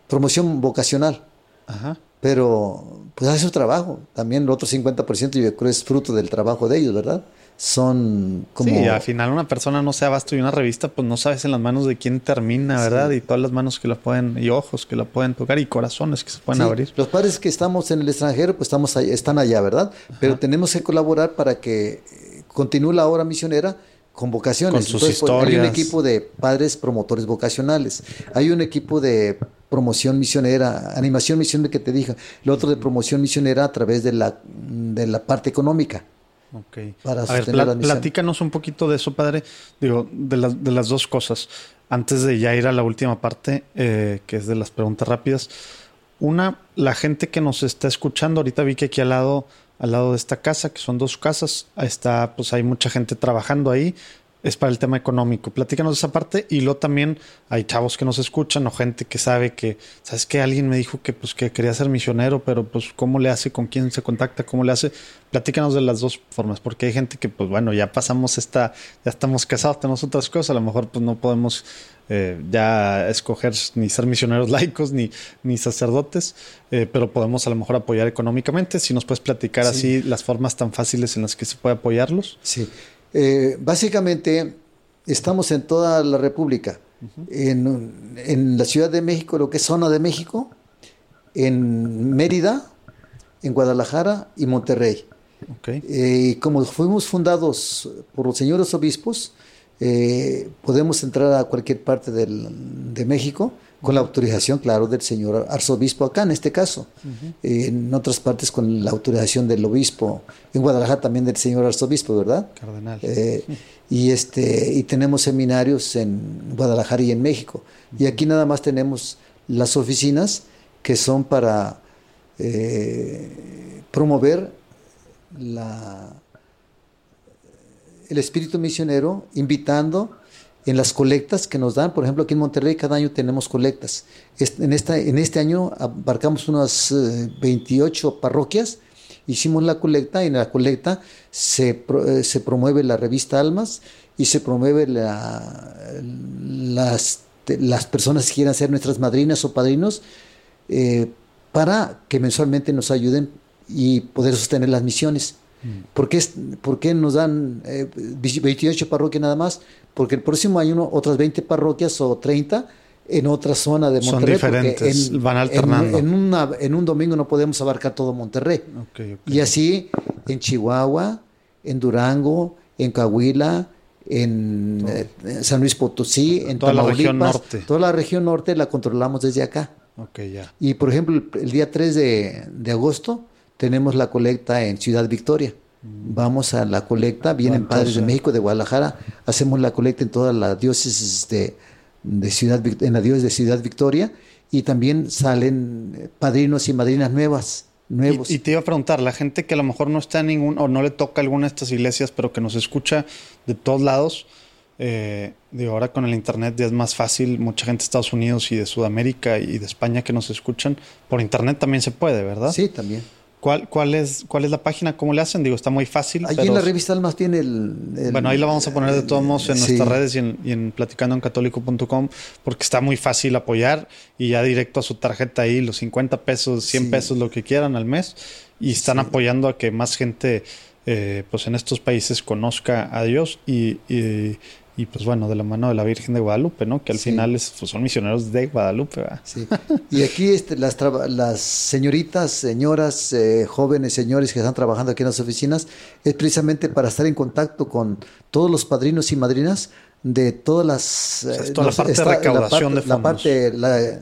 Speaker 1: promoción vocacional.
Speaker 3: Ajá.
Speaker 1: Pero pues hace su trabajo. También el otro 50% yo creo es fruto del trabajo de ellos, ¿verdad? Son como...
Speaker 3: Sí, al final una persona no se abasto y una revista, pues no sabes en las manos de quién termina, ¿verdad? Y todas las manos que la pueden, y ojos que la pueden tocar, y corazones que se pueden
Speaker 1: Sí,
Speaker 3: abrir.
Speaker 1: Los padres que estamos en el extranjero, pues estamos ahí- están allá, ¿verdad? Pero tenemos que colaborar para que eh, continúe la obra misionera con vocaciones.
Speaker 3: Con sus
Speaker 1: pues, hay un
Speaker 3: historias.
Speaker 1: equipo de padres promotores vocacionales. Hay un equipo de promoción misionera, animación misionera que te dije. El otro de promoción misionera a través de la, de la parte económica.
Speaker 3: Ok.
Speaker 1: Para
Speaker 3: a ver, platícanos un poquito de eso, padre. Digo, de, las de las dos cosas. Antes de ya ir a la última parte, eh, que es de las preguntas rápidas. Una, la gente que nos está escuchando, ahorita vi que aquí al lado, al lado de esta casa, que son dos casas, está, pues hay mucha gente trabajando ahí. Es para el tema económico. Platícanos de esa parte. Y luego también hay chavos que nos escuchan o gente que sabe que, ¿sabes qué? Alguien me dijo que pues que quería ser misionero, pero pues ¿cómo le hace? ¿Con quién se contacta? ¿Cómo le hace? Platícanos de las dos formas, porque hay gente que pues bueno, ya pasamos esta, ya estamos casados, tenemos otras cosas, a lo mejor pues no podemos eh, ya escoger ni ser misioneros laicos ni, ni sacerdotes, eh, pero podemos a lo mejor apoyar económicamente. Si nos puedes platicar así las formas tan fáciles en las que se puede apoyarlos.
Speaker 1: Sí. Eh, básicamente estamos en toda la República. en, en la Ciudad de México, lo que es zona de México, en Mérida, en Guadalajara y Monterrey.
Speaker 3: Ok.
Speaker 1: Eh, como fuimos fundados por los señores obispos, eh, podemos entrar a cualquier parte del- de México con la autorización, claro, del señor arzobispo acá en este caso. Eh, en otras partes con la autorización del obispo. En Guadalajara también del señor arzobispo, ¿verdad?
Speaker 3: Cardenal.
Speaker 1: Eh, y este y tenemos seminarios en Guadalajara y en México. Y aquí nada más tenemos las oficinas que son para eh, promover la, el espíritu misionero, invitando en las colectas que nos dan. Por ejemplo, aquí en Monterrey cada año tenemos colectas. En, esta, en este año abarcamos unas eh, 28 parroquias. Hicimos la colecta y en la colecta se, eh, se promueve la revista Almas y se promueve la- las, las personas que quieran ser nuestras madrinas o padrinos eh, para que mensualmente nos ayuden y poder sostener las misiones. ¿Por qué, por qué nos dan eh, 28 parroquias nada más? Porque el próximo año uno- otras 20 parroquias o 30 en otra zona de
Speaker 3: Son
Speaker 1: Monterrey. porque
Speaker 3: diferentes, van alternando.
Speaker 1: En, en una- en un domingo no podemos abarcar todo Monterrey.
Speaker 3: Ok, ok.
Speaker 1: Y así en Chihuahua, en Durango, en Coahuila, en eh, San Luis Potosí, en
Speaker 3: Toda la
Speaker 1: Tamaulipas,
Speaker 3: región norte.
Speaker 1: Toda la región norte la controlamos desde acá.
Speaker 3: Ok, ya.
Speaker 1: Y por ejemplo, el, el día 3 de, de agosto tenemos la colecta en Ciudad Victoria. Vamos a la colecta, vienen padres de México, de Guadalajara, hacemos la colecta en toda la diócesis de, de Ciudad en la diócesis de Ciudad Victoria y también salen eh, padrinos y madrinas nuevas, nuevos.
Speaker 3: Y, y te iba a preguntar, la gente que a lo mejor no está en ningún o no le toca alguna de estas iglesias, pero que nos escucha de todos lados, eh, digo, ahora con el internet ya es más fácil, mucha gente de Estados Unidos y de Sudamérica y de España que nos escuchan, por internet también se puede, ¿verdad?
Speaker 1: Sí, también.
Speaker 3: ¿Cuál, cuál, es, ¿Cuál es la página? ¿Cómo le hacen? Digo, está muy fácil.
Speaker 1: Allí
Speaker 3: pero-
Speaker 1: en la revista Almas tiene el, el-
Speaker 3: Bueno, ahí la vamos a poner de todos modos en
Speaker 1: Sí.
Speaker 3: nuestras redes y en, y en platicandoencatólico.com porque está muy fácil apoyar y ya directo a su tarjeta ahí, los 50 pesos, 100
Speaker 1: Sí.
Speaker 3: pesos, lo que quieran al mes y están apoyando a que más gente eh, pues en estos países conozca a Dios y, y, y, pues bueno, de la mano de la Virgen de Guadalupe, ¿no? Que al
Speaker 1: Sí.
Speaker 3: final es, pues, son misioneros de Guadalupe, ¿verdad?
Speaker 1: Sí. Y aquí este, las, señoritas, señoras, eh, jóvenes, señores que están trabajando aquí en las oficinas, es precisamente para estar en contacto con todos los padrinos y madrinas de todas las...
Speaker 3: sea, es
Speaker 1: eh,
Speaker 3: la parte de recaudación
Speaker 1: la
Speaker 3: de
Speaker 1: parte, la
Speaker 3: fondos.
Speaker 1: parte, la, eh,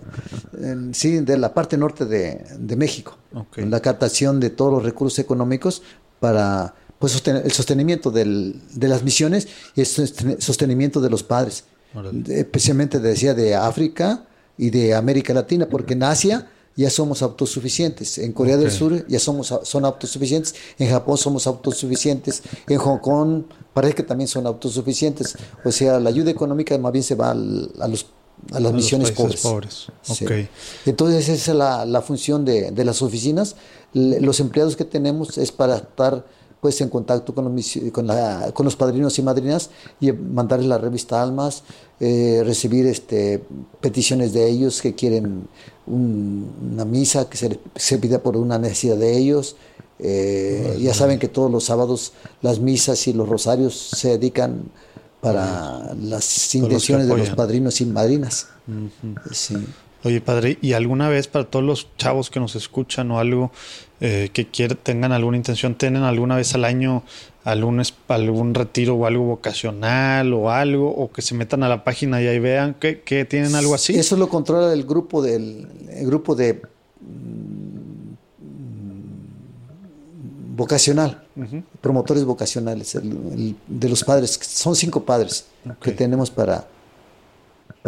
Speaker 1: sí, de la parte norte de, de México. La captación de todos los recursos económicos para pues, sostener- el sostenimiento del- de las misiones y el sosten- sostenimiento de los padres.
Speaker 3: Órale.
Speaker 1: Especialmente decía de África y de América Latina, porque en Asia ya somos autosuficientes, en Corea del. Sur ya somos son autosuficientes, en Japón somos autosuficientes, en Hong Kong parece que también son autosuficientes. O sea, la ayuda económica más bien se va al- a los a las
Speaker 3: A
Speaker 1: misiones pobres.
Speaker 3: pobres.
Speaker 1: Sí.
Speaker 3: Ok.
Speaker 1: Entonces esa es la, la función de, de las oficinas. Los empleados que tenemos es para estar pues en contacto con los, con, la- con los padrinos y madrinas y mandarles la revista Almas, eh, recibir este, peticiones de ellos que quieren un- una misa que se pida por una necesidad de ellos, Eh, ya saben que todos los sábados las misas y los rosarios se dedican para las intenciones de los padrinos y madrinas. sí.
Speaker 3: Oye, padre, ¿y alguna vez para todos los chavos que nos escuchan o algo eh, que quieren, tengan alguna intención, tienen alguna vez al año algún, algún retiro o algo vocacional o algo, o que se metan a la página y ahí vean que, que tienen algo así?
Speaker 1: Eso lo controla el grupo del el grupo de vocacional, promotores vocacionales, de los padres, son cinco padres que tenemos para,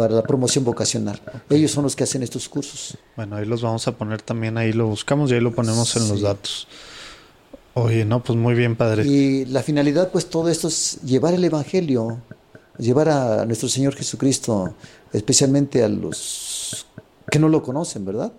Speaker 1: para la promoción vocacional. Ellos son los que hacen estos cursos.
Speaker 3: Bueno, ahí los vamos a poner también, ahí lo buscamos y ahí lo ponemos en los datos. Oye, no, pues muy bien, padre.
Speaker 1: Y la finalidad, pues todo esto es llevar el Evangelio, llevar a nuestro Señor Jesucristo, especialmente a los que no lo conocen, ¿verdad?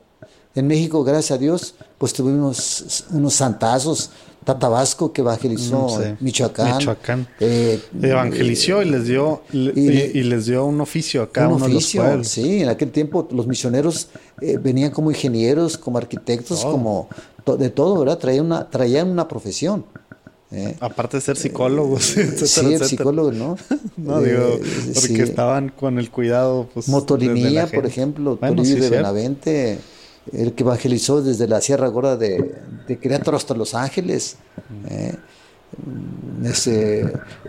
Speaker 1: En México, gracias a Dios, pues tuvimos unos santazos. Tatabasco que evangelizó mm, Michoacán.
Speaker 3: Michoacán. Eh, evangelizó y les dio y, les dio un oficio a cada un uno oficio, de los
Speaker 1: Sí, en aquel tiempo los misioneros eh, venían como ingenieros, como arquitectos, como de todo, ¿verdad? Traían una, traían una profesión.
Speaker 3: ¿eh? Aparte de ser psicólogos.
Speaker 1: sí, el psicólogo, ¿no?
Speaker 3: no, digo, porque estaban con el cuidado. Pues,
Speaker 1: Motolinía, por ejemplo, bueno, de Benavente el que evangelizó desde la Sierra Gorda de, de Querétaro hasta Los Ángeles. ¿eh?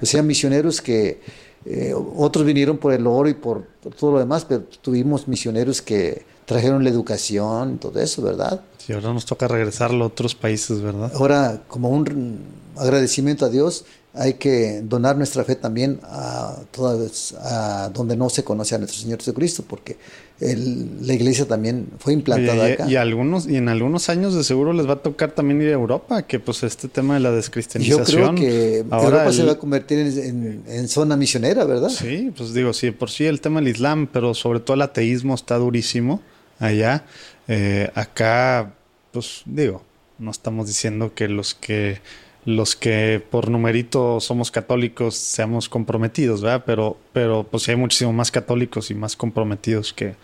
Speaker 1: sean misioneros que eh, otros vinieron por el oro y por todo lo demás, pero tuvimos misioneros que trajeron la educación, todo eso, ¿verdad?
Speaker 3: Sí, ahora nos toca regresarlo a otros países, ¿verdad?
Speaker 1: Ahora, como un agradecimiento a Dios, hay que donar nuestra fe también a, todas, a donde no se conoce a nuestro Señor Jesucristo, porque la iglesia también fue implantada
Speaker 3: y,
Speaker 1: acá.
Speaker 3: Y, algunos, y en algunos años de seguro les va a tocar también ir a Europa, que pues este tema de la descristianización.
Speaker 1: Yo creo que Europa se va a convertir en, zona misionera, ¿verdad?
Speaker 3: Sí, pues digo, sí, por sí el tema del Islam, pero sobre todo el ateísmo está durísimo allá. Eh, acá, pues digo, no estamos diciendo que los que los que por numerito somos católicos seamos comprometidos, ¿verdad? Pero, pero pues hay muchísimo más católicos y más comprometidos que,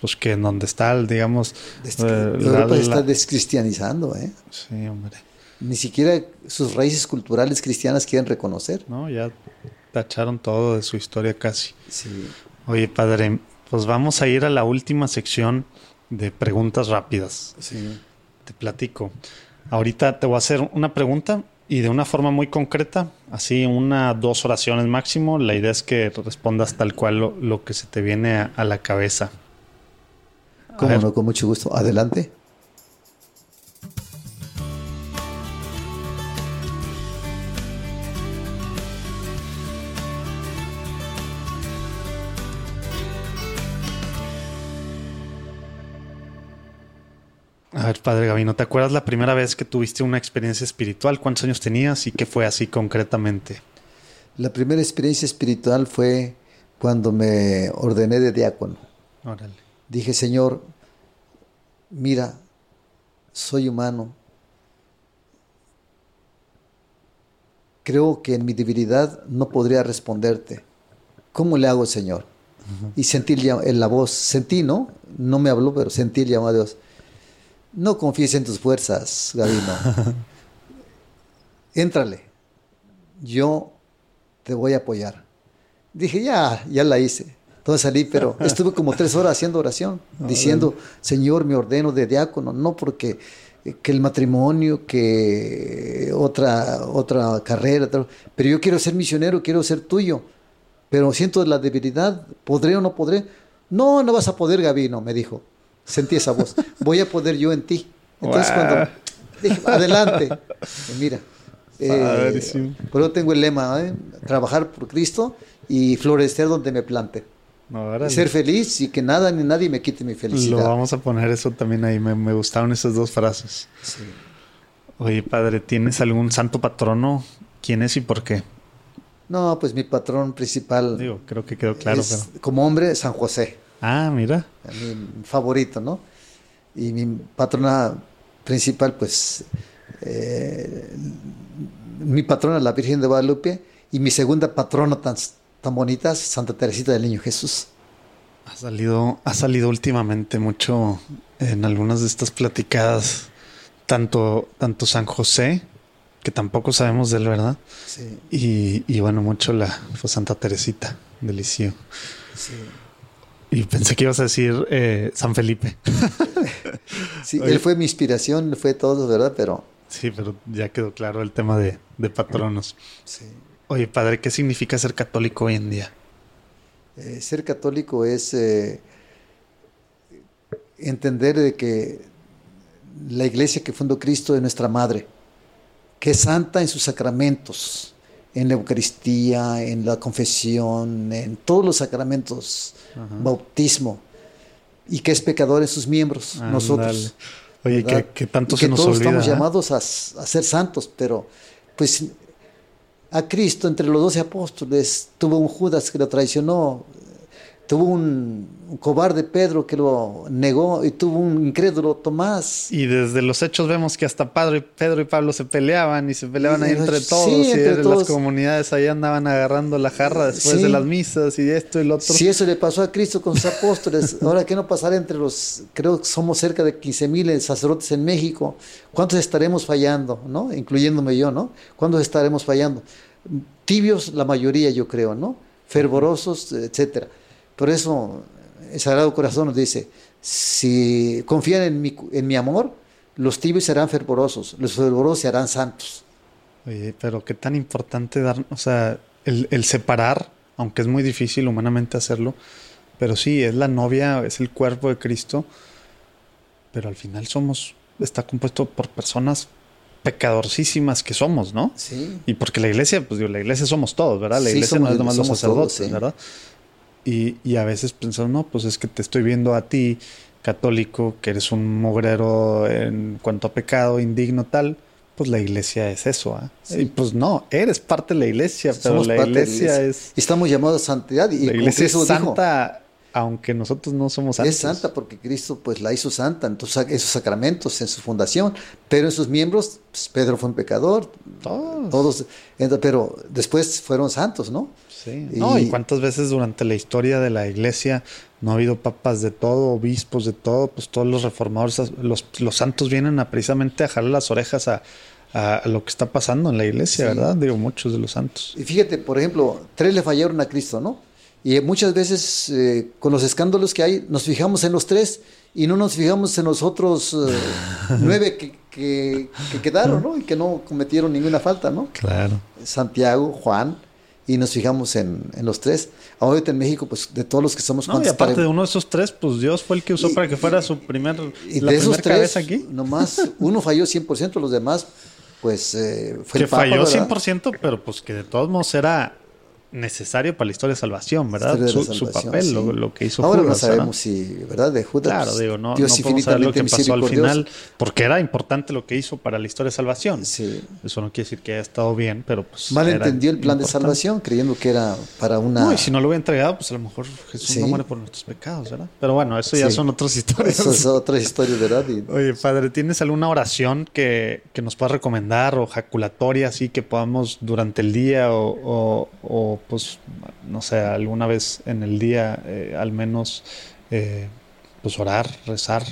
Speaker 3: pues que en donde está, digamos...
Speaker 1: Eh, Europa está descristianizando, ¿eh?
Speaker 3: Sí, hombre.
Speaker 1: Ni siquiera sus raíces culturales cristianas quieren reconocer.
Speaker 3: No, ya tacharon todo de su historia casi.
Speaker 1: Sí.
Speaker 3: Oye, padre, pues vamos a ir a la última sección de preguntas rápidas.
Speaker 1: Sí.
Speaker 3: Te platico. Ahorita te voy a hacer una pregunta y de una forma muy concreta, así una, dos oraciones máximo. La idea es que respondas tal cual lo, que se te viene a, la cabeza.
Speaker 1: Como no, con mucho gusto. Adelante.
Speaker 3: Ver, padre Gabino, ¿te acuerdas la primera vez que tuviste una experiencia espiritual? ¿Cuántos años tenías y qué fue así concretamente?
Speaker 1: La primera experiencia espiritual fue cuando me ordené de diácono.
Speaker 3: Órale.
Speaker 1: Dije, Señor, mira, soy humano. Creo que en mi debilidad no podría responderte. ¿Cómo le hago, Señor? Y sentí la voz, sentí, ¿no? No me habló, pero sentí el llamado a Dios. No confíes en tus fuerzas, Gabino. Éntrale. Yo te voy a apoyar. Dije, ya, ya la hice. Entonces salí, pero estuve como tres horas haciendo oración, diciendo, Señor, me ordeno de diácono, no porque eh, que el matrimonio, que otra, otra carrera, pero yo quiero ser misionero, quiero ser tuyo, pero siento la debilidad, ¿podré o no podré? No, no vas a poder, Gabino, me dijo sentí esa voz. Voy a poder yo en ti. Entonces cuando dije, adelante, mira. Eh, por eso tengo el lema, ¿eh? trabajar por Cristo y florecer donde me plante. Ser feliz y que nada ni nadie me quite mi felicidad.
Speaker 3: Lo vamos a poner eso también ahí. Me, gustaron esas dos frases. Oye, padre, ¿tienes algún santo patrono? ¿Quién es y por qué?
Speaker 1: No, pues mi patrón principal.
Speaker 3: Digo, creo que quedó claro.
Speaker 1: Como hombre, San José.
Speaker 3: Ah, mira.
Speaker 1: Mi favorito, ¿no? Y mi patrona principal, pues, eh, mi patrona, la Virgen de Guadalupe, y mi segunda patrona tan, tan bonita, Santa Teresita del Niño Jesús.
Speaker 3: Ha salido, ha salido últimamente mucho en algunas de estas platicadas tanto, tanto San José, que tampoco sabemos de él, ¿verdad?
Speaker 1: Sí,
Speaker 3: Y, y bueno, mucho la pues, Santa Teresita de Lisieux.
Speaker 1: sí.
Speaker 3: Y pensé que ibas a decir eh, San Felipe.
Speaker 1: Sí,
Speaker 3: Oye.
Speaker 1: él fue mi inspiración, fue todo, ¿verdad? Pero
Speaker 3: Sí, pero ya quedó claro el tema de, de patronos.
Speaker 1: sí.
Speaker 3: Oye, padre, ¿qué significa ser católico hoy en día?
Speaker 1: Eh, ser católico es eh, entender de que la iglesia que fundó Cristo es nuestra madre, que es santa en sus sacramentos, en la Eucaristía, en la confesión, en todos los sacramentos, bautismo, y que es pecador en sus miembros, nosotros.
Speaker 3: Oye, que, que tanto
Speaker 1: Y
Speaker 3: se
Speaker 1: que
Speaker 3: nos
Speaker 1: todos
Speaker 3: olvida.
Speaker 1: estamos
Speaker 3: ¿eh?
Speaker 1: llamados a, a ser santos, pero pues a Cristo entre los doce apóstoles tuvo un Judas que lo traicionó, tuvo un, un cobarde Pedro que lo negó y tuvo un incrédulo Tomás.
Speaker 3: Y desde los hechos vemos que hasta Padre, Pedro y Pablo se peleaban y se peleaban ahí entre todos. y
Speaker 1: entre
Speaker 3: las comunidades ahí andaban agarrando la jarra después
Speaker 1: Sí.
Speaker 3: de las misas y esto y lo otro.
Speaker 1: Si eso le pasó a Cristo con sus apóstoles, ahora que no pasará entre los, creo que somos cerca de 15 mil sacerdotes en México, ¿cuántos estaremos fallando, no? Incluyéndome yo, ¿no? ¿Cuántos estaremos fallando? Tibios la mayoría, yo creo, ¿no? Fervorosos, etcétera. Por eso el Sagrado Corazón nos dice, si confían en mi, en mi amor, los tibios serán fervorosos, los fervorosos se harán santos.
Speaker 3: Oye, pero qué tan importante dar, o sea, el, el separar, aunque es muy difícil humanamente hacerlo, pero sí, es la novia, es el cuerpo de Cristo, pero al final somos, está compuesto por personas pecadorcísimas que somos, ¿no?
Speaker 1: Sí.
Speaker 3: Y porque la iglesia, pues digo, la iglesia somos todos, ¿verdad? La
Speaker 1: Sí,
Speaker 3: iglesia
Speaker 1: somos-
Speaker 3: no es nomás los sacerdotes,
Speaker 1: todos, sí.
Speaker 3: ¿verdad? Y, y a veces pensamos, no, pues es que te estoy viendo a ti, católico, que eres un mugrero en cuanto a pecado, indigno, tal. Pues la iglesia es eso, ¿ah?
Speaker 1: Sí.
Speaker 3: Y pues no, eres parte de la iglesia, pero
Speaker 1: Somos
Speaker 3: la
Speaker 1: parte de la
Speaker 3: iglesia, es.
Speaker 1: Y estamos llamados a santidad. Y
Speaker 3: La iglesia es
Speaker 1: dijo,
Speaker 3: santa, aunque nosotros no somos santos.
Speaker 1: Es santa porque Cristo pues la hizo santa en, tus- en sus sacramentos, en su fundación, pero en sus miembros, pues, Pedro fue un pecador,
Speaker 3: Todos.
Speaker 1: todos, pero después fueron santos, ¿no?
Speaker 3: Sí.
Speaker 1: Y-
Speaker 3: No, y cuántas veces durante la historia de la iglesia no ha habido papas de todo, obispos de todo, pues todos los reformadores, los, los santos vienen a precisamente a jalar las orejas a, a- lo que está pasando en la iglesia,
Speaker 1: Sí.
Speaker 3: ¿verdad? Digo, muchos de los santos.
Speaker 1: Y fíjate, por ejemplo, tres le fallaron a Cristo, ¿no? Y muchas veces eh, con los escándalos que hay, nos fijamos en los tres y no nos fijamos en los otros eh, nueve que, que- que quedaron, ¿no? Y que no cometieron ninguna falta, ¿no?
Speaker 3: Claro.
Speaker 1: Santiago, Juan, y nos fijamos en, en los tres. Ahorita en México, pues de todos los que somos
Speaker 3: No, y
Speaker 1: ¿cuántos
Speaker 3: aparte de uno de esos tres, pues Dios fue el que usó
Speaker 1: Y-
Speaker 3: para que fuera su primer,
Speaker 1: Y
Speaker 3: la
Speaker 1: de esos tres,
Speaker 3: cabeza aquí.
Speaker 1: nomás uno falló 100%, los demás, pues eh, fue
Speaker 3: Que
Speaker 1: el Papa,
Speaker 3: falló
Speaker 1: ¿verdad?
Speaker 3: 100%, pero pues que de todos modos era necesario para la historia de salvación, ¿verdad?
Speaker 1: De
Speaker 3: Su, papel,
Speaker 1: sí.
Speaker 3: lo, lo que hizo
Speaker 1: Ahora no sabemos si, ¿verdad? De Judas.
Speaker 3: Claro, digo, no,
Speaker 1: Dios
Speaker 3: no podemos saber lo que pasó al final, porque era importante lo que hizo para la historia de salvación.
Speaker 1: Sí.
Speaker 3: Eso no quiere decir que haya estado bien, pero pues.
Speaker 1: Mal entendió el plan de salvación, creyendo que era para una.
Speaker 3: No, y si no lo hubiera entregado, pues a lo mejor Jesús
Speaker 1: Sí.
Speaker 3: no muere por nuestros pecados, ¿verdad? Pero bueno, eso ya
Speaker 1: Sí.
Speaker 3: son otras historias.
Speaker 1: Eso es otra historia, ¿verdad? Y-
Speaker 3: Oye, padre, ¿tienes alguna oración que, que nos puedas recomendar o jaculatoria así que podamos durante el día o, o- o, pues, no sé, alguna vez en el día eh, al menos eh, pues orar, rezar?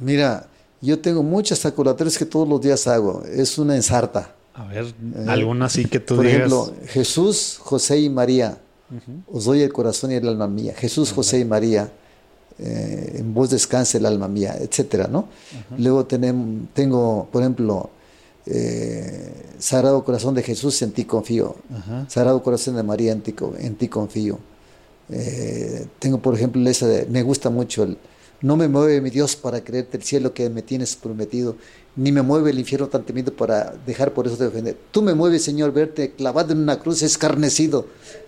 Speaker 1: Mira, yo tengo muchas saculatorias que todos los días hago. Es una ensarta.
Speaker 3: A ver,
Speaker 1: Eh,
Speaker 3: alguna así que tú
Speaker 1: Por
Speaker 3: digas.
Speaker 1: ejemplo, Jesús, José y María. Os doy el corazón y el alma mía. Jesús, José y María. eh, en vos descanse el alma mía, etcétera, ¿no? Luego tenem- tengo, por ejemplo, eh, Sagrado Corazón de Jesús, en ti confío.
Speaker 3: Ajá.
Speaker 1: Sagrado Corazón de María, en ti, en ti confío. Eh, tengo, por ejemplo, esa de, me gusta mucho el, no me mueve mi Dios para creerte el cielo que me tienes prometido, ni me mueve el infierno tan temido para dejar por eso de ofender. Tú me mueves, Señor, verte clavado en una cruz, escarnecido.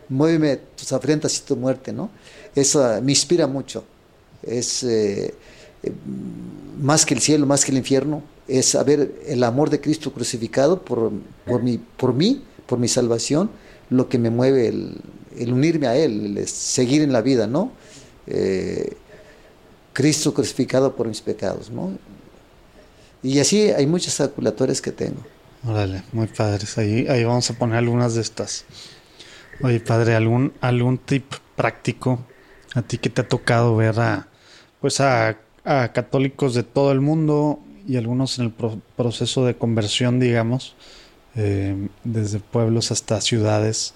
Speaker 1: Muéveme tus afrentas y tu muerte, ¿no? Eso me inspira mucho. Es eh, más que el cielo, más que el infierno, es saber el amor de Cristo crucificado por, por, mi, por mí, por mi salvación, lo que me mueve el, unirme a Él, el seguir en la vida, ¿no? Eh, Cristo crucificado por mis pecados, ¿no? Y así hay muchas calculatorias que tengo.
Speaker 3: Órale, muy padres. Ahí, ahí vamos a poner algunas de estas. Oye, padre, ¿algún, algún tip práctico a ti que te ha tocado ver a, pues a católicos de todo el mundo y algunos en el pro- proceso de conversión, digamos, eh, desde pueblos hasta ciudades,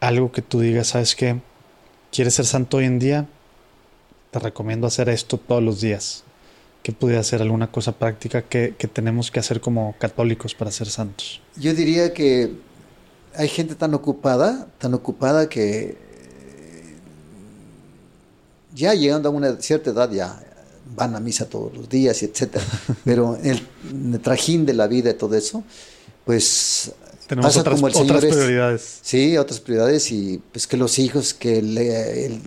Speaker 3: algo que tú digas, ¿sabes qué? ¿Quieres ser santo hoy en día? Te recomiendo hacer esto todos los días. ¿Qué pudiera ser alguna cosa práctica que, que tenemos que hacer como católicos para ser santos?
Speaker 1: Yo diría que hay gente tan ocupada, tan ocupada que eh, ya llegando a una cierta edad ya van a misa todos los días, y etcétera. Pero en el, el trajín de la vida y todo eso, pues
Speaker 3: Tenemos
Speaker 1: pasa
Speaker 3: otras,
Speaker 1: como el Señor
Speaker 3: otras
Speaker 1: es-
Speaker 3: prioridades.
Speaker 1: Sí, otras prioridades y pues que los hijos, que le, el-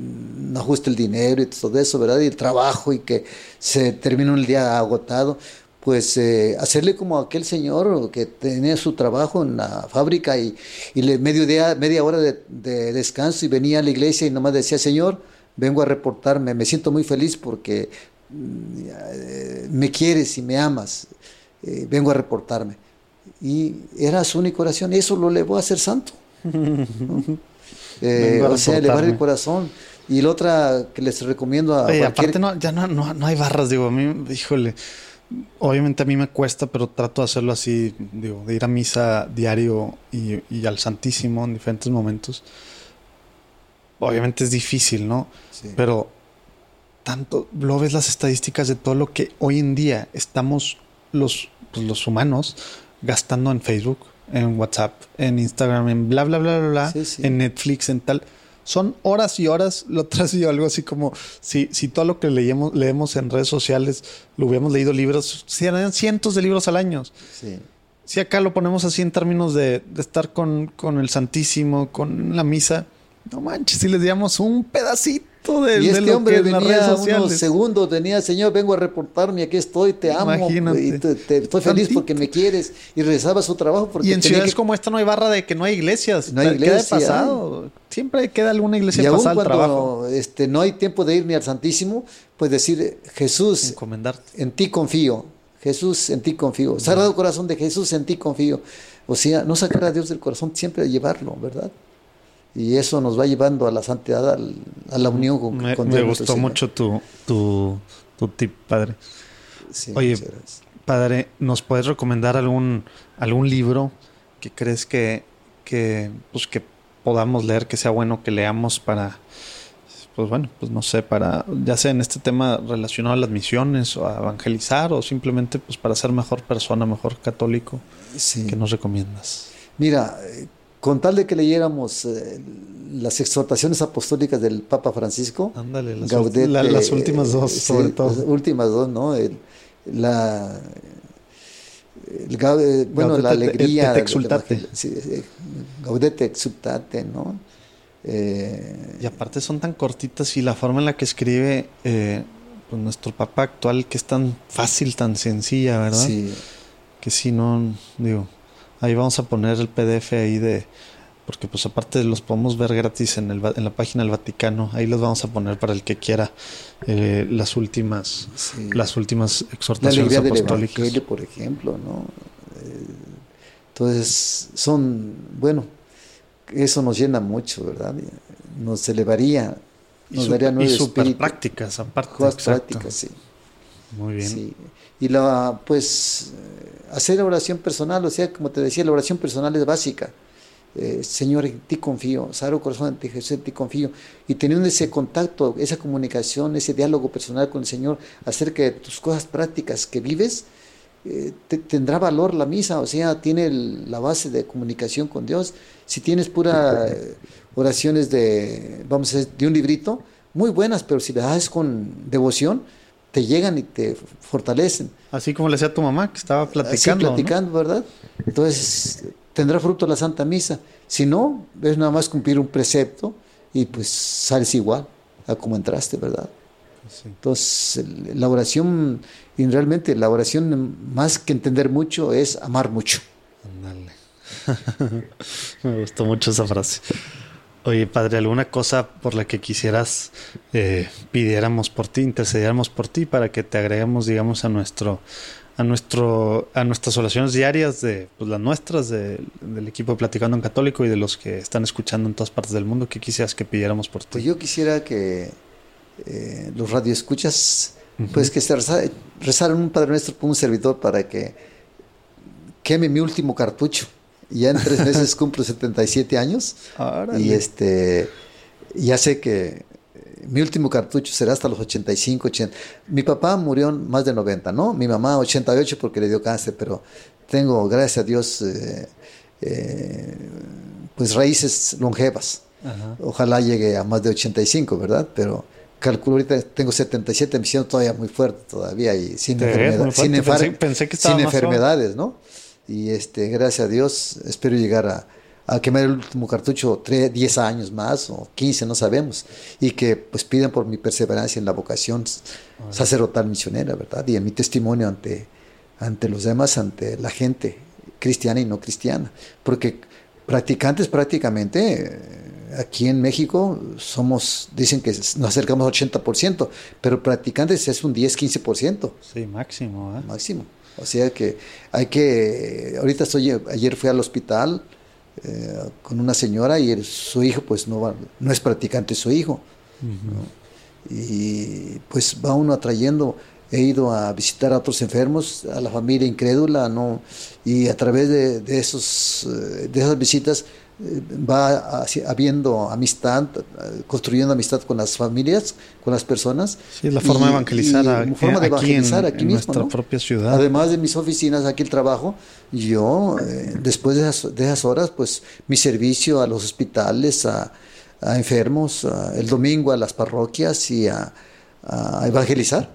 Speaker 1: no ajuste el dinero y todo eso, ¿verdad? Y el trabajo y que se termina un día agotado. Pues eh, hacerle como aquel señor que tenía su trabajo en la fábrica y, y le medio día, media hora de, de descanso y venía a la iglesia y nomás decía, Señor, vengo a reportarme, me siento muy feliz porque me quieres y me amas, eh, vengo a reportarme. Y era su única oración, eso lo llevó a ser santo. Eh,
Speaker 3: a
Speaker 1: o sea, elevar el corazón. Y la otra que les recomiendo a
Speaker 3: Oye,
Speaker 1: cualquier...
Speaker 3: aparte no, ya no, no, no hay barras, digo, a mí, híjole, obviamente a mí me cuesta, pero trato de hacerlo así, digo, de ir a misa diario y, y al Santísimo en diferentes momentos. Obviamente es difícil, ¿no?
Speaker 1: Sí.
Speaker 3: Pero tanto, lo ves las estadísticas de todo lo que hoy en día estamos los, pues, los humanos gastando en Facebook, en WhatsApp, en Instagram, en bla, bla, bla, bla, bla,
Speaker 1: Sí, sí.
Speaker 3: en Netflix, en tal. Son horas y horas. Lo traes yo algo así como si, si todo lo que leemos, leemos en redes sociales lo hubiéramos leído libros, serían cientos de libros al año.
Speaker 1: Sí.
Speaker 3: Si acá lo ponemos así en términos de, de estar con, con el Santísimo, con la misa, no manches, si les diéramos un pedacito de,
Speaker 1: Y este hombre venía unos segundos, venía, Señor, vengo a reportarme, aquí estoy, te amo,
Speaker 3: Imagínate.
Speaker 1: y te- te- estoy feliz
Speaker 3: Tantito.
Speaker 1: porque me quieres. Y regresaba a su trabajo porque
Speaker 3: Y en ciudades
Speaker 1: que-
Speaker 3: como esta no hay barra de que no hay iglesias.
Speaker 1: No hay
Speaker 3: Queda de
Speaker 1: iglesia,
Speaker 3: pasado. Siempre queda alguna iglesia
Speaker 1: y aún
Speaker 3: pasada al trabajo.
Speaker 1: cuando este, no hay tiempo de ir ni al Santísimo, pues decir, Jesús,
Speaker 3: Encomendarte.
Speaker 1: en ti confío. Jesús, en ti confío. Sagrado corazón de Jesús, en ti confío. O sea, no sacar a Dios del corazón, siempre llevarlo, ¿verdad? Y eso nos va llevando a la santidad, al- a la unión con,
Speaker 3: Me,
Speaker 1: con Dios
Speaker 3: gustó mucho tu, tu, tu tip, padre.
Speaker 1: Sí,
Speaker 3: Oye. Padre, ¿nos puedes recomendar algún, algún libro que crees que, que, pues que podamos leer, que sea bueno que leamos para, pues bueno, pues no sé, para, ya sea en este tema relacionado a las misiones o a evangelizar o simplemente pues para ser mejor persona, mejor católico?
Speaker 1: Sí.
Speaker 3: ¿Qué nos recomiendas?
Speaker 1: Mira, con tal de que leyéramos eh, las exhortaciones apostólicas del Papa Francisco,
Speaker 3: Ándale, las, la- las últimas dos, sobre todo.
Speaker 1: Las últimas dos, ¿no? El- la, el eh, bueno, la
Speaker 3: Gaudete
Speaker 1: alegría. del
Speaker 3: exultate.
Speaker 1: Sí, eh, Gaudete exultate, ¿no? Eh,
Speaker 3: Y aparte son tan cortitas y la forma en la que escribe eh, pues nuestro Papa actual, que es tan fácil, tan sencilla, ¿verdad?
Speaker 1: sí,
Speaker 3: que si no, digo, ahí vamos a poner el PDF ahí de, porque pues aparte los podemos ver gratis en, el, en la página del Vaticano, ahí los vamos a poner para el que quiera eh, las últimas,
Speaker 1: sí.
Speaker 3: las últimas
Speaker 1: la
Speaker 3: exhortaciones
Speaker 1: del
Speaker 3: apostólicas.
Speaker 1: Evangelio, por ejemplo, ¿no? Eh, entonces, son, bueno, eso nos llena mucho, ¿verdad? Nos elevaría,
Speaker 3: Y,
Speaker 1: nos
Speaker 3: su-
Speaker 1: daría
Speaker 3: y
Speaker 1: nuevo espíritu.
Speaker 3: prácticas, aparte.
Speaker 1: Prácticas, sí.
Speaker 3: Muy bien.
Speaker 1: Sí. Y la, pues, hacer oración personal, o sea, como te decía, la oración personal es básica. Eh, Señor, en ti confío, Sagrado Corazón de Jesús, en ti confío. Y teniendo ese contacto, esa comunicación, ese diálogo personal con el Señor acerca de tus cosas prácticas que vives, eh, te- tendrá valor la misa, o sea, tiene la base de comunicación con Dios. Si tienes pura eh, oraciones de, vamos a decir, de un librito, muy buenas, pero si las haces con devoción, te llegan y te fortalecen.
Speaker 3: Así como le decía a tu mamá que estaba
Speaker 1: Así
Speaker 3: platicando. ¿no?
Speaker 1: platicando, ¿verdad? Entonces, tendrá fruto la Santa Misa. Si no, es nada más cumplir un precepto y pues sales igual a como entraste, ¿verdad?
Speaker 3: Sí.
Speaker 1: Entonces, la oración, y realmente la oración, más que entender mucho, es amar mucho.
Speaker 3: Ándale. Me gustó mucho esa frase. Oye, padre, ¿alguna cosa por la que quisieras eh, pidiéramos por ti, intercediéramos por ti para que te agreguemos, digamos, a nuestro, a nuestro, a nuestras oraciones diarias de pues, las nuestras, de- del equipo de Platicando en Católico y de los que están escuchando en todas partes del mundo? ¿Qué quisieras que pidiéramos por ti?
Speaker 1: Pues yo quisiera que eh, los radioescuchas Pues que se reza- rezaron un Padre Nuestro por un servidor para que queme mi último cartucho. Ya en tres meses cumplo 77 años.
Speaker 3: Órale.
Speaker 1: Y este, ya sé que eh, mi último cartucho será hasta los 85, 80. Mi papá murió en más de 90, ¿no? Mi mamá 88 porque le dio cáncer, pero tengo, gracias a Dios, eh, eh, pues raíces longevas.
Speaker 3: Ajá.
Speaker 1: Ojalá llegue a más de 85, ¿verdad? Pero calculo ahorita tengo 77, me siento todavía muy fuerte todavía y sin, enfermedad- sin,
Speaker 3: Pensé- pensé que estaba
Speaker 1: sin enfermedades, ¿no? Y este, gracias a Dios espero llegar a, a quemar el último cartucho 3, 10 años más o 15, no sabemos. Y que pues pidan por mi perseverancia en la vocación sacerdotal misionera, ¿verdad? Y en mi testimonio ante, ante los demás, ante la gente cristiana y no cristiana. Porque practicantes prácticamente eh, aquí en México somos, dicen que nos acercamos al 80%, pero practicantes es un 10-15%
Speaker 3: Sí, máximo. ¿eh?
Speaker 1: máximo. O sea que hay que, ahorita estoy, ayer fui al hospital eh, con una señora y el- su hijo pues no, va- no es practicante su hijo. ¿no? Y pues va uno atrayendo, he ido a visitar a otros enfermos, a la familia incrédula, ¿no? Y a través de, de esos, eh, de esas visitas va haci- habiendo amistad, eh, construyendo amistad con las familias, con las personas.
Speaker 3: Sí, es la forma de evangelizar a-
Speaker 1: forma de
Speaker 3: aquí en-
Speaker 1: evangelizar aquí
Speaker 3: en
Speaker 1: mismo,
Speaker 3: nuestra
Speaker 1: ¿no?
Speaker 3: propia ciudad.
Speaker 1: Además de mis oficinas, aquí el trabajo, yo, eh, después de esas, de esas horas, pues mi servicio a los hospitales, a, a enfermos, a- el domingo a las parroquias y a, a evangelizar.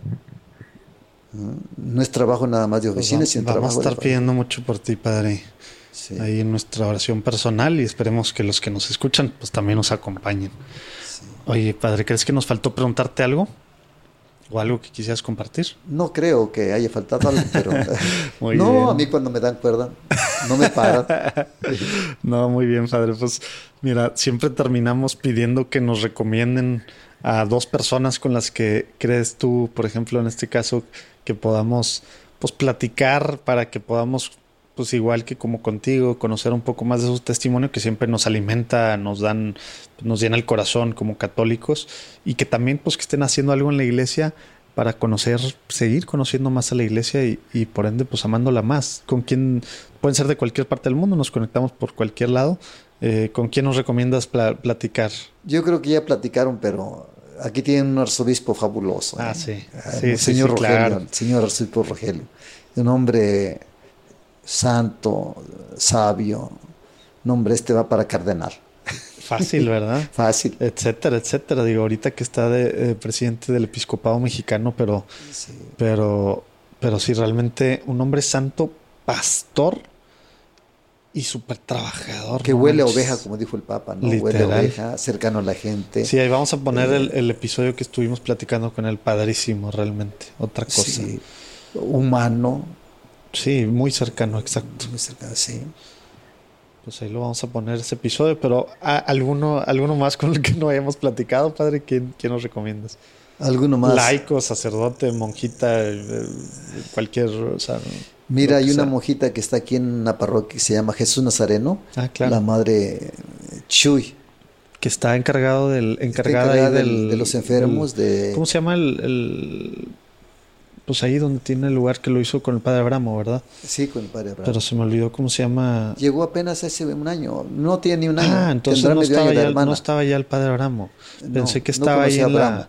Speaker 1: No es trabajo nada más de
Speaker 3: Pues
Speaker 1: oficina,
Speaker 3: vamos,
Speaker 1: sino
Speaker 3: vamos a
Speaker 1: trabajo de
Speaker 3: estar pidiendo mucho por ti, Padre.
Speaker 1: Sí.
Speaker 3: Ahí en nuestra oración personal y esperemos que los que nos escuchan pues también nos acompañen. Oye, Padre, ¿crees que nos faltó preguntarte algo? ¿O algo que quisieras compartir?
Speaker 1: No creo que haya faltado algo, pero
Speaker 3: Muy
Speaker 1: no,
Speaker 3: bien.
Speaker 1: a mí cuando me dan cuerda, no me paran.
Speaker 3: No, muy bien, Padre. Pues mira, siempre terminamos pidiendo que nos recomienden a dos personas con las que crees tú, por ejemplo, en este caso, que podamos pues platicar para que podamos pues igual que como contigo, conocer un poco más de su testimonio que siempre nos alimenta, nos dan, nos llena el corazón como católicos y que también pues que estén haciendo algo en la iglesia para conocer, seguir conociendo más a la iglesia y, y por ende pues amándola más. Con quien pueden ser de cualquier parte del mundo, nos conectamos por cualquier lado. Eh, ¿Con quién nos recomiendas pla- platicar?
Speaker 1: Yo creo que ya platicaron, pero aquí tienen un arzobispo fabuloso.
Speaker 3: Ah,
Speaker 1: ¿eh?
Speaker 3: sí.
Speaker 1: Ah,
Speaker 3: Sí, sí,
Speaker 1: señor
Speaker 3: sí,
Speaker 1: Rogelio,
Speaker 3: claro.
Speaker 1: el señor arzobispo Rogelio. Un hombre santo, sabio. Un hombre, este va para cardenal.
Speaker 3: Fácil, ¿verdad?
Speaker 1: Fácil.
Speaker 3: etcétera, etcétera. Digo, ahorita que está de, eh, presidente del episcopado mexicano, pero, pero, pero sí, realmente un hombre santo, pastor y súper trabajador.
Speaker 1: Que
Speaker 3: no
Speaker 1: huele a oveja, como dijo el Papa, ¿no? Huele a
Speaker 3: Literal.
Speaker 1: oveja, cercano a la gente.
Speaker 3: Sí, ahí vamos a poner el, el episodio que estuvimos platicando con el padrísimo, realmente. Otra cosa.
Speaker 1: Sí. Humano.
Speaker 3: Sí, muy cercano, exacto.
Speaker 1: muy cercano, sí.
Speaker 3: Pues ahí lo vamos a poner ese episodio, pero ¿a- ¿alguno, alguno más con el que no hayamos platicado, padre? ¿Quién, quién nos recomiendas?
Speaker 1: Alguno más.
Speaker 3: Laico, sacerdote, monjita, eh, cualquier, o sea,
Speaker 1: Mira, hay una monjita que está aquí en una parroquia que se llama Jesús Nazareno.
Speaker 3: Ah, claro.
Speaker 1: La madre eh, Chuy.
Speaker 3: que está encargado del, encargada,
Speaker 1: encargada
Speaker 3: ahí
Speaker 1: del-
Speaker 3: del,
Speaker 1: de los enfermos, de...
Speaker 3: ¿Cómo se llama el, el- pues ahí donde tiene el lugar que lo hizo con el padre Abramo, ¿verdad?
Speaker 1: Sí, con el padre Abraham.
Speaker 3: Pero se me olvidó cómo se llama.
Speaker 1: Llegó apenas hace un año. No tiene ni un año.
Speaker 3: Ah, entonces no estaba, ya, no estaba ya el padre Abramo.
Speaker 1: No,
Speaker 3: Pensé que
Speaker 1: no
Speaker 3: estaba ahí en la,
Speaker 1: Abramo.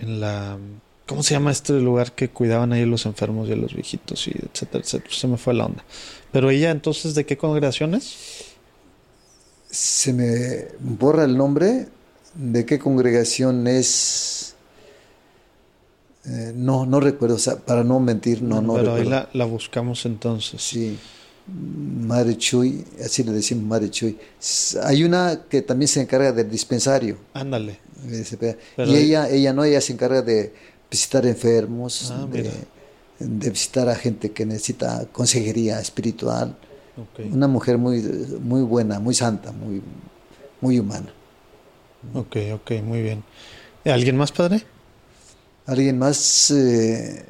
Speaker 3: en la. ¿Cómo se llama este lugar que cuidaban ahí a los enfermos y a los viejitos y etcétera, etcétera? Se me fue la onda. Pero ella, entonces, ¿de qué congregación es?
Speaker 1: Se me borra el nombre. ¿De qué congregación es? Eh, no, no recuerdo. O sea, para no mentir, no, no
Speaker 3: Pero ahí la, la buscamos entonces.
Speaker 1: Sí. Madre Chuy, así le decimos Madre Chuy. Hay una que también se encarga del dispensario.
Speaker 3: Ándale.
Speaker 1: Eh, y ella, ella no, ella se encarga de visitar enfermos,
Speaker 3: Ah,
Speaker 1: de, de visitar a gente que necesita consejería espiritual. Una mujer muy, muy buena, muy santa, muy, muy humana.
Speaker 3: Ok, ok, muy bien. ¿Alguien más, padre?
Speaker 1: Alguien más, eh,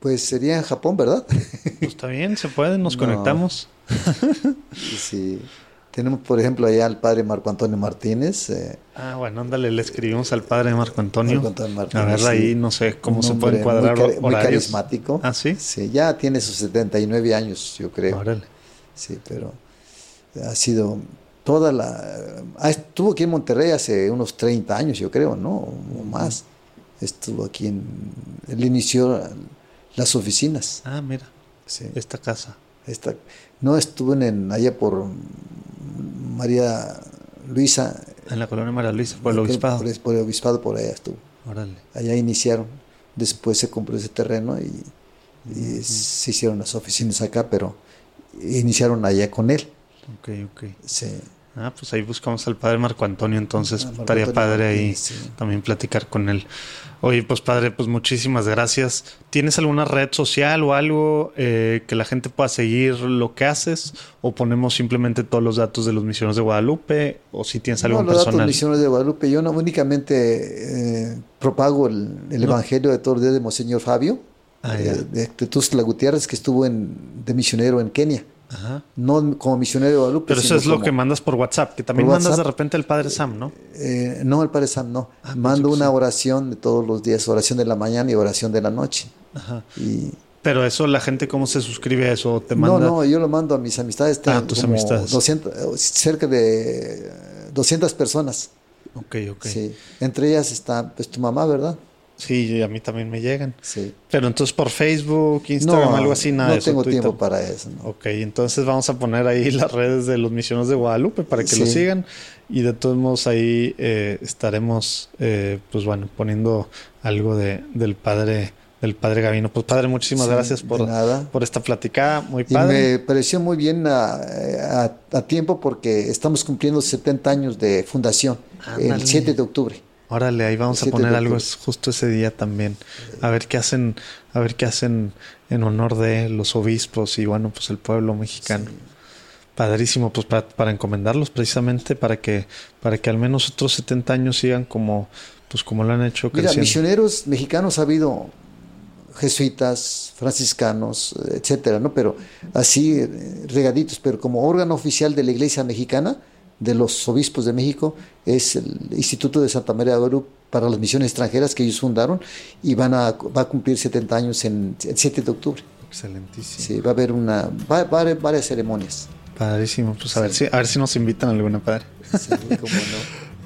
Speaker 1: pues sería en Japón, ¿verdad?
Speaker 3: Pues está bien, se puede, nos
Speaker 1: No.
Speaker 3: conectamos.
Speaker 1: sí. Tenemos, por ejemplo, allá al padre Marco Antonio Martínez. eh,
Speaker 3: Ah, bueno, ándale, le escribimos al padre Marco Antonio.
Speaker 1: Marco Antonio Martínez,
Speaker 3: a ver,
Speaker 1: sí.
Speaker 3: ahí no sé cómo se puede encuadrar
Speaker 1: muy, muy carismático.
Speaker 3: Ah, sí.
Speaker 1: Sí, ya tiene sus 79 años, yo creo.
Speaker 3: Órale.
Speaker 1: Sí, pero ha sido toda la... estuvo aquí en Monterrey hace unos 30 años, yo creo, ¿no? O más. Estuvo aquí en... Él inició las oficinas.
Speaker 3: Ah, mira,
Speaker 1: Sí.
Speaker 3: esta casa.
Speaker 1: Esta- no estuvo en, allá por María Luisa.
Speaker 3: En la colonia María Luisa, por el obispado.
Speaker 1: Por, por el obispado, por allá estuvo.
Speaker 3: Órale.
Speaker 1: Allá iniciaron. Después se compró ese terreno y, y se hicieron las oficinas acá, pero iniciaron allá con él.
Speaker 3: Ok, ok.
Speaker 1: Sí.
Speaker 3: Ah, pues ahí buscamos al padre Marco Antonio, entonces
Speaker 1: Ah, Marco
Speaker 3: estaría
Speaker 1: Antonio
Speaker 3: padre ahí
Speaker 1: sí.
Speaker 3: también platicar con él. Oye, pues padre, pues muchísimas gracias. ¿Tienes alguna red social o algo eh, que la gente pueda seguir lo que haces? ¿O ponemos simplemente todos los datos de los misioneros de Guadalupe? ¿O si tienes algo
Speaker 1: No, los datos
Speaker 3: personal?
Speaker 1: misioneros de Guadalupe. Yo no únicamente eh, propago el, el Evangelio de todos los días de Monseñor Fabio,
Speaker 3: Ah,
Speaker 1: eh, de, de Tuzla Gutiérrez, que estuvo en, de misionero en Kenia.
Speaker 3: Ajá.
Speaker 1: No como misionero de Guadalupe.
Speaker 3: Pero eso es lo
Speaker 1: como-
Speaker 3: que mandas por WhatsApp, que también mandas de repente el padre Sam, ¿no?
Speaker 1: Eh, no, el Padre Sam no.
Speaker 3: Ah,
Speaker 1: Mando una oración de todos los días, oración de la mañana y oración de la noche.
Speaker 3: Ajá.
Speaker 1: Y
Speaker 3: Pero eso, la gente, ¿cómo se suscribe a eso? ¿Te
Speaker 1: no,
Speaker 3: manda?
Speaker 1: no, yo lo mando a mis amistades.
Speaker 3: Ah, tus
Speaker 1: como
Speaker 3: amistades.
Speaker 1: 200, eh, cerca de eh, 200 personas.
Speaker 3: Ok, ok. Sí.
Speaker 1: Entre ellas está pues, tu mamá, ¿verdad?
Speaker 3: Y a mí también me llegan.
Speaker 1: Sí.
Speaker 3: Pero entonces por Facebook, Instagram, algo así, nada
Speaker 1: no
Speaker 3: de eso.
Speaker 1: tengo
Speaker 3: Twitter.
Speaker 1: tiempo para eso. ¿no?
Speaker 3: Ok, entonces vamos a poner ahí las redes de los misioneros de Guadalupe para que lo
Speaker 1: Sí.
Speaker 3: sigan y de todos modos ahí eh, estaremos, eh, pues bueno, poniendo algo de, del padre del padre Gavino. Pues padre, muchísimas
Speaker 1: Sí,
Speaker 3: gracias por,
Speaker 1: nada.
Speaker 3: por esta platicada, muy
Speaker 1: Y
Speaker 3: padre.
Speaker 1: me pareció muy bien a, a- a tiempo porque estamos cumpliendo 70 años de fundación, el 7 de octubre.
Speaker 3: Órale, ahí vamos a
Speaker 1: 7 de
Speaker 3: poner algo es- justo ese día también. A ver qué hacen, a ver qué hacen en honor de los obispos y bueno, pues el pueblo mexicano. Padrísimo, pues para, para encomendarlos precisamente para que, para que al menos otros 70 años sigan como, pues como lo han hecho
Speaker 1: Mira,
Speaker 3: creciendo.
Speaker 1: misioneros mexicanos ha habido jesuitas, franciscanos, etcétera, ¿no? Pero así eh, regaditos, pero como órgano oficial de la Iglesia Mexicana, de los obispos de México, es el Instituto de Santa María de Guadalupe para las misiones extranjeras que ellos fundaron y van a, va a cumplir 70 anos en el 7 de octubre.
Speaker 3: Excelentísimo.
Speaker 1: Sí, va a haber una, va, va a haber varias ceremonias.
Speaker 3: Padrísimo, pues a ver si, a ver si nos invitan a alguna padre.
Speaker 1: Sí, cómo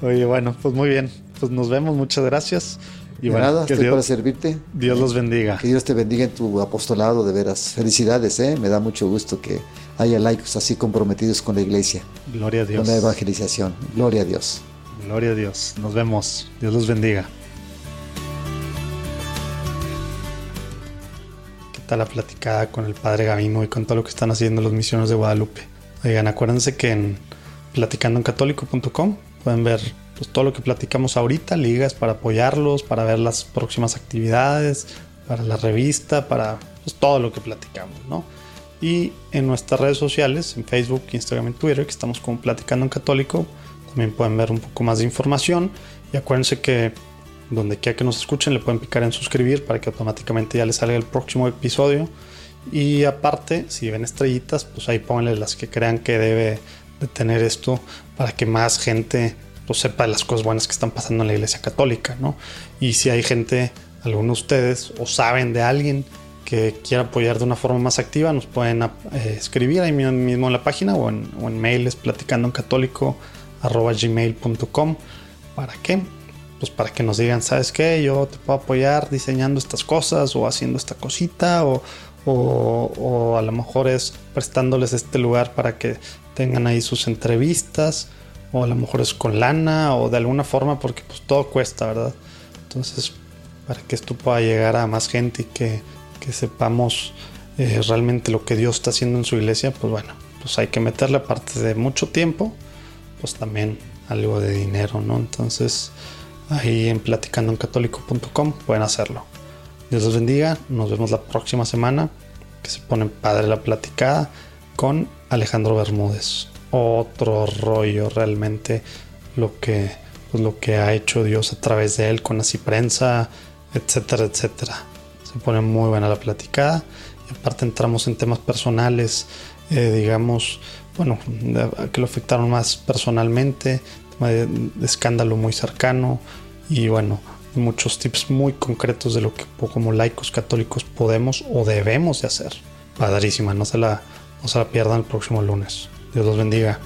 Speaker 1: no.
Speaker 3: Oye, bueno, pues muy bien. Pues nos vemos, muchas gracias. Y
Speaker 1: De
Speaker 3: bueno,
Speaker 1: nada,
Speaker 3: que
Speaker 1: estoy para
Speaker 3: Dios,
Speaker 1: servirte.
Speaker 3: Dios los bendiga.
Speaker 1: Que Dios te bendiga en tu apostolado, de veras. Felicidades, ¿eh? Me da mucho gusto que haya laicos así comprometidos con la iglesia,
Speaker 3: Gloria a Dios.
Speaker 1: con la evangelización. Gloria a Dios.
Speaker 3: Gloria a Dios. Nos vemos. Dios los bendiga. ¿Qué tal la platicada con el Padre Gavino y con todo lo que están haciendo los misioneros de Guadalupe? Oigan, acuérdense que en platicandoencatólico.com pueden ver pues, todo lo que platicamos ahorita, ligas para apoyarlos, para ver las próximas actividades, para la revista, para pues, todo lo que platicamos, ¿no? Y en nuestras redes sociales, en Facebook, Instagram y Twitter, que estamos como Platicando en Católico, también pueden ver un poco más de información. Y acuérdense que donde quiera que nos escuchen, le pueden picar en suscribir para que automáticamente ya les salga el próximo episodio. Y aparte, si ven estrellitas, pues ahí pónganle las que crean que debe de tener esto para que más gente pues, sepa de las cosas buenas que están pasando en la iglesia católica, ¿no? Y si hay gente, algunos de ustedes, o saben de alguien que quiera apoyar de una forma más activa, nos pueden eh, escribir ahí mismo en la página o en, o en mail, es platicando en católico. ¿Para qué? Pues para que nos digan, ¿sabes qué? Yo te puedo apoyar diseñando estas cosas o haciendo esta cosita o, o, o a lo mejor es prestándoles este lugar para que tengan ahí sus entrevistas o a lo mejor es con lana o de alguna forma porque pues todo cuesta, ¿verdad? Entonces, para que esto pueda llegar a más gente y que, que sepamos eh, realmente lo que Dios está haciendo en su iglesia, pues bueno, pues hay que meterle aparte de mucho tiempo, pues también algo de dinero, ¿no? Entonces, ahí en platicandoencatólico.com pueden hacerlo. Dios los bendiga, nos vemos la próxima semana, que se pone padre la platicada con Alejandro Bermúdez. Otro rollo realmente lo que, pues lo que ha hecho Dios a través de él con así prensa, etcétera, etcétera. Se pone muy buena la platicada y aparte entramos en temas personales, eh, digamos, bueno, que lo afectaron más personalmente, de, de escándalo muy cercano y bueno, muchos tips muy concretos de lo que como laicos católicos podemos o debemos de hacer. Padrísima, no se la, no se la pierdan el próximo lunes. Dios los bendiga.